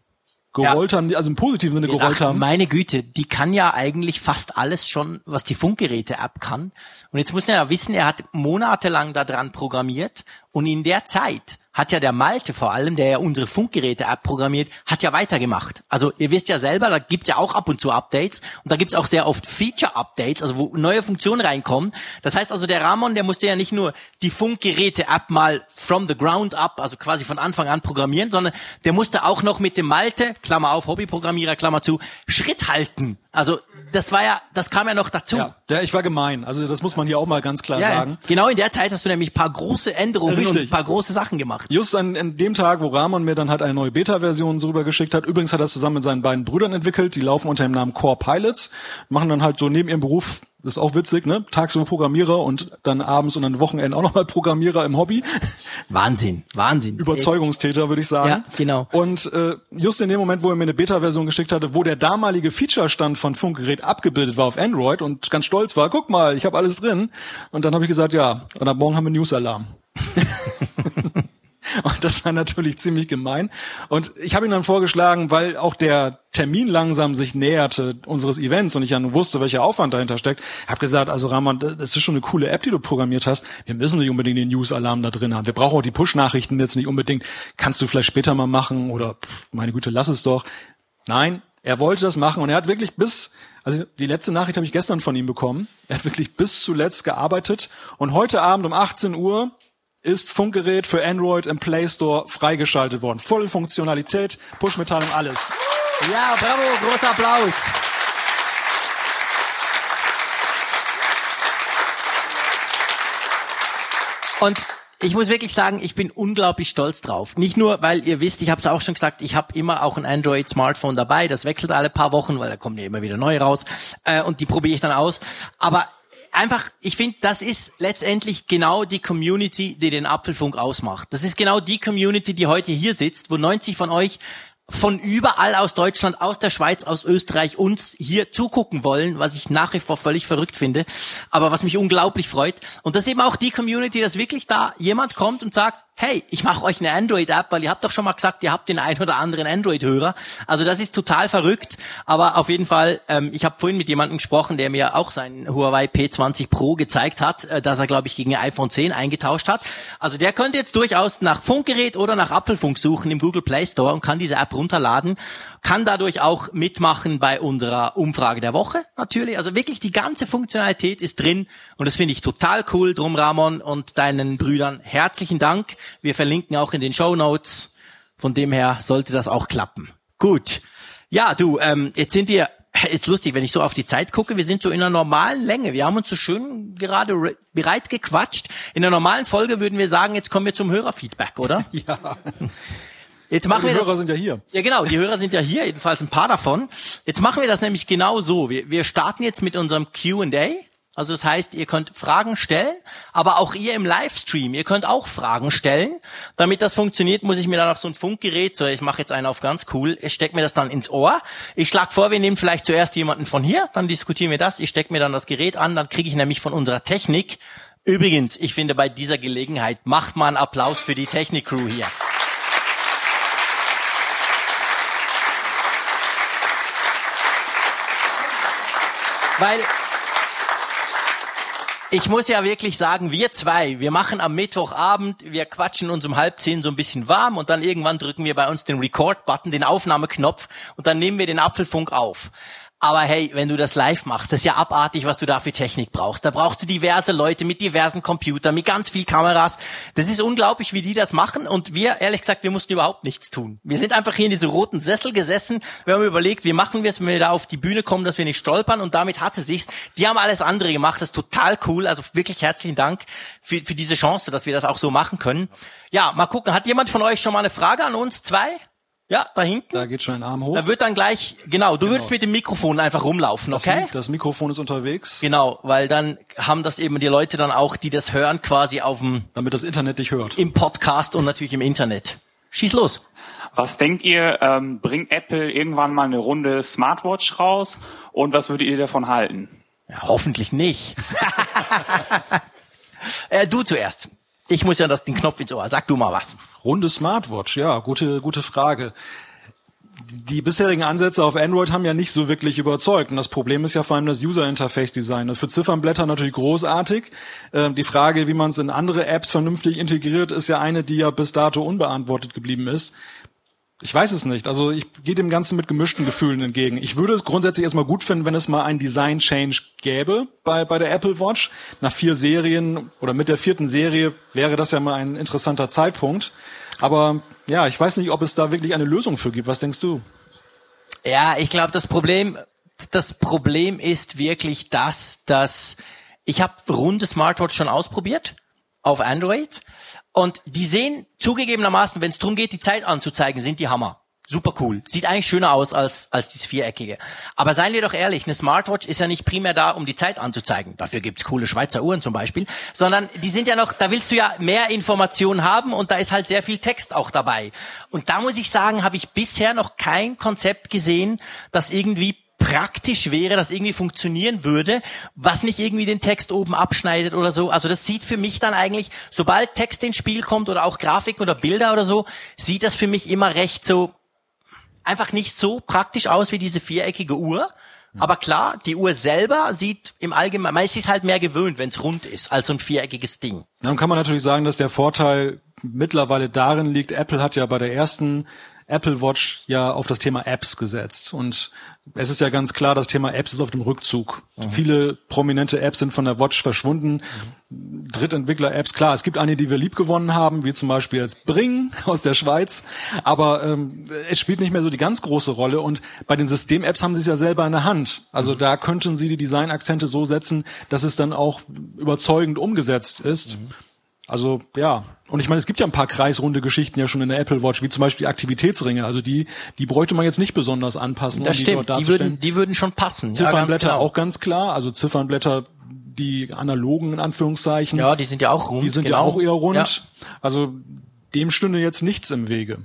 gerollt ja. haben, also im positiven Sinne gerollt Ach, haben. Meine Güte, die kann ja eigentlich fast alles schon, was die Funkgeräte-App kann. Und jetzt muss man ja wissen, er hat monatelang daran programmiert und in der Zeit hat ja der Malte vor allem, der ja unsere Funkgeräte abprogrammiert, hat ja weitergemacht. Also ihr wisst ja selber, da gibt's ja auch ab und zu Updates und da gibt's auch sehr oft Feature-Updates, also wo neue Funktionen reinkommen. Das heißt also, der Ramon, der musste ja nicht nur die Funkgeräte-App mal from the ground up, also quasi von Anfang an programmieren, sondern der musste auch noch mit dem Malte, Klammer auf, Hobbyprogrammierer, Klammer zu, Schritt halten. Also das war ja, das kam ja noch dazu. Ja, der, ich war gemein. Also das muss man hier auch mal ganz klar ja, sagen. Genau in der Zeit hast du nämlich ein paar große Änderungen Richtig. und ein paar große Sachen gemacht. Just an, an dem Tag, wo Ramon mir dann halt eine neue Beta-Version so rübergeschickt hat. Übrigens hat er es zusammen mit seinen beiden Brüdern entwickelt. Die laufen unter dem Namen Core Pilots, machen dann halt so neben ihrem Beruf das ist auch witzig, ne? Tagsüber Programmierer und dann abends und an Wochenenden auch nochmal Programmierer im Hobby. Wahnsinn, Wahnsinn. (laughs) Überzeugungstäter, würde ich sagen. Ja, genau. Und äh, just in dem Moment, wo er mir eine Beta-Version geschickt hatte, wo der damalige Feature-Stand von Funkgerät abgebildet war auf Android und ganz stolz war, guck mal, ich habe alles drin. Und dann habe ich gesagt, ja, und ab morgen haben wir News-Alarm. (laughs) Und das war natürlich ziemlich gemein. Und ich habe ihm dann vorgeschlagen, weil auch der Termin langsam sich näherte unseres Events und ich ja wusste, welcher Aufwand dahinter steckt, habe gesagt, also Rahman, das ist schon eine coole App, die du programmiert hast. Wir müssen nicht unbedingt den News-Alarm da drin haben. Wir brauchen auch die Push-Nachrichten jetzt nicht unbedingt. Kannst du vielleicht später mal machen oder meine Güte, lass es doch. Nein, er wollte das machen und er hat wirklich bis, also die letzte Nachricht habe ich gestern von ihm bekommen. Er hat wirklich bis zuletzt gearbeitet und heute Abend um 18 Uhr ist Funkgerät für Android im Play Store freigeschaltet worden. Volle Funktionalität, Push-Mitteilung, alles. Ja, bravo, großer Applaus. Und ich muss wirklich sagen, ich bin unglaublich stolz drauf. Nicht nur, weil ihr wisst, ich habe es auch schon gesagt, ich habe immer auch ein Android-Smartphone dabei. Das wechselt alle paar Wochen, weil da kommen ja immer wieder neue raus. Äh, und die probiere ich dann aus. Aber einfach, ich finde, das ist letztendlich genau die Community, die den Apfelfunk ausmacht. Das ist genau die Community, die heute hier sitzt, wo 90 von euch von überall aus Deutschland, aus der Schweiz, aus Österreich uns hier zugucken wollen, was ich nach wie vor völlig verrückt finde, aber was mich unglaublich freut. Und das ist eben auch die Community, dass wirklich da jemand kommt und sagt, hey, ich mache euch eine Android-App, weil ihr habt doch schon mal gesagt, ihr habt den ein oder anderen Android-Hörer. Also das ist total verrückt, aber auf jeden Fall, ähm, ich habe vorhin mit jemandem gesprochen, der mir auch seinen Huawei P20 Pro gezeigt hat, äh, dass er, glaube ich, gegen iPhone 10 eingetauscht hat. Also der könnte jetzt durchaus nach Funkgerät oder nach Apfelfunk suchen im Google Play Store und kann diese App runterladen, kann dadurch auch mitmachen bei unserer Umfrage der Woche natürlich. Also wirklich die ganze Funktionalität ist drin und das finde ich total cool. Drum Ramon und deinen Brüdern herzlichen Dank. Wir verlinken auch in den Show Notes. Von dem her sollte das auch klappen. Gut. Ja, du, ähm, jetzt sind wir (laughs) ist lustig, wenn ich so auf die Zeit gucke, wir sind so in einer normalen Länge. Wir haben uns so schön gerade bereit gequatscht. In der normalen Folge würden wir sagen, jetzt kommen wir zum Hörerfeedback, oder? (laughs) Ja. Jetzt machen die wir Hörer das, sind ja hier. Ja, genau, die Hörer sind ja hier, jedenfalls ein paar davon. Jetzt machen wir das nämlich genau so. Wir, wir starten jetzt mit unserem Q&A. Also das heißt, ihr könnt Fragen stellen, aber auch ihr im Livestream, ihr könnt auch Fragen stellen. Damit das funktioniert, muss ich mir dann auch so ein Funkgerät, so ich mache jetzt einen auf ganz cool, ich stecke mir das dann ins Ohr. Ich schlage vor, wir nehmen vielleicht zuerst jemanden von hier, dann diskutieren wir das, ich stecke mir dann das Gerät an, dann kriege ich nämlich von unserer Technik. Übrigens, ich finde bei dieser Gelegenheit, macht mal einen Applaus für die Technik-Crew hier. Weil ich muss ja wirklich sagen, wir zwei, wir machen am Mittwochabend, wir quatschen uns um halb zehn so ein bisschen warm und dann irgendwann drücken wir bei uns den Record-Button, den Aufnahmeknopf und dann nehmen wir den Apfelfunk auf. Aber hey, wenn du das live machst, das ist ja abartig, was du da für Technik brauchst. Da brauchst du diverse Leute mit diversen Computern, mit ganz viel Kameras. Das ist unglaublich, wie die das machen. Und wir, ehrlich gesagt, wir mussten überhaupt nichts tun. Wir sind einfach hier in diese roten Sessel gesessen. Wir haben überlegt, wie machen wir es, wenn wir da auf die Bühne kommen, dass wir nicht stolpern. Und damit hatte sich's. Die haben alles andere gemacht. Das ist total cool. Also wirklich herzlichen Dank für, für diese Chance, dass wir das auch so machen können. Ja, mal gucken. Hat jemand von euch schon mal eine Frage an uns zwei? Ja, da hinten. Da geht schon ein Arm hoch. Da wird dann gleich, genau, du genau. würdest mit dem Mikrofon einfach rumlaufen, okay? Das, das, Mikrofon ist unterwegs. Genau, weil dann haben das eben die Leute dann auch, die das hören, quasi auf dem... Damit das Internet dich hört. Im Podcast und natürlich im Internet. Schieß los. Was denkt ihr, ähm, bringt Apple irgendwann mal eine runde Smartwatch raus und was würdet ihr davon halten? Ja, hoffentlich nicht. (laughs) äh, du zuerst. Ich muss ja das, den Knopf ins Ohr. Sag du mal was. Runde Smartwatch, ja, gute, gute Frage. Die bisherigen Ansätze auf Android haben ja nicht so wirklich überzeugt. Und das Problem ist ja vor allem das User Interface Design. für Ziffernblätter natürlich großartig. Ähm, die Frage, wie man es in andere Apps vernünftig integriert, ist ja eine, die ja bis dato unbeantwortet geblieben ist. Ich weiß es nicht. Also ich gehe dem Ganzen mit gemischten Gefühlen entgegen. Ich würde es grundsätzlich erstmal gut finden, wenn es mal einen Design Change gäbe bei, bei der Apple Watch. Nach vier Serien oder mit der vierten Serie wäre das ja mal ein interessanter Zeitpunkt. Aber ja, ich weiß nicht, ob es da wirklich eine Lösung für gibt. Was denkst du? Ja, ich glaube, das Problem, das Problem ist wirklich das, dass ich habe runde Smartwatch schon ausprobiert auf Android. Und die sehen zugegebenermaßen, wenn es darum geht, die Zeit anzuzeigen, sind die Hammer. Super cool. Sieht eigentlich schöner aus als, als dieses Viereckige. Aber seien wir doch ehrlich, eine Smartwatch ist ja nicht primär da, um die Zeit anzuzeigen. Dafür gibt's coole Schweizer Uhren zum Beispiel. Sondern die sind ja noch, da willst du ja mehr Informationen haben und da ist halt sehr viel Text auch dabei. Und da muss ich sagen, habe ich bisher noch kein Konzept gesehen, das irgendwie praktisch wäre, das irgendwie funktionieren würde, was nicht irgendwie den Text oben abschneidet oder so. Also das sieht für mich dann eigentlich, sobald Text ins Spiel kommt oder auch Grafiken oder Bilder oder so, sieht das für mich immer recht so, einfach nicht so praktisch aus wie diese viereckige Uhr. Aber klar, die Uhr selber sieht im Allgemeinen, man ist halt mehr gewöhnt, wenn es rund ist, als so ein viereckiges Ding. Dann kann man natürlich sagen, dass der Vorteil mittlerweile darin liegt, Apple hat ja bei der ersten Apple Watch ja auf das Thema Apps gesetzt. Und es ist ja ganz klar, das Thema Apps ist auf dem Rückzug. Mhm. Viele prominente Apps sind von der Watch verschwunden. Mhm. Drittentwickler-Apps, klar, es gibt einige, die wir lieb gewonnen haben, wie zum Beispiel jetzt Bring (laughs) aus der Schweiz. Aber ähm, es spielt nicht mehr so die ganz große Rolle. Und bei den System-Apps haben sie es ja selber in der Hand. Also mhm. da könnten sie die Design-Akzente so setzen, dass es dann auch überzeugend umgesetzt ist. Also ja, und ich meine, es gibt ja ein paar kreisrunde Geschichten ja schon in der Apple Watch, wie zum Beispiel Aktivitätsringe. Also die, die bräuchte man jetzt nicht besonders anpassen. Das um stimmt, die, die, würden, die würden schon passen. Ziffernblätter ja, ganz auch ganz klar. Also Ziffernblätter, die analogen in Anführungszeichen. Ja, die sind ja auch rund. Die sind genau. ja auch eher rund. Ja. Also dem stünde jetzt nichts im Wege.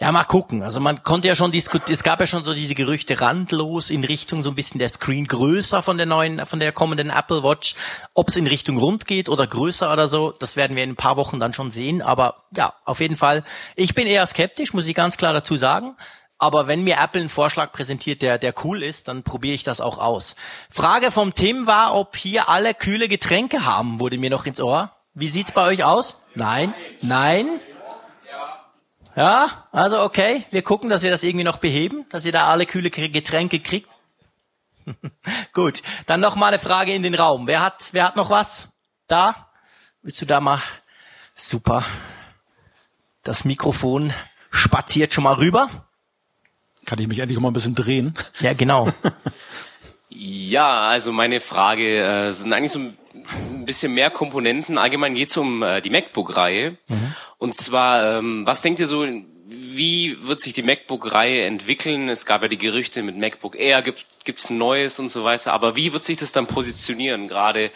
Ja, mal gucken. Also man konnte ja schon diskutieren, es gab ja schon so diese Gerüchte randlos in Richtung so ein bisschen der Screen größer von der neuen, von der kommenden Apple Watch. Ob es in Richtung rund geht oder größer oder so, das werden wir in ein paar Wochen dann schon sehen. Aber ja, auf jeden Fall. Ich bin eher skeptisch, muss ich ganz klar dazu sagen. Aber wenn mir Apple einen Vorschlag präsentiert, der, der cool ist, dann probiere ich das auch aus. Frage vom Tim war, ob hier alle kühle Getränke haben, wurde mir noch ins Ohr. Wie sieht's bei euch aus? Nein? Nein? Ja, also okay, wir gucken, dass wir das irgendwie noch beheben, dass ihr da alle kühle Getränke kriegt. (laughs) Gut, dann noch mal eine Frage in den Raum. Wer hat, wer hat noch was? Da? Willst du da mal? Super. Das Mikrofon spaziert schon mal rüber. Kann ich mich endlich mal ein bisschen drehen? Ja, genau. (laughs) ja, also meine Frage äh, sind eigentlich so ein bisschen mehr Komponenten. Allgemein geht es um äh, die MacBook-Reihe. Mhm. Und zwar, ähm, was denkt ihr so, wie wird sich die MacBook-Reihe entwickeln? Es gab ja die Gerüchte mit MacBook Air, gibt es ein neues und so weiter. Aber wie wird sich das dann positionieren, gerade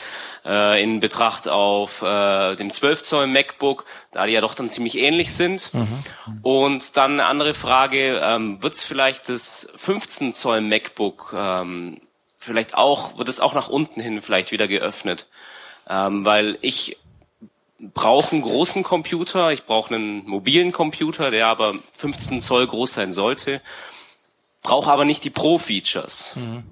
äh, in Betracht auf äh, dem 12 Zoll MacBook, da die ja doch dann ziemlich ähnlich sind? Mhm. Und dann eine andere Frage, ähm, wird es vielleicht das 15 Zoll MacBook ähm, vielleicht auch, wird es auch nach unten hin vielleicht wieder geöffnet? Ähm, weil ich brauche einen großen Computer, ich brauche einen mobilen Computer, der aber 15 Zoll groß sein sollte, brauche aber nicht die Pro-Features. Mhm.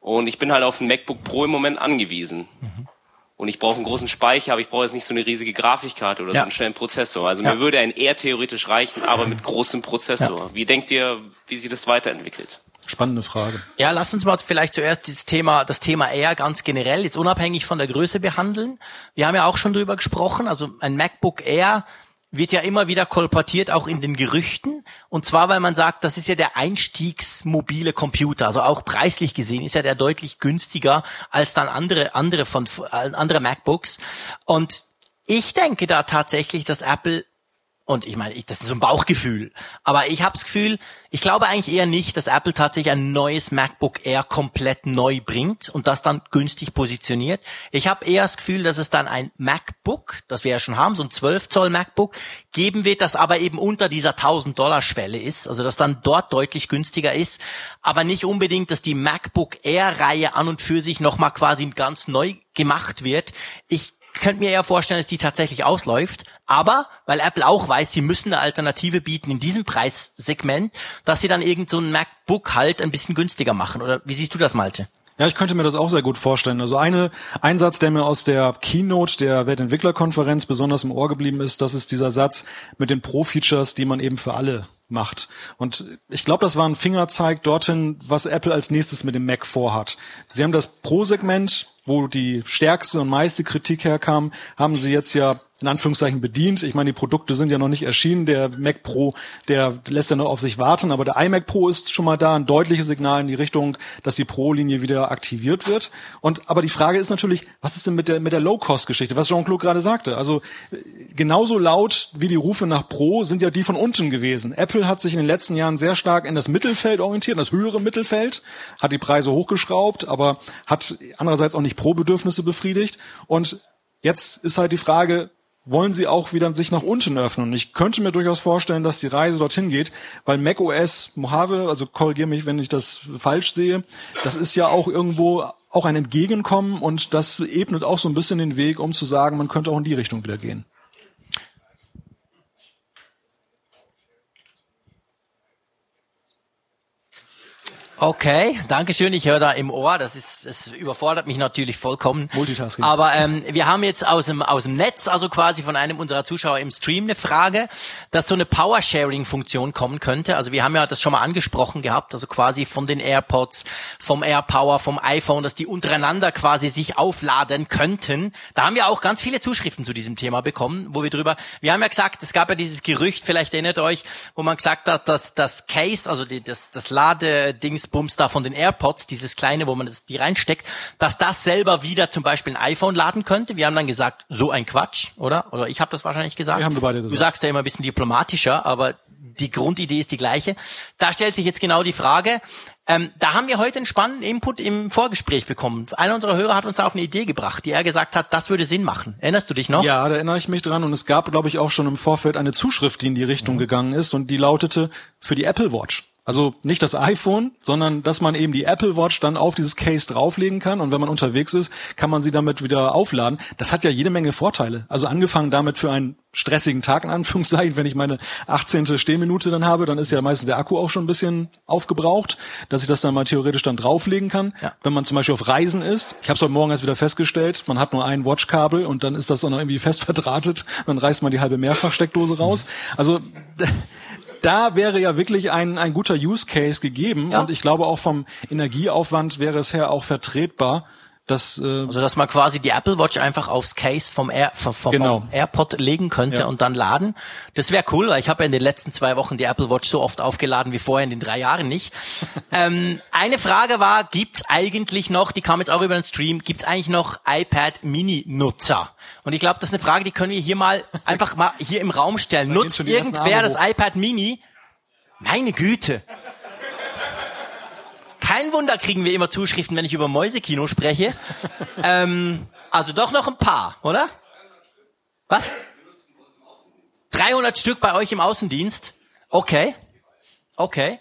Und ich bin halt auf ein MacBook Pro im Moment angewiesen. Mhm. Und ich brauche einen großen Speicher, aber ich brauche jetzt nicht so eine riesige Grafikkarte oder ja. so einen schnellen Prozessor. Also ja. mir würde ein eher theoretisch reichen, aber mit großem Prozessor. Ja. Wie denkt ihr, wie sich das weiterentwickelt? Spannende Frage. Ja, lass uns mal vielleicht zuerst das Thema, das Thema Air ganz generell, jetzt unabhängig von der Größe behandeln. Wir haben ja auch schon drüber gesprochen, also ein MacBook Air wird ja immer wieder kolportiert, auch in den Gerüchten. Und zwar, weil man sagt, das ist ja der einstiegsmobile Computer. Also auch preislich gesehen ist ja der deutlich günstiger als dann andere, andere von, andere MacBooks. Und ich denke da tatsächlich, dass Apple und ich meine, ich, das ist so ein Bauchgefühl. Aber ich habe das Gefühl, ich glaube eigentlich eher nicht, dass Apple tatsächlich ein neues MacBook Air komplett neu bringt und das dann günstig positioniert. Ich habe eher das Gefühl, dass es dann ein MacBook, das wir ja schon haben, so ein 12 Zoll MacBook, geben wird, das aber eben unter dieser 1000 Dollar Schwelle ist. Also das dann dort deutlich günstiger ist. Aber nicht unbedingt, dass die MacBook Air Reihe an und für sich nochmal quasi ganz neu gemacht wird. Ich könnte mir eher vorstellen, dass die tatsächlich ausläuft. Aber, weil Apple auch weiß, sie müssen eine Alternative bieten in diesem Preissegment, dass sie dann irgend so ein MacBook halt ein bisschen günstiger machen. Oder wie siehst du das, Malte? Ja, ich könnte mir das auch sehr gut vorstellen. Also eine, ein Satz, der mir aus der Keynote der Weltentwicklerkonferenz besonders im Ohr geblieben ist, das ist dieser Satz mit den Pro-Features, die man eben für alle macht. Und ich glaube, das war ein Fingerzeig dorthin, was Apple als nächstes mit dem Mac vorhat. Sie haben das Pro-Segment, wo die stärkste und meiste Kritik herkam, haben sie jetzt ja in Anführungszeichen bedient. Ich meine, die Produkte sind ja noch nicht erschienen. Der Mac Pro, der lässt ja noch auf sich warten, aber der iMac Pro ist schon mal da, ein deutliches Signal in die Richtung, dass die Pro-Linie wieder aktiviert wird. Und aber die Frage ist natürlich, was ist denn mit der mit der Low-Cost-Geschichte, was Jean-Claude gerade sagte? Also genauso laut wie die Rufe nach Pro sind ja die von unten gewesen. Apple hat sich in den letzten Jahren sehr stark in das Mittelfeld orientiert, in das höhere Mittelfeld, hat die Preise hochgeschraubt, aber hat andererseits auch nicht Pro-Bedürfnisse befriedigt. Und jetzt ist halt die Frage, wollen sie auch wieder sich nach unten öffnen. Und ich könnte mir durchaus vorstellen, dass die Reise dorthin geht, weil macOS Mojave, also korrigiere mich, wenn ich das falsch sehe, das ist ja auch irgendwo auch ein Entgegenkommen und das ebnet auch so ein bisschen den Weg, um zu sagen, man könnte auch in die Richtung wieder gehen. Okay, danke schön. Ich höre da im Ohr. Das ist, es überfordert mich natürlich vollkommen. Multitasking. Aber ähm, wir haben jetzt aus dem aus dem Netz, also quasi von einem unserer Zuschauer im Stream, eine Frage, dass so eine Power-Sharing-Funktion kommen könnte. Also wir haben ja das schon mal angesprochen gehabt, also quasi von den AirPods, vom AirPower, vom iPhone, dass die untereinander quasi sich aufladen könnten. Da haben wir auch ganz viele Zuschriften zu diesem Thema bekommen, wo wir drüber. Wir haben ja gesagt, es gab ja dieses Gerücht, vielleicht erinnert euch, wo man gesagt hat, dass das Case, also die, das das Ladedings Dingsbums da von den AirPods, dieses kleine, wo man das, die reinsteckt, dass das selber wieder zum Beispiel ein iPhone laden könnte. Wir haben dann gesagt, so ein Quatsch, oder? Oder ich habe das wahrscheinlich gesagt. Wir haben wir beide gesagt. Du sagst ja immer ein bisschen diplomatischer, aber die Grundidee ist die gleiche. Da stellt sich jetzt genau die Frage, ähm, da haben wir heute einen spannenden Input im Vorgespräch bekommen. Einer unserer Hörer hat uns auf eine Idee gebracht, die er gesagt hat, das würde Sinn machen. Erinnerst du dich noch? Ja, da erinnere ich mich dran. Und es gab, glaube ich, auch schon im Vorfeld eine Zuschrift, die in die Richtung mhm. gegangen ist. Und die lautete für die Apple Watch. Also nicht das iPhone, sondern dass man eben die Apple Watch dann auf dieses Case drauflegen kann und wenn man unterwegs ist, kann man sie damit wieder aufladen. Das hat ja jede Menge Vorteile. Also angefangen damit für einen stressigen Tag in Anführungszeichen, wenn ich meine 18. Stehminute dann habe, dann ist ja meistens der Akku auch schon ein bisschen aufgebraucht, dass ich das dann mal theoretisch dann drauflegen kann. Ja. Wenn man zum Beispiel auf Reisen ist, ich habe es heute Morgen erst wieder festgestellt, man hat nur ein Watchkabel und dann ist das dann noch irgendwie (laughs) fest verdrahtet, dann reißt man die halbe Mehrfachsteckdose raus. Also (laughs) da wäre ja wirklich ein, ein guter Use Case gegeben ja. und ich glaube auch vom Energieaufwand wäre es her auch vertretbar, dass, äh, also dass man quasi die Apple Watch einfach aufs Case vom, Air, vom, vom genau. AirPod legen könnte ja. und dann laden. Das wäre cool, weil ich habe ja in den letzten zwei Wochen die Apple Watch so oft aufgeladen wie vorher in den drei Jahren nicht. (laughs) ähm, eine Frage war, gibt's eigentlich noch, die kam jetzt auch über den Stream, gibt's eigentlich noch iPad Mini Nutzer? Und ich glaube, das ist eine Frage, die können wir hier mal (laughs) einfach mal hier im Raum stellen. Nutzt irgendwer das iPad Mini? Meine Güte. Kein Wunder kriegen wir immer Zuschriften, wenn ich über Mäusekino spreche. (laughs) ähm, also doch noch ein paar, oder? Was? 300 Stück bei euch im Außendienst? Okay. Okay.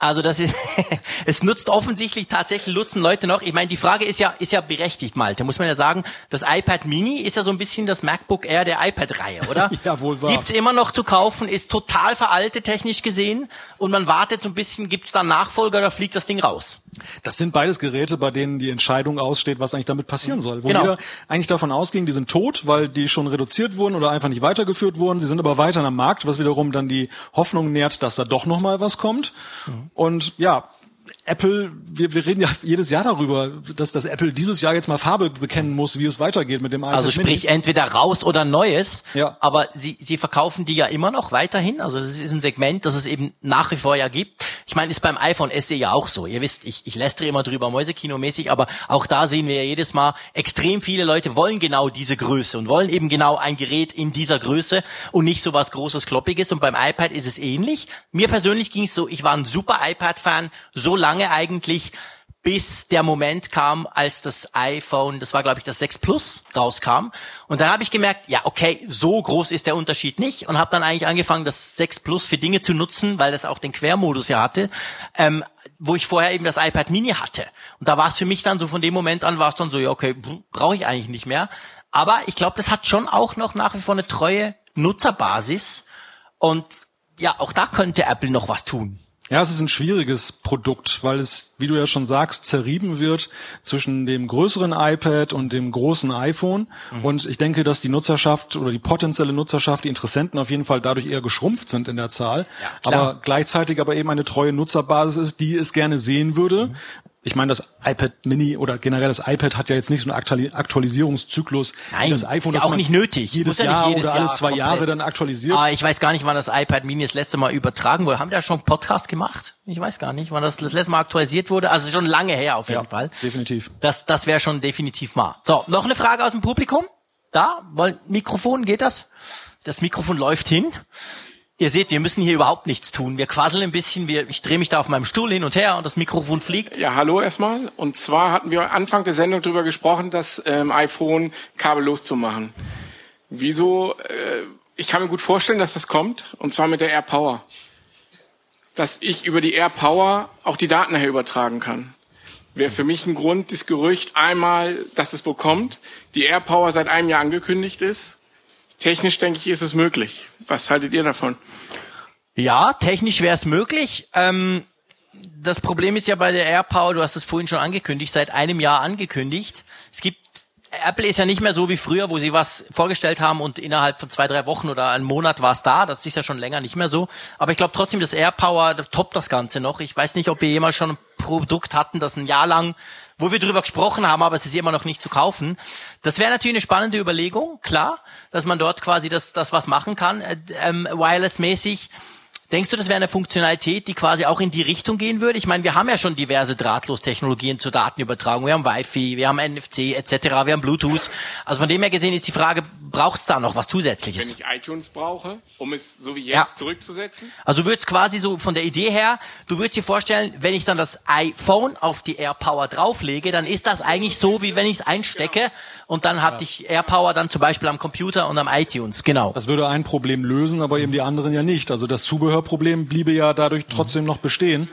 Also das ist, (laughs) es nutzt offensichtlich tatsächlich nutzen Leute noch. Ich meine, die Frage ist ja, ist ja berechtigt, Malte. Muss man ja sagen, das iPad Mini ist ja so ein bisschen das MacBook Air der iPad-Reihe, oder? (laughs) ja, wohl wahr. Gibt's immer noch zu kaufen, ist total veraltet technisch gesehen und man wartet so ein bisschen, gibt's da Nachfolger oder fliegt das Ding raus? Das sind beides Geräte, bei denen die Entscheidung aussteht, was eigentlich damit passieren soll. Wo Genau. jeder eigentlich davon ausging, die sind tot, weil die schon reduziert wurden oder einfach nicht weitergeführt wurden. Sie sind aber weiter am Markt, was wiederum dann die Hoffnung nährt, dass da doch noch mal was kommt. Und ja, Apple, wir, wir reden ja jedes Jahr darüber, dass, dass Apple dieses Jahr jetzt mal Farbe bekennen muss, wie es weitergeht mit dem iPad Also sprich entweder raus oder Neues. Ja. Aber sie, sie verkaufen die ja immer noch weiterhin. Also das ist ein Segment, das es eben nach wie vor ja gibt. Ich meine, ist beim iPhone SE ja auch so. Ihr wisst, ich, ich lästere immer drüber Mäusekino-mäßig, aber auch da sehen wir ja jedes Mal, extrem viele Leute wollen genau diese Größe und wollen eben genau ein Gerät in dieser Größe und nicht so was Großes, Kloppiges. Und beim iPad ist es ähnlich. Mir persönlich ging es so, ich war ein super iPad-Fan, so lange eigentlich, bis der Moment kam, als das iPhone, das war glaube ich das 6 Plus, rauskam. Und dann habe ich gemerkt, ja okay, so groß ist der Unterschied nicht und habe dann eigentlich angefangen, das 6 Plus für Dinge zu nutzen, weil das auch den Quermodus ja hatte, ähm, wo ich vorher eben das iPad Mini hatte. Und da war es für mich dann so von dem Moment an, war es dann so, ja okay, brauche ich eigentlich nicht mehr. Aber ich glaube, das hat schon auch noch nach wie vor eine treue Nutzerbasis und ja, auch da könnte Apple noch was tun. Ja, es ist ein schwieriges Produkt, weil es, wie du ja schon sagst, zerrieben wird zwischen dem größeren iPad und dem großen iPhone. Und ich denke, dass die Nutzerschaft oder die potenzielle Nutzerschaft, die Interessenten auf jeden Fall dadurch eher geschrumpft sind in der Zahl. klar. aber gleichzeitig aber eben eine treue Nutzerbasis ist, die es gerne sehen würde. Ich meine, das iPad Mini oder generell das iPad hat ja jetzt nicht so einen Aktuali- Aktualisierungszyklus Nein, wie das iPhone. ist ja auch nicht nötig. Jedes ja Jahr jedes oder alle Jahr zwei Jahre komplett. dann aktualisiert. Ah, ich weiß gar nicht, wann das iPad Mini das letzte Mal übertragen wurde. Haben wir da schon einen Podcast gemacht? Ich weiß gar nicht, wann das das letzte Mal aktualisiert wurde. Also schon lange her auf jeden Ja, Fall. definitiv. Das, das wäre schon definitiv mal. So, noch eine Frage aus dem Publikum? Da? Wollen, Mikrofon, geht das? Das Mikrofon läuft hin. Ihr seht, wir müssen hier überhaupt nichts tun. Wir quasseln ein bisschen, wir, ich drehe mich da auf meinem Stuhl hin und her und das Mikrofon fliegt. Ja, hallo erstmal. Und zwar hatten wir Anfang der Sendung darüber gesprochen, das ähm, iPhone kabellos zu machen. Wieso? Äh, ich kann mir gut vorstellen, dass das kommt. Und zwar mit der AirPower. Dass ich über die AirPower auch die Daten nachher übertragen kann. Wäre für mich ein Grund, das Gerücht einmal, dass es wohl kommt. Die AirPower seit einem Jahr angekündigt ist. Technisch denke ich, ist es möglich. Was haltet ihr davon? Ja, technisch wäre es möglich. Ähm, das Problem ist ja bei der AirPower, du hast es vorhin schon angekündigt, seit einem Jahr angekündigt. Es gibt Apple ist ja nicht mehr so wie früher, wo sie was vorgestellt haben und innerhalb von zwei, drei Wochen oder einem Monat war es da. Das ist ja schon länger nicht mehr so. Aber ich glaube trotzdem, das AirPower toppt das Ganze noch. Ich weiß nicht, ob wir jemals schon ein Produkt hatten, das ein Jahr lang, wo wir drüber gesprochen haben, aber es ist immer noch nicht zu kaufen. Das wäre natürlich eine spannende Überlegung, klar, dass man dort quasi das, das was machen kann, äh, ähm, wireless-mäßig. Denkst du, das wäre eine Funktionalität, die quasi auch in die Richtung gehen würde? Ich meine, wir haben ja schon diverse Drahtlostechnologien zur Datenübertragung. Wir haben Wi-Fi, wir haben NFC etc., wir haben Bluetooth. Also von dem her gesehen ist die Frage, braucht es da noch was Wenn Zusätzliches? ich iTunes brauche, um es so wie jetzt Ja. zurückzusetzen? Also du würdest quasi so von der Idee her, du würdest dir vorstellen, wenn ich dann das iPhone auf die AirPower drauflege, dann ist das eigentlich so, wie wenn ich es einstecke und dann hatte ich AirPower dann zum Beispiel am Computer und am iTunes. Genau. Das würde ein Problem lösen, aber eben die anderen ja nicht. Also das Zubehörproblem bliebe ja dadurch trotzdem noch bestehen.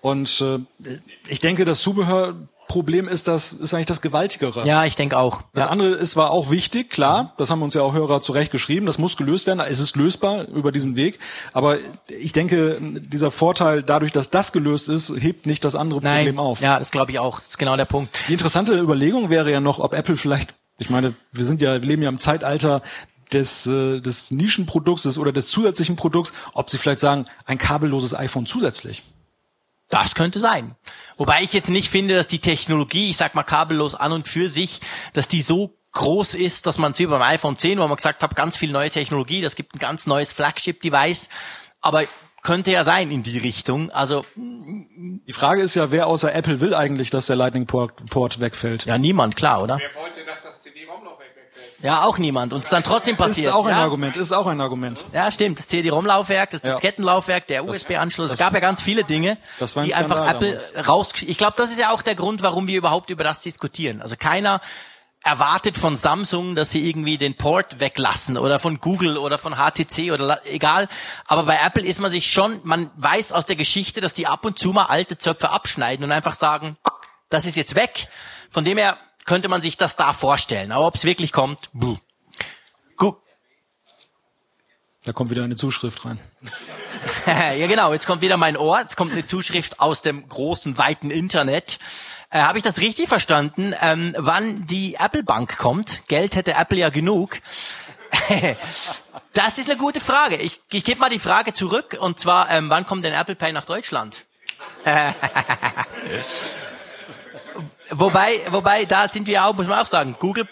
Und äh, ich denke, das Zubehörproblem ist das ist eigentlich das gewaltigere. Ja, ich denke auch. Das Ja. andere ist zwar auch wichtig, klar, das haben uns ja auch Hörer zurecht geschrieben, das muss gelöst werden, es ist lösbar über diesen Weg, aber ich denke, dieser Vorteil dadurch, dass das gelöst ist, hebt nicht das andere Nein, Problem auf. ja, das glaube ich auch. Das ist genau der Punkt. Die interessante Überlegung wäre ja noch, ob Apple vielleicht, ich meine, wir sind ja, wir leben ja im Zeitalter des, äh, des Nischenprodukts des, oder des zusätzlichen Produkts, ob sie vielleicht sagen, ein kabelloses iPhone zusätzlich. Das könnte sein. Wobei ich jetzt nicht finde, dass die Technologie, ich sag mal kabellos an und für sich, dass die so groß ist, dass man es wie beim iPhone 10, wo man gesagt hat, ganz viel neue Technologie, das gibt ein ganz neues Flagship-Device, aber könnte ja sein in die Richtung. Also Die Frage ist ja, wer außer Apple will eigentlich, dass der Lightning Port, Port wegfällt? ja, niemand, klar, oder? Wer wollte, dass das CD-ROM-Laufwerk wegfällt? Ja, auch niemand. Und es ist dann trotzdem Ist passiert. auch ein ja? Argument, ist auch ein Argument. Ja, stimmt. Das CD-ROM-Laufwerk, das. Diskettenlaufwerk, der USB-Anschluss. Es gab ja ganz viele Dinge, die einfach Apple damals. raus. Ich glaube, das ist ja auch der Grund, warum wir überhaupt über das diskutieren. Also keiner erwartet von Samsung, dass sie irgendwie den Port weglassen oder von Google oder von HTC oder egal. Aber bei Apple ist man sich schon, man weiß aus der Geschichte, dass die ab und zu mal alte Zöpfe abschneiden und einfach sagen, das ist jetzt weg. Von dem her könnte man sich das da vorstellen. Aber ob es wirklich kommt, buh. Gut. Da kommt wieder eine Zuschrift rein. (laughs) ja genau, jetzt kommt wieder mein Ohr, jetzt kommt eine Zuschrift aus dem großen, weiten Internet. Äh, Habe ich das richtig verstanden? Ähm, wann die Apple Bank kommt? Geld hätte Apple ja genug. (laughs) das ist eine gute Frage. Ich, ich gebe mal die Frage zurück und zwar, ähm, wann kommt denn Apple Pay nach Deutschland? (laughs) wobei, wobei, da sind wir auch, muss man auch sagen, Google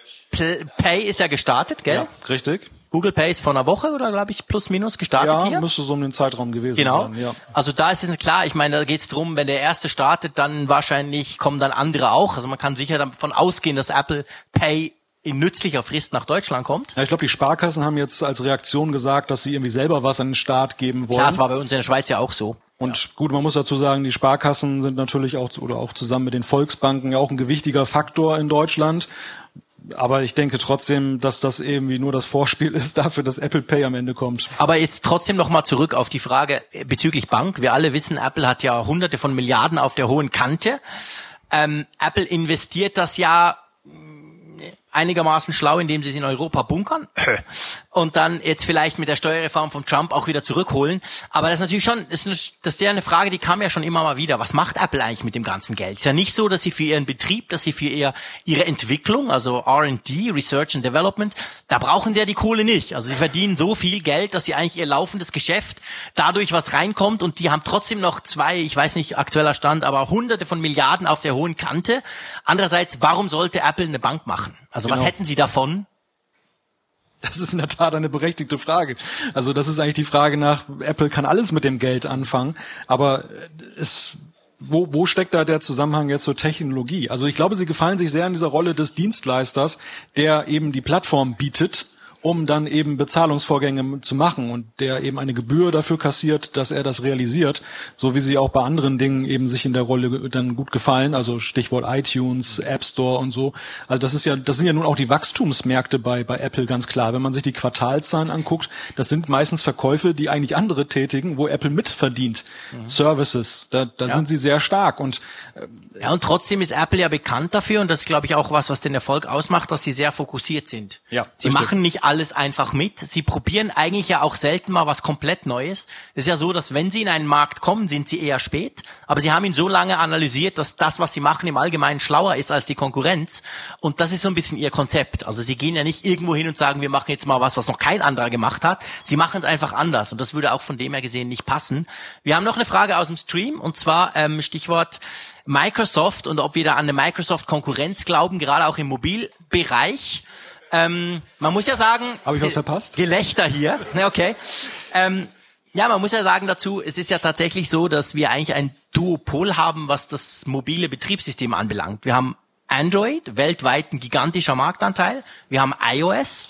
Pay ist ja gestartet, gell? Ja, richtig. Google Pay ist vor einer Woche oder glaube ich plus minus gestartet ja, hier. Ja, müsste so um den Zeitraum gewesen genau. sein. Ja. Also da ist es klar, ich meine, da geht es darum, wenn der erste startet, dann wahrscheinlich kommen dann andere auch. Also man kann sicher davon ausgehen, dass Apple Pay in nützlicher Frist nach Deutschland kommt. Ja, ich glaube, die Sparkassen haben jetzt als Reaktion gesagt, dass sie irgendwie selber was an den Staat geben wollen. Klar, das war bei uns in der Schweiz ja auch so. Und ja. gut, man muss dazu sagen, die Sparkassen sind natürlich auch oder auch zusammen mit den Volksbanken ja auch ein gewichtiger Faktor in Deutschland. Aber ich denke trotzdem, dass das irgendwie nur das Vorspiel (laughs) ist dafür, dass Apple Pay am Ende kommt. Aber jetzt trotzdem nochmal zurück auf die Frage bezüglich Bank. Wir alle wissen, Apple hat ja hunderte von Milliarden auf der hohen Kante. Ähm, Apple investiert das ja einigermaßen schlau, indem sie es in Europa bunkern (laughs) und dann jetzt vielleicht mit der Steuerreform von Trump auch wieder zurückholen. Aber das ist natürlich schon, das ist, ja eine Frage, die kam ja schon immer mal wieder. Was macht Apple eigentlich mit dem ganzen Geld? Es ist ja nicht so, dass sie für ihren Betrieb, dass sie für ihr, ihre Entwicklung, also R&D, Research and Development, da brauchen sie ja die Kohle nicht. Also sie verdienen so viel Geld, dass sie eigentlich ihr laufendes Geschäft dadurch was reinkommt und die haben trotzdem noch zwei, ich weiß nicht aktueller Stand, aber hunderte von Milliarden auf der hohen Kante. Andererseits, warum sollte Apple eine Bank machen? Also genau. was hätten Sie davon? Das ist in der Tat eine berechtigte Frage. Also das ist eigentlich die Frage nach, Apple kann alles mit dem Geld anfangen, aber es, wo, wo steckt da der Zusammenhang jetzt zur Technologie? Also ich glaube, Sie gefallen sich sehr in dieser Rolle des Dienstleisters, der eben die Plattform bietet um dann eben Bezahlungsvorgänge zu machen und der eben eine Gebühr dafür kassiert, dass er das realisiert, so wie sie auch bei anderen Dingen eben sich in der Rolle dann gut gefallen, also Stichwort iTunes, App Store und so. Also das ist ja, das sind ja nun auch die Wachstumsmärkte bei, bei Apple ganz klar. Wenn man sich die Quartalzahlen anguckt, das sind meistens Verkäufe, die eigentlich andere tätigen, wo Apple mitverdient. Mhm. Services, da, da ja. sind sie sehr stark und äh, ja, und trotzdem ist Apple ja bekannt dafür und das ist, glaube ich, auch was, was den Erfolg ausmacht, dass sie sehr fokussiert sind. Ja, sie richtig. machen nicht alles einfach mit. Sie probieren eigentlich ja auch selten mal was komplett Neues. Es ist ja so, dass wenn sie in einen Markt kommen, sind sie eher spät, aber sie haben ihn so lange analysiert, dass das, was sie machen, im Allgemeinen schlauer ist als die Konkurrenz. Und das ist so ein bisschen ihr Konzept. Also sie gehen ja nicht irgendwo hin und sagen, wir machen jetzt mal was, was noch kein anderer gemacht hat. Sie machen es einfach anders. Und das würde auch von dem her gesehen nicht passen. Wir haben noch eine Frage aus dem Stream und zwar ähm, Stichwort Microsoft und ob wir da an eine Microsoft-Konkurrenz glauben, gerade auch im Mobilbereich. Ähm, man muss ja sagen. Habe ich was verpasst? Gelächter hier. (laughs) Okay. Ähm, ja, man muss ja sagen dazu, es ist ja tatsächlich so, dass wir eigentlich ein Duopol haben, was das mobile Betriebssystem anbelangt. Wir haben Android, weltweit ein gigantischer Marktanteil. Wir haben iOS,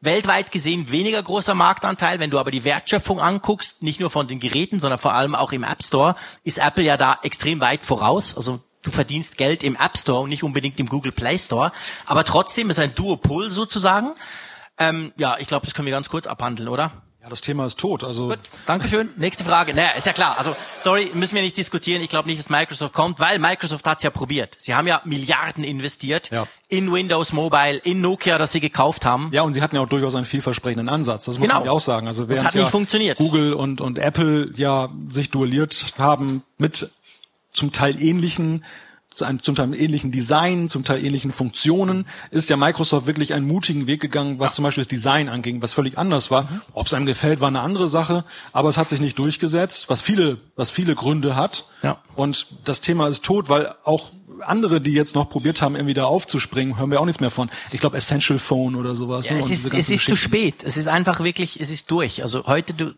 weltweit gesehen weniger großer Marktanteil. Wenn du aber die Wertschöpfung anguckst, nicht nur von den Geräten, sondern vor allem auch im App Store, ist Apple ja da extrem weit voraus. Also du verdienst Geld im App Store und nicht unbedingt im Google Play Store. Aber trotzdem ist ein Duopol sozusagen. Ähm, ja, ich glaube, das können wir ganz kurz abhandeln, oder? Ja, das Thema ist tot. Also Gut, Dankeschön. Nächste Frage. Naja, ist ja klar. Also, sorry, müssen wir nicht diskutieren. Ich glaube nicht, dass Microsoft kommt, weil Microsoft hat's ja probiert. Sie haben ja Milliarden investiert ja. in Windows Mobile, in Nokia, das sie gekauft haben. Ja, und sie hatten ja auch durchaus einen vielversprechenden Ansatz. Das muss genau. man ja auch sagen. Also während hat nicht funktioniert. Google und, und Apple ja sich duelliert haben mit zum Teil ähnlichen zum Teil ähnlichen Design, zum Teil ähnlichen Funktionen, ist ja Microsoft wirklich einen mutigen Weg gegangen, was ja. zum Beispiel das Design anging, was völlig anders war. Mhm. Ob es einem gefällt, war eine andere Sache, aber es hat sich nicht durchgesetzt, was viele, was viele Gründe hat. Ja. Und das Thema ist tot, weil auch andere, die jetzt noch probiert haben, irgendwie da aufzuspringen, hören wir auch nichts mehr von. Ich glaube Essential Phone oder sowas. Ja, ne? Es ist, es ist zu spät. Es ist einfach wirklich, es ist durch. Also heute, du,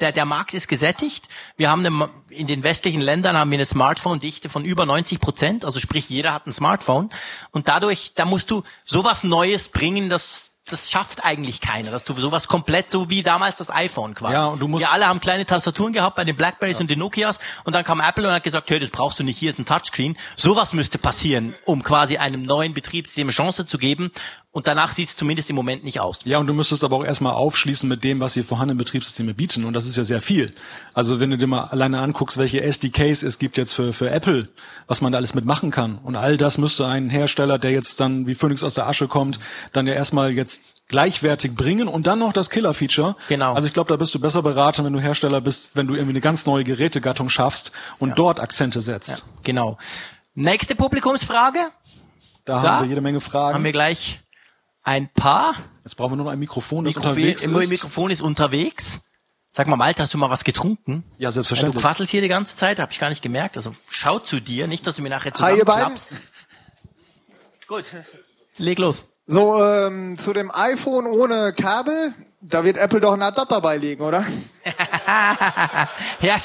der, der Markt ist gesättigt. Wir haben eine, in den westlichen Ländern haben wir eine Smartphone-Dichte von über 90 Prozent. Also sprich, jeder hat ein Smartphone. Und dadurch, da musst du sowas Neues bringen, das das schafft eigentlich keiner, dass du sowas komplett so wie damals das iPhone quasi. Ja, und du musst Wir alle haben kleine Tastaturen gehabt bei den Blackberries ja. und den Nokias und dann kam Apple und hat gesagt, hey, das brauchst du nicht, hier ist ein Touchscreen. Sowas müsste passieren, um quasi einem neuen Betriebssystem eine Chance zu geben und danach sieht es zumindest im Moment nicht aus. Ja, und du müsstest aber auch erstmal aufschließen mit dem, was die vorhandenen Betriebssysteme bieten. Und das ist ja sehr viel. Also wenn du dir mal alleine anguckst, welche SDKs es gibt jetzt für, für Apple, was man da alles mitmachen kann. Und all das müsste ein Hersteller, der jetzt dann wie Phoenix aus der Asche kommt, dann ja erstmal jetzt gleichwertig bringen und dann noch das Killer-Feature. Genau. Also ich glaube, da bist du besser beraten, wenn du Hersteller bist, wenn du irgendwie eine ganz neue Gerätegattung schaffst und ja. dort Akzente setzt. Ja, genau. Nächste Publikumsfrage. Da, da haben wir jede Menge Fragen. Haben wir gleich ein paar. Jetzt brauchen wir nur noch ein Mikrofon, das Mikrofon, unterwegs ist. Mikrofon ist unterwegs. Sag mal, Malte, hast du mal was getrunken? Ja, selbstverständlich. du quasselst hier die ganze Zeit, habe ich gar nicht gemerkt. Also schau zu dir, nicht, dass du mir nachher zusammenklappst. Gut, (laughs) leg los. So, ähm, zu dem iPhone ohne Kabel, da wird Apple doch einen Adapter beilegen, oder? (laughs) ja,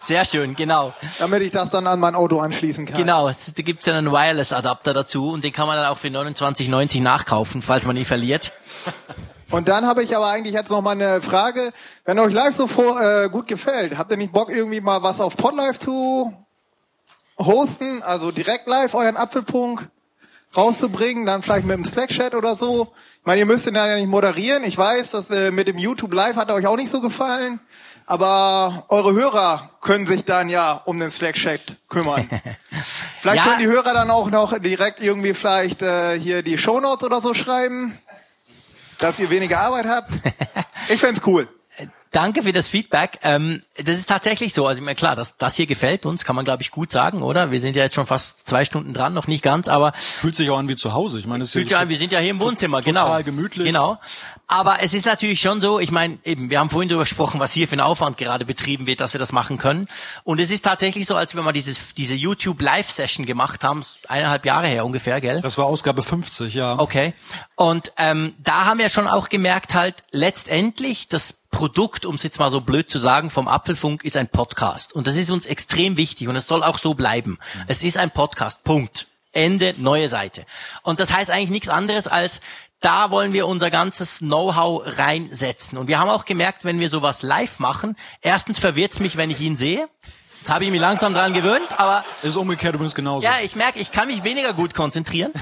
sehr schön, genau. Damit ich das dann an mein Auto anschließen kann. Genau, da gibt's ja einen Wireless-Adapter dazu und den kann man dann auch für 29,90 nachkaufen, falls man ihn verliert. Und dann habe ich aber eigentlich jetzt noch mal eine Frage. Wenn euch live so vor, äh, gut gefällt, habt ihr nicht Bock, irgendwie mal was auf Podlife zu hosten? Also direkt live euren Apfelpunkt rauszubringen, dann vielleicht mit dem Slack-Chat oder so. Ich meine, ihr müsst ihn dann ja nicht moderieren. Ich weiß, dass wir mit dem YouTube Live hat euch auch nicht so gefallen. Aber eure Hörer können sich dann ja um den Slack-Chat kümmern. (laughs) vielleicht ja. können die Hörer dann auch noch direkt irgendwie vielleicht äh, hier die Shownotes oder so schreiben, dass ihr weniger Arbeit habt. (laughs) Ich fände cool. Danke für das Feedback. Ähm, das ist tatsächlich so. Also ich meine, klar, das, das hier gefällt uns, kann man glaube ich gut sagen, oder? Wir sind ja jetzt schon fast zwei Stunden dran, noch nicht ganz, aber fühlt sich auch an wie zu Hause. Ich meine, es fühlt sich an. Wir sind ja hier im Wohnzimmer, total genau. Total gemütlich. Genau. Aber es ist natürlich schon so. Ich meine, eben, wir haben vorhin darüber gesprochen, was hier für ein Aufwand gerade betrieben wird, dass wir das machen können. Und es ist tatsächlich so, als wir mal dieses diese YouTube Live Session gemacht haben, eineinhalb Jahre her ungefähr, gell? Das war Ausgabe 50, ja. Okay. Und ähm, da haben wir schon auch gemerkt, halt letztendlich das Produkt, um es jetzt mal so blöd zu sagen, vom Apfelfunk ist ein Podcast. Und das ist uns extrem wichtig und es soll auch so bleiben. Es ist ein Podcast. Punkt. Ende, neue Seite. Und das heißt eigentlich nichts anderes als, da wollen wir unser ganzes Know-how reinsetzen. Und wir haben auch gemerkt, wenn wir sowas live machen, erstens verwirrt's mich, wenn ich ihn sehe. Jetzt habe ich mich langsam dran gewöhnt, aber... Ist umgekehrt übrigens genauso. Ja, ich merke, ich kann mich weniger gut konzentrieren.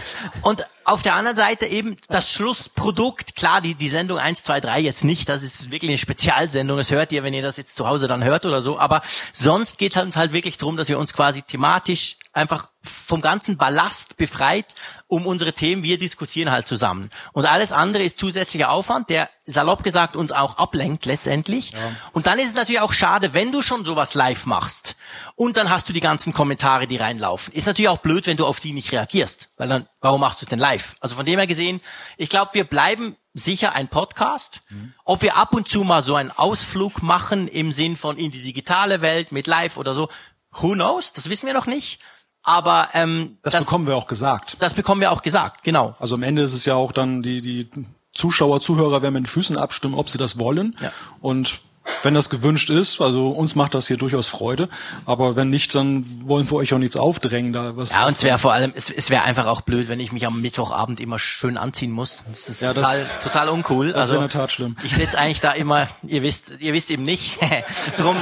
Und auf der anderen Seite eben das Schlussprodukt. Klar, die, die Sendung 1, 2, 3 jetzt nicht. Das ist wirklich eine Spezialsendung. Das hört ihr, wenn ihr das jetzt zu Hause dann hört oder so. Aber sonst geht es uns halt wirklich darum, dass wir uns quasi thematisch einfach vom ganzen Ballast befreit, um unsere Themen, wir diskutieren halt zusammen. Und alles andere ist zusätzlicher Aufwand, der salopp gesagt uns auch ablenkt letztendlich. Ja. Und dann ist es natürlich auch schade, wenn du schon sowas live machst und dann hast du die ganzen Kommentare, die reinlaufen. Ist natürlich auch blöd, wenn du auf die nicht reagierst, weil dann, warum machst du es denn live? Also von dem her gesehen, ich glaube, wir bleiben sicher ein Podcast. Mhm. Ob wir ab und zu mal so einen Ausflug machen im Sinn von in die digitale Welt mit live oder so, who knows? Das wissen wir noch nicht. Aber ähm, das, das bekommen wir auch gesagt. Das bekommen wir auch gesagt, genau. Also am Ende ist es ja auch dann die die Zuschauer, Zuhörer werden mit den Füßen abstimmen, ob sie das wollen. Ja. Und wenn das gewünscht ist, also uns macht das hier durchaus Freude, aber wenn nicht, dann wollen wir euch auch nichts aufdrängen. Da was, ja, und es wäre vor allem, es, es wäre einfach auch blöd, wenn ich mich am Mittwochabend immer schön anziehen muss. Das ist ja, total, das, total uncool. Das also, wäre in der Tat schlimm. Ich sitze eigentlich da immer, ihr wisst, ihr wisst eben nicht. (laughs) Drum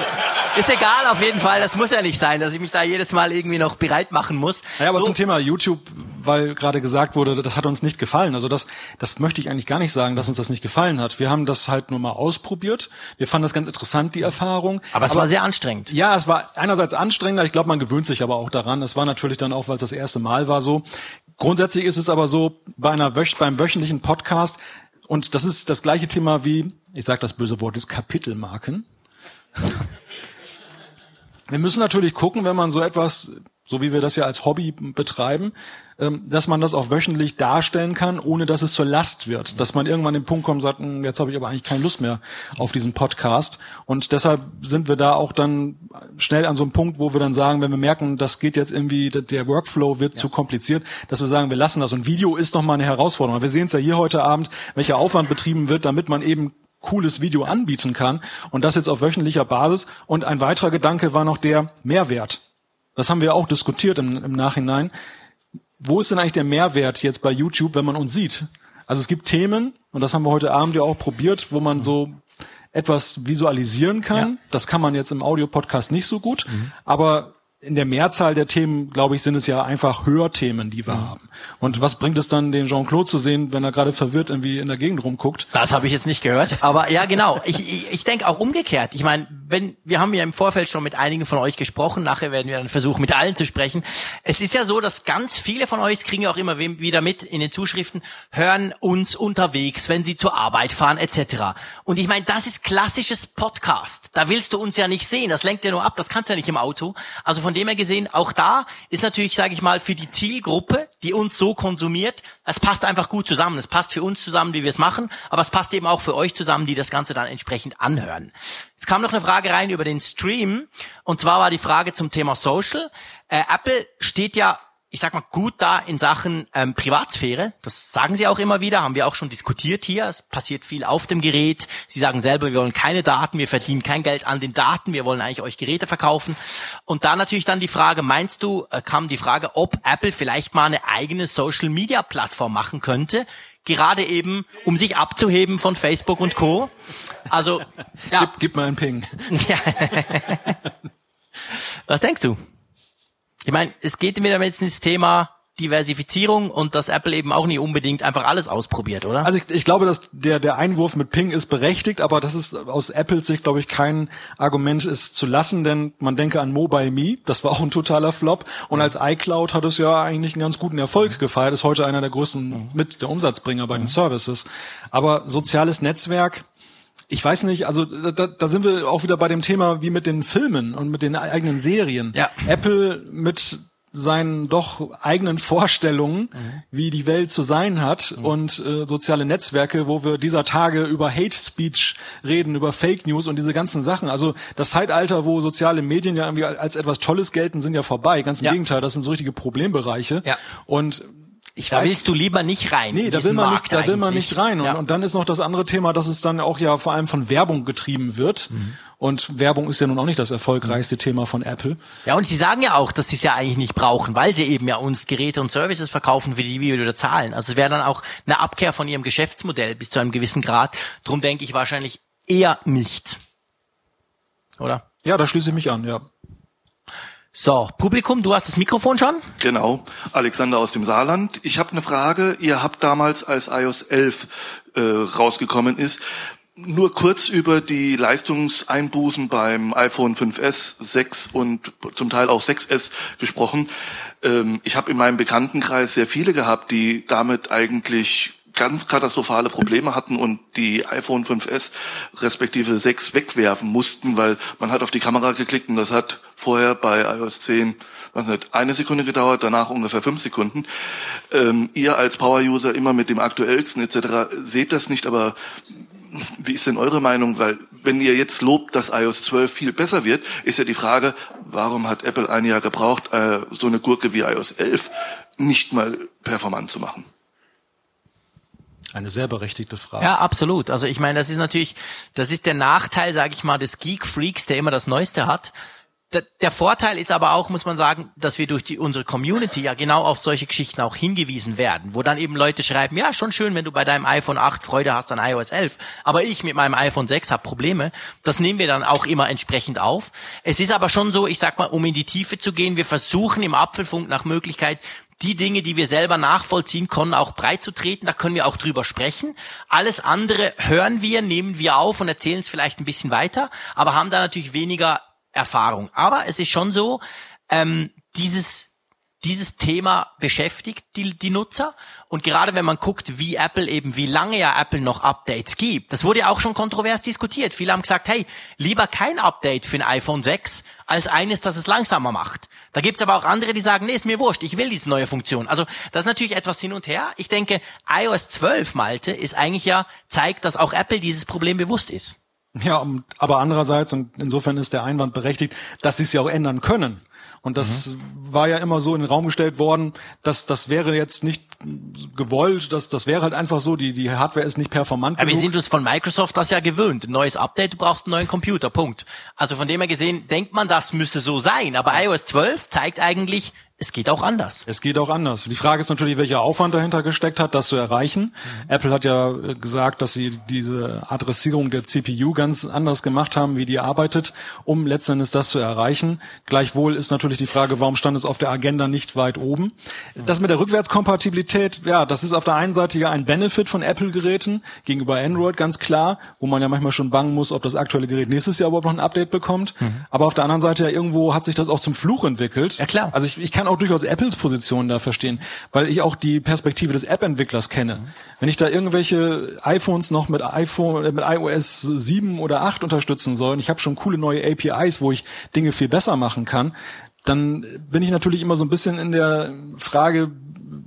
ist egal auf jeden Fall, das muss ja nicht sein, dass ich mich da jedes Mal irgendwie noch bereit machen muss. Ja, aber so. zum Thema YouTube, weil gerade gesagt wurde, das hat uns nicht gefallen. Also das, das möchte ich eigentlich gar nicht sagen, dass uns das nicht gefallen hat. Wir haben das halt nur mal ausprobiert. Wir fanden das ganz interessant, die Erfahrung. Aber es aber, war sehr anstrengend. Ja, es war einerseits anstrengender. Ich glaube, man gewöhnt sich aber auch daran. Es war natürlich dann auch, weil es das erste Mal war so. Grundsätzlich ist es aber so, bei einer Wöch beim wöchentlichen Podcast, und das ist das gleiche Thema wie, ich sage das böse Wort, ist Kapitelmarken. (laughs) Wir müssen natürlich gucken, wenn man so etwas, so wie wir das ja als Hobby betreiben, ähm, dass man das auch wöchentlich darstellen kann, ohne dass es zur Last wird. Dass man irgendwann den Punkt kommt und sagt, hm, jetzt habe ich aber eigentlich keine Lust mehr auf diesen Podcast. Und deshalb sind wir da auch dann schnell an so einem Punkt, wo wir dann sagen, wenn wir merken, das geht jetzt irgendwie, der Workflow wird ja. zu kompliziert, dass wir sagen, wir lassen das. Und Video ist nochmal eine Herausforderung. Wir sehen es ja hier heute Abend, welcher Aufwand betrieben wird, damit man eben cooles Video anbieten kann und das jetzt auf wöchentlicher Basis. Und ein weiterer Gedanke war noch der Mehrwert. Das haben wir auch diskutiert im, im Nachhinein. Wo ist denn eigentlich der Mehrwert jetzt bei YouTube, wenn man uns sieht? Also es gibt Themen, und das haben wir heute Abend ja auch probiert, wo man so etwas visualisieren kann. Ja. Das kann man jetzt im Audio-Podcast nicht so gut. Mhm. Aber in der Mehrzahl der Themen, glaube ich, sind es ja einfach Hörthemen, die wir Mhm. haben. Und was bringt es dann, den Jean-Claude zu sehen, wenn er gerade verwirrt irgendwie in der Gegend rumguckt? Das habe ich jetzt nicht gehört. Aber ja, genau. Ich, ich, ich denke auch umgekehrt. Ich meine, wenn wir haben ja im Vorfeld schon mit einigen von euch gesprochen. Nachher werden wir dann versuchen, mit allen zu sprechen. Es ist ja so, dass ganz viele von euch das kriegen ja auch immer wieder mit in den Zuschriften, hören uns unterwegs, wenn sie zur Arbeit fahren etc. Und ich meine, das ist klassisches Podcast. Da willst du uns ja nicht sehen. Das lenkt ja nur ab. Das kannst du ja nicht im Auto. Also von dem her gesehen, auch da ist natürlich, sage ich mal, für die Zielgruppe, die uns so konsumiert, es passt einfach gut zusammen. Es passt für uns zusammen, wie wir es machen, aber es passt eben auch für euch zusammen, die das Ganze dann entsprechend anhören. Es kam noch eine Frage rein über den Stream und zwar war die Frage zum Thema Social. Äh, Apple steht ja ich sag mal, gut da in Sachen ähm, Privatsphäre. Das sagen sie auch immer wieder, haben wir auch schon diskutiert hier. Es passiert viel auf dem Gerät. Sie sagen selber, wir wollen keine Daten, wir verdienen kein Geld an den Daten, wir wollen eigentlich euch Geräte verkaufen. Und da natürlich dann die Frage, meinst du, äh, kam die Frage, ob Apple vielleicht mal eine eigene Social-Media-Plattform machen könnte, gerade eben, um sich abzuheben von Facebook und Co. Also, ja. Gib, gib mal einen Ping. (laughs) Ja. Was denkst du? Ich meine, es geht wieder jetzt ins Thema Diversifizierung und dass Apple eben auch nicht unbedingt einfach alles ausprobiert, oder? Also ich, ich glaube, dass der, der Einwurf mit Ping ist berechtigt, aber das ist aus Apples Sicht, glaube ich, kein Argument, es zu lassen, denn man denke an Mobile Me, das war auch ein totaler Flop. Und als iCloud hat es ja eigentlich einen ganz guten Erfolg gefeiert, ist heute einer der größten mit der Umsatzbringer bei den Services. Aber soziales Netzwerk, ich weiß nicht, also da, da sind wir auch wieder bei dem Thema wie mit den Filmen und mit den eigenen Serien. Ja. Apple mit seinen doch eigenen Vorstellungen, wie die Welt zu sein hat und äh, soziale Netzwerke, wo wir dieser Tage über Hate Speech reden, über Fake News und diese ganzen Sachen. Also das Zeitalter, wo soziale Medien ja irgendwie als etwas Tolles gelten, sind ja vorbei. Ganz im Ja. Gegenteil, das sind so richtige Problembereiche. Ja. Und ich da weiß, willst du lieber nicht rein. Nee, da will man Markt nicht, da will man eigentlich. nicht rein. Und, Ja. und dann ist noch das andere Thema, dass es dann auch ja vor allem von Werbung getrieben wird. Mhm. Und Werbung ist ja nun auch nicht das erfolgreichste Thema von Apple. Ja, und sie sagen ja auch, dass sie es ja eigentlich nicht brauchen, weil sie eben ja uns Geräte und Services verkaufen, für die wir wieder zahlen. Also es wäre dann auch eine Abkehr von ihrem Geschäftsmodell bis zu einem gewissen Grad. Drum denke ich wahrscheinlich eher nicht. Oder? Ja, da schließe ich mich an, ja. So, Publikum, du hast das Mikrofon schon? Genau, Alexander aus dem Saarland. Ich habe eine Frage. Ihr habt damals, als iOS 11 äh, rausgekommen ist, nur kurz über die Leistungseinbußen beim iPhone 5S, 6 und zum Teil auch 6S gesprochen. Ähm, ich habe in meinem Bekanntenkreis sehr viele gehabt, die damit eigentlich ganz katastrophale Probleme hatten und die iPhone 5S respektive 6 wegwerfen mussten, weil man hat auf die Kamera geklickt und das hat vorher bei iOS 10 was nicht, eine Sekunde gedauert, danach ungefähr fünf Sekunden. Ähm, ihr als Power-User immer mit dem aktuellsten etc. seht das nicht, aber wie ist denn eure Meinung? Weil wenn ihr jetzt lobt, dass iOS 12 viel besser wird, ist ja die Frage, warum hat Apple ein Jahr gebraucht, äh, so eine Gurke wie iOS 11 nicht mal performant zu machen? Eine sehr berechtigte Frage. Ja, absolut. Also ich meine, das ist natürlich, das ist der Nachteil, sage ich mal, des Geek-Freaks, der immer das Neueste hat. Der, der Vorteil ist aber auch, muss man sagen, dass wir durch die, unsere Community ja genau auf solche Geschichten auch hingewiesen werden, wo dann eben Leute schreiben, ja, schon schön, wenn du bei deinem iPhone 8 Freude hast an iOS 11, aber ich mit meinem iPhone 6 habe Probleme. Das nehmen wir dann auch immer entsprechend auf. Es ist aber schon so, ich sag mal, um in die Tiefe zu gehen, wir versuchen im Apfelfunk nach Möglichkeit die Dinge, die wir selber nachvollziehen können, auch breit zu treten. Da können wir auch drüber sprechen. Alles andere hören wir, nehmen wir auf und erzählen es vielleicht ein bisschen weiter, aber haben da natürlich weniger Erfahrung. Aber es ist schon so, ähm, dieses dieses Thema beschäftigt die, die Nutzer. Und gerade wenn man guckt, wie Apple eben, wie lange ja Apple noch Updates gibt, das wurde ja auch schon kontrovers diskutiert. Viele haben gesagt, hey, lieber kein Update für ein iPhone 6 als eines, das es langsamer macht. Da gibt es aber auch andere, die sagen, nee, ist mir wurscht, ich will diese neue Funktion. Also das ist natürlich etwas hin und her. Ich denke, iOS 12, Malte, ist eigentlich ja, zeigt, dass auch Apple dieses Problem bewusst ist. Ja, aber andererseits, und insofern ist der Einwand berechtigt, dass sie es ja auch ändern können. Und das war ja immer so in den Raum gestellt worden, dass das wäre jetzt nicht gewollt, das, das wäre halt einfach so, die, die Hardware ist nicht performant wir genug. sind uns von Microsoft das ja gewöhnt. Ein neues Update, du brauchst einen neuen Computer, Punkt. Also von dem her gesehen, denkt man, das müsse so sein. Aber iOS 12 zeigt eigentlich, es geht auch anders. Es geht auch anders. Die Frage ist natürlich, welcher Aufwand dahinter gesteckt hat, das zu erreichen. Mhm. Apple hat ja äh, gesagt, dass sie diese Adressierung der CPU ganz anders gemacht haben, wie die arbeitet, um letztendlich das zu erreichen. Gleichwohl ist natürlich die Frage, warum stand es auf der Agenda nicht weit oben? Das mit der Rückwärtskompatibilität, ja, das ist auf der einen Seite ja ein Benefit von Apple-Geräten gegenüber Android, ganz klar, wo man ja manchmal schon bangen muss, ob das aktuelle Gerät nächstes Jahr überhaupt noch ein Update bekommt. Mhm. Aber auf der anderen Seite ja irgendwo hat sich das auch zum Fluch entwickelt. Ja klar. Also ich, ich kann auch durchaus Apples Position da verstehen, weil ich auch die Perspektive des App-Entwicklers kenne. Mhm. Wenn ich da irgendwelche iPhones noch mit iPhone äh, mit iOS 7 oder 8 unterstützen soll, und ich habe schon coole neue APIs, wo ich Dinge viel besser machen kann, dann bin ich natürlich immer so ein bisschen in der Frage,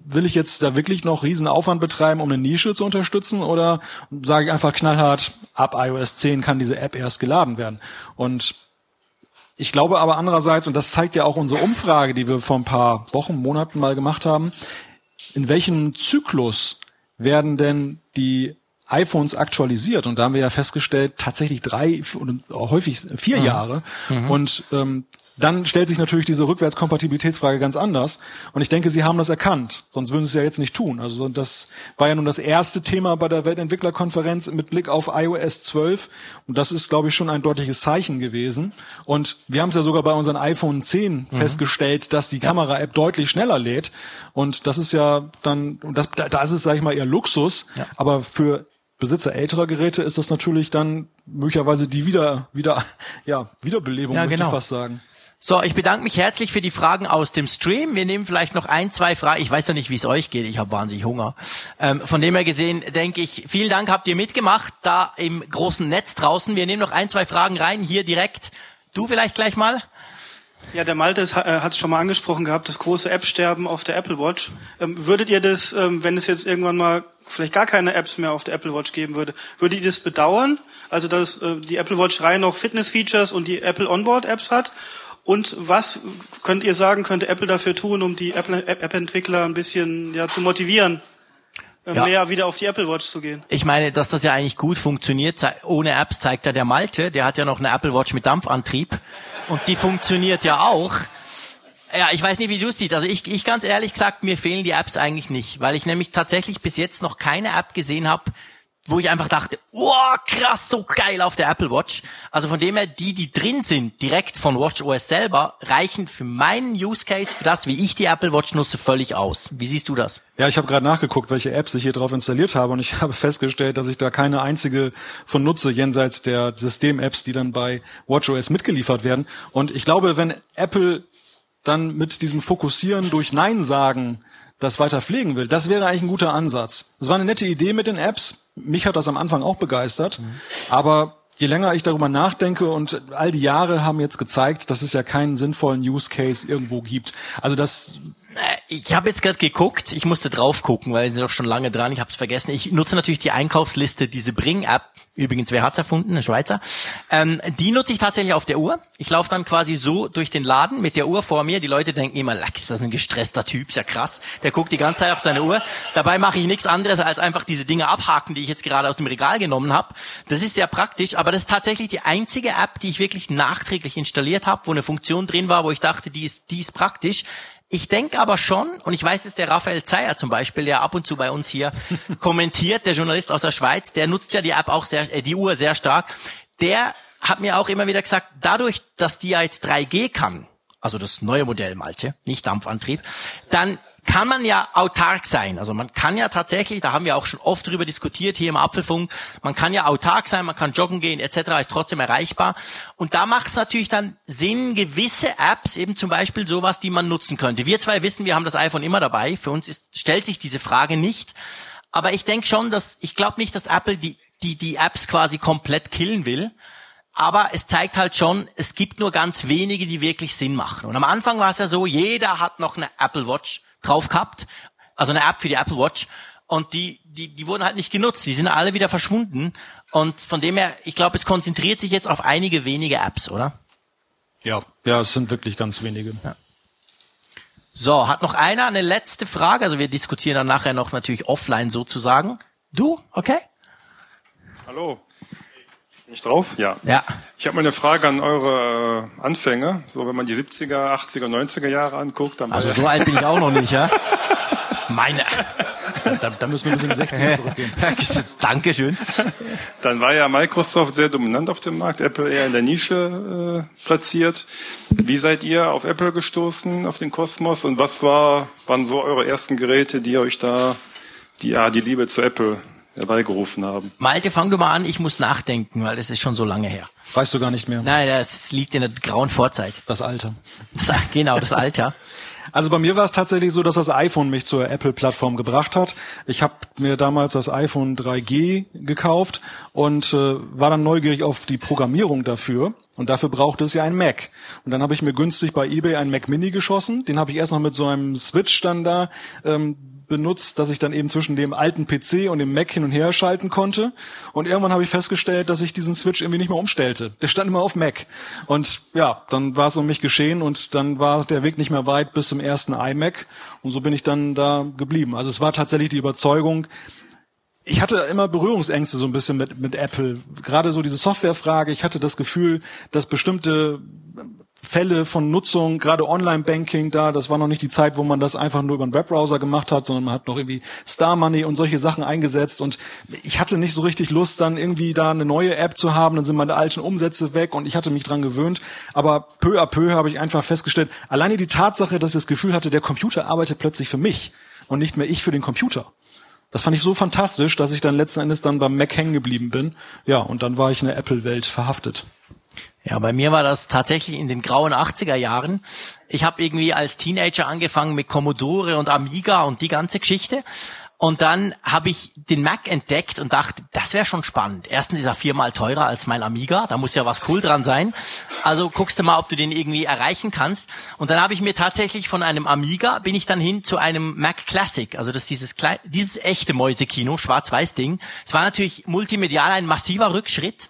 will ich jetzt da wirklich noch riesen Aufwand betreiben, um eine Nische zu unterstützen oder sage ich einfach knallhart, ab iOS 10 kann diese App erst geladen werden. Und ich glaube aber andererseits, und das zeigt ja auch unsere Umfrage, die wir vor ein paar Wochen, Monaten mal gemacht haben, in welchem Zyklus werden denn die iPhones aktualisiert? Und da haben wir ja festgestellt, tatsächlich drei oder häufig vier mhm. Jahre. Mhm. Und ähm, dann stellt sich natürlich diese Rückwärtskompatibilitätsfrage ganz anders. Und ich denke, Sie haben das erkannt. Sonst würden Sie es ja jetzt nicht tun. Also das war ja nun das erste Thema bei der Weltentwicklerkonferenz mit Blick auf iOS 12. Und das ist, glaube ich, schon ein deutliches Zeichen gewesen. Und wir haben es ja sogar bei unseren iPhone 10 mhm. festgestellt, dass die Kamera-App deutlich schneller lädt. Und das ist ja dann, das, da ist es, sage ich mal, eher Luxus. Ja. Aber für Besitzer älterer Geräte ist das natürlich dann möglicherweise die wieder, wieder, (laughs) ja, Wiederbelebung, ja, genau. möchte ich fast sagen. So, ich bedanke mich herzlich für die Fragen aus dem Stream. Wir nehmen vielleicht noch ein, zwei Fragen. Ich weiß ja nicht, wie es euch geht. Ich habe wahnsinnig Hunger. Ähm, von dem her gesehen denke ich, vielen Dank habt ihr mitgemacht da im großen Netz draußen. Wir nehmen noch ein, zwei Fragen rein hier direkt. Du vielleicht gleich mal. Ja, der Malte äh, hat es schon mal angesprochen gehabt, das große App-Sterben auf der Apple Watch. Ähm, würdet ihr das, ähm, wenn es jetzt irgendwann mal vielleicht gar keine Apps mehr auf der Apple Watch geben würde, würdet ihr das bedauern? Also, dass äh, die Apple Watch rein noch Fitness-Features und die Apple Onboard-Apps hat? Und was könnt ihr sagen, könnte Apple dafür tun, um die App-Entwickler ein bisschen ja, zu motivieren, äh, ja. mehr wieder auf die Apple Watch zu gehen? Ich meine, dass das ja eigentlich gut funktioniert. Ohne Apps zeigt ja der Malte, der hat ja noch eine Apple Watch mit Dampfantrieb und die funktioniert ja auch. Ja, ich weiß nicht, wie du es siehst. Also ich, ich ganz ehrlich gesagt, mir fehlen die Apps eigentlich nicht, weil ich nämlich tatsächlich bis jetzt noch keine App gesehen habe, wo ich einfach dachte, oh, krass, so geil auf der Apple Watch. Also von dem her, die, die drin sind, direkt von Watch OS selber, reichen für meinen Use Case, für das, wie ich die Apple Watch nutze, völlig aus. Wie siehst du das? Ja, ich habe gerade nachgeguckt, welche Apps ich hier drauf installiert habe und ich (laughs) habe festgestellt, dass ich da keine einzige von nutze, jenseits der System-Apps, die dann bei Watch OS mitgeliefert werden. Und ich glaube, wenn Apple dann mit diesem Fokussieren durch Nein sagen das weiter pflegen will, das wäre eigentlich ein guter Ansatz. Es war eine nette Idee mit den Apps. Mich hat das am Anfang auch begeistert. Mhm. Aber je länger ich darüber nachdenke und all die Jahre haben jetzt gezeigt, dass es ja keinen sinnvollen Use Case irgendwo gibt. Also das ich habe jetzt gerade geguckt, ich musste drauf gucken, weil ich doch schon lange dran, ich habe es vergessen. Ich nutze natürlich die Einkaufsliste, diese Bring-App, übrigens, wer hat's erfunden? Ein Schweizer. Ähm, die nutze ich tatsächlich auf der Uhr. Ich laufe dann quasi so durch den Laden mit der Uhr vor mir. Die Leute denken immer, Lack, ist das ein gestresster Typ, ist ja krass. Der guckt die ganze Zeit auf seine Uhr. Dabei mache ich nichts anderes, als einfach diese Dinge abhaken, die ich jetzt gerade aus dem Regal genommen habe. Das ist sehr praktisch, aber das ist tatsächlich die einzige App, die ich wirklich nachträglich installiert habe, wo eine Funktion drin war, wo ich dachte, die ist, die ist praktisch. Ich denke aber schon, und ich weiß es, der Raphael Zeyer zum Beispiel, der ab und zu bei uns hier (laughs) kommentiert, der Journalist aus der Schweiz, der nutzt ja die App auch sehr, äh, die Uhr sehr stark. Der hat mir auch immer wieder gesagt, dadurch, dass die ja jetzt 3G kann, also das neue Modell Malte, nicht Dampfantrieb, dann kann man ja autark sein. Also man kann ja tatsächlich, da haben wir auch schon oft drüber diskutiert hier im Apfelfunk, man kann ja autark sein, man kann joggen gehen etc., ist trotzdem erreichbar. Und da macht es natürlich dann Sinn, gewisse Apps, eben zum Beispiel sowas, die man nutzen könnte. Wir zwei wissen, wir haben das iPhone immer dabei. Für uns ist, stellt sich diese Frage nicht. Aber ich denke schon, dass, ich glaube nicht, dass Apple die, die, die Apps quasi komplett killen will. Aber es zeigt halt schon, es gibt nur ganz wenige, die wirklich Sinn machen. Und am Anfang war es ja so, jeder hat noch eine Apple Watch drauf gehabt, also eine App für die Apple Watch. Und die, die, die wurden halt nicht genutzt. Die sind alle wieder verschwunden. Und von dem her, ich glaube, es konzentriert sich jetzt auf einige wenige Apps, oder? Ja, ja, es sind wirklich ganz wenige. Ja. So, hat noch einer eine letzte Frage? Also wir diskutieren dann nachher noch natürlich offline sozusagen. Du, okay? Hallo. Nicht drauf? Ja. Ja. Ich habe mal eine Frage an eure äh, Anfänge. So, wenn man die 70er, 80er, 90er Jahre anguckt, dann war Also so alt bin ich auch noch nicht, ja? (laughs) Meine. Da, da müssen wir ein bisschen in die 60er zurückgehen. (laughs) Dankeschön. Dann war ja Microsoft sehr dominant auf dem Markt, Apple eher in der Nische äh, platziert. Wie seid ihr auf Apple gestoßen, auf den Kosmos? Und was war, waren so eure ersten Geräte, die euch da die, ja, die Liebe zu Apple herbeigerufen haben? Malte, fang du mal an, ich muss nachdenken, weil das ist schon so lange her. Weißt du gar nicht mehr. Nein, das liegt in der grauen Vorzeit. Das Alter. Das, genau, das Alter. (laughs) Also bei mir war es tatsächlich so, dass das iPhone mich zur Apple-Plattform gebracht hat. Ich habe mir damals das iPhone 3G gekauft und äh, war dann neugierig auf die Programmierung dafür. Und dafür brauchte es ja ein Mac. Und dann habe ich mir günstig bei eBay einen Mac Mini geschossen. Den habe ich erst noch mit so einem Switch dann da ähm, benutzt, dass ich dann eben zwischen dem alten PC und dem Mac hin und her schalten konnte. Und irgendwann habe ich festgestellt, dass ich diesen Switch irgendwie nicht mehr umstellte. Der stand immer auf Mac. Und ja, dann war es um mich geschehen und dann war der Weg nicht mehr weit bis zum ersten iMac. Und so bin ich dann da geblieben. Also es war tatsächlich die Überzeugung, ich hatte immer Berührungsängste so ein bisschen mit, mit Apple. Gerade so diese Softwarefrage. Ich hatte das Gefühl, dass bestimmte Fälle von Nutzung, gerade Online-Banking da, das war noch nicht die Zeit, wo man das einfach nur über einen Webbrowser gemacht hat, sondern man hat noch irgendwie Star Money und solche Sachen eingesetzt und ich hatte nicht so richtig Lust, dann irgendwie da eine neue App zu haben, dann sind meine alten Umsätze weg und ich hatte mich dran gewöhnt, aber peu à peu habe ich einfach festgestellt, alleine die Tatsache, dass ich das Gefühl hatte, der Computer arbeitet plötzlich für mich und nicht mehr ich für den Computer. Das fand ich so fantastisch, dass ich dann letzten Endes dann beim Mac hängen geblieben bin. Ja, und dann war ich in der Apple-Welt verhaftet. Ja, bei mir war das tatsächlich in den grauen 80er Jahren. Ich habe irgendwie als Teenager angefangen mit Commodore und Amiga und die ganze Geschichte. Und dann habe ich den Mac entdeckt und dachte, das wäre schon spannend. Erstens ist er viermal teurer als mein Amiga, da muss ja was cool dran sein. Also guckst du mal, ob du den irgendwie erreichen kannst. Und dann habe ich mir tatsächlich von einem Amiga bin ich dann hin zu einem Mac Classic, also das ist dieses dieses echte Mäusekino, Schwarz-Weiß-Ding. Es war natürlich multimedial ein massiver Rückschritt,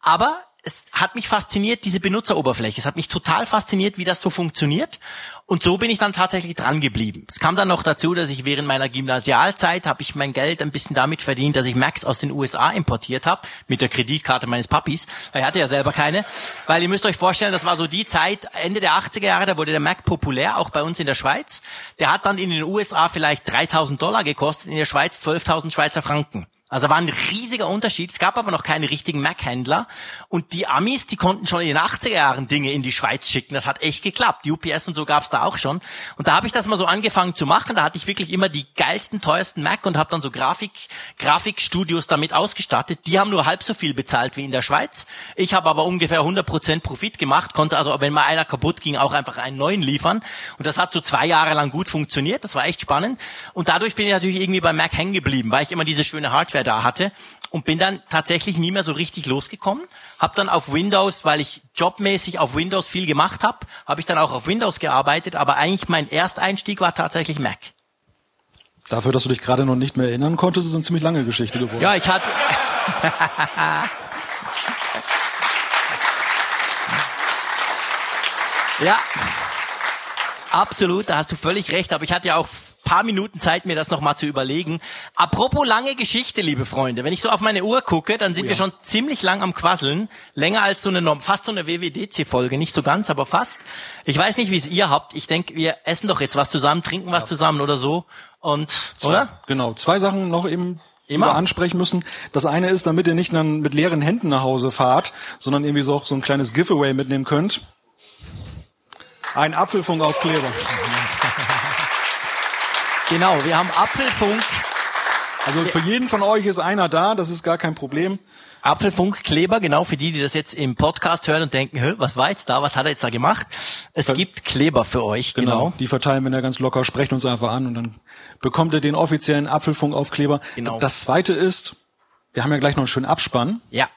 aber es hat mich fasziniert, diese Benutzeroberfläche. Es hat mich total fasziniert, wie das so funktioniert. Und so bin ich dann tatsächlich dran geblieben. Es kam dann noch dazu, dass ich während meiner Gymnasialzeit habe ich mein Geld ein bisschen damit verdient, dass ich Macs aus den USA importiert habe, mit der Kreditkarte meines Papis. Er hatte ja selber keine. Weil ihr müsst euch vorstellen, das war so die Zeit, Ende der 80er Jahre, da wurde der Mac populär, auch bei uns in der Schweiz. Der hat dann in den USA vielleicht 3000 Dollar gekostet, in der Schweiz 12.000 Schweizer Franken. Also war ein riesiger Unterschied. Es gab aber noch keine richtigen Mac-Händler. Und die Amis, die konnten schon in den 80er Jahren Dinge in die Schweiz schicken. Das hat echt geklappt. UPS und so gab's da auch schon. Und da habe ich das mal so angefangen zu machen. Da hatte ich wirklich immer die geilsten, teuersten Mac und habe dann so Grafik, Grafikstudios damit ausgestattet. Die haben nur halb so viel bezahlt wie in der Schweiz. Ich habe aber ungefähr 100% Profit gemacht, konnte also, wenn mal einer kaputt ging, auch einfach einen neuen liefern. Und das hat so zwei Jahre lang gut funktioniert. Das war echt spannend. Und dadurch bin ich natürlich irgendwie beim Mac hängen geblieben, weil ich immer diese schöne Hardware da hatte und bin dann tatsächlich nie mehr so richtig losgekommen. Hab dann auf Windows, weil ich jobmäßig auf Windows viel gemacht habe, habe ich dann auch auf Windows gearbeitet, aber eigentlich mein Ersteinstieg war tatsächlich Mac. Dafür, dass du dich gerade noch nicht mehr erinnern konntest, ist eine ziemlich lange Geschichte geworden. Ja, ich hatte (laughs) Ja. Absolut, da hast du völlig recht, aber ich hatte ja auch paar Minuten Zeit, mir das nochmal zu überlegen. Apropos lange Geschichte, liebe Freunde. Wenn ich so auf meine Uhr gucke, dann sind Oh ja. wir schon ziemlich lang am Quasseln. Länger als so eine, Norm- fast so eine WWDC-Folge. Nicht so ganz, aber fast. Ich weiß nicht, wie es ihr habt. Ich denke, wir essen doch jetzt was zusammen, trinken was zusammen oder so. Und, oder? Genau. Zwei Sachen noch eben Immer. immer ansprechen müssen. Das eine ist, damit ihr nicht dann mit leeren Händen nach Hause fahrt, sondern irgendwie so auch so ein kleines Giveaway mitnehmen könnt. Ein Apfelfunkaufkleber. Genau, wir haben Apfelfunk. Also für jeden von euch ist einer da, das ist gar kein Problem. Apfelfunkkleber, genau für die, die das jetzt im Podcast hören und denken, Hä, was war jetzt da, was hat er jetzt da gemacht? Es gibt Kleber für euch, Genau. genau. Die verteilen wir da ganz locker, sprecht uns einfach an und dann bekommt ihr den offiziellen Apfelfunkaufkleber. Genau. Das zweite ist, wir haben ja gleich noch einen schönen Abspann. Ja.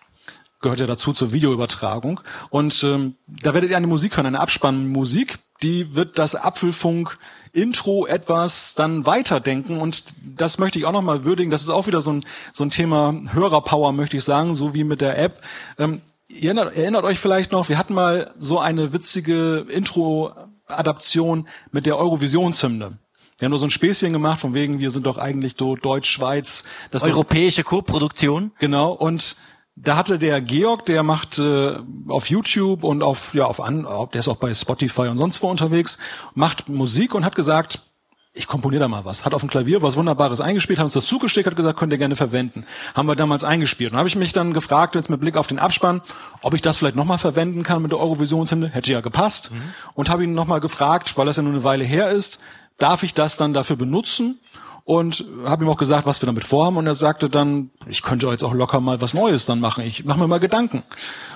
Gehört ja dazu zur Videoübertragung. Und ähm, da werdet ihr eine Musik hören, eine Abspannmusik. Die wird das Apfelfunk Intro etwas dann weiterdenken und das möchte ich auch nochmal würdigen. Das ist auch wieder so ein, so ein Thema Hörerpower, möchte ich sagen, so wie mit der App. Ähm, ihr erinnert, erinnert euch vielleicht noch, wir hatten mal so eine witzige Intro-Adaption mit der Eurovisionshymne. Wir haben nur so ein Späßchen gemacht, von wegen, wir sind doch eigentlich so Deutsch-Schweiz. Europäische Co-Produktion. Genau, und da hatte der Georg, der macht äh, auf YouTube und auf ja auf an, der ist auch bei Spotify und sonst wo unterwegs, macht Musik und hat gesagt, ich komponiere da mal was. Hat auf dem Klavier was Wunderbares eingespielt, hat uns das zugeschickt, hat gesagt, könnt ihr gerne verwenden. Haben wir damals eingespielt. Und habe ich mich dann gefragt, jetzt mit Blick auf den Abspann, ob ich das vielleicht nochmal verwenden kann mit der Eurovisionshymne. Hätte ja gepasst. Mhm. Und habe ihn nochmal gefragt, weil das ja nur eine Weile her ist, darf ich das dann dafür benutzen? Und habe ihm auch gesagt, was wir damit vorhaben und er sagte dann, ich könnte jetzt auch locker mal was Neues dann machen. Ich mache mir mal Gedanken.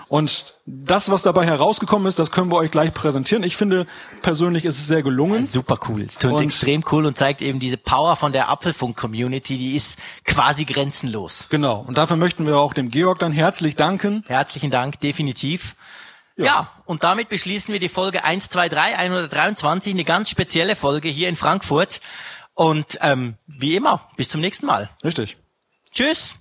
Und das, was dabei herausgekommen ist, das können wir euch gleich präsentieren. Ich finde persönlich ist es sehr gelungen. Ja, super cool. Es klingt extrem cool und zeigt eben diese Power von der Apfelfunk-Community, die ist quasi grenzenlos. Genau. Und dafür möchten wir auch dem Georg dann herzlich danken. Herzlichen Dank, definitiv. Ja. ja. und damit beschließen wir die Folge 123, 123, eine ganz spezielle Folge hier in Frankfurt. Und ähm, wie immer, bis zum nächsten Mal. Richtig. Tschüss.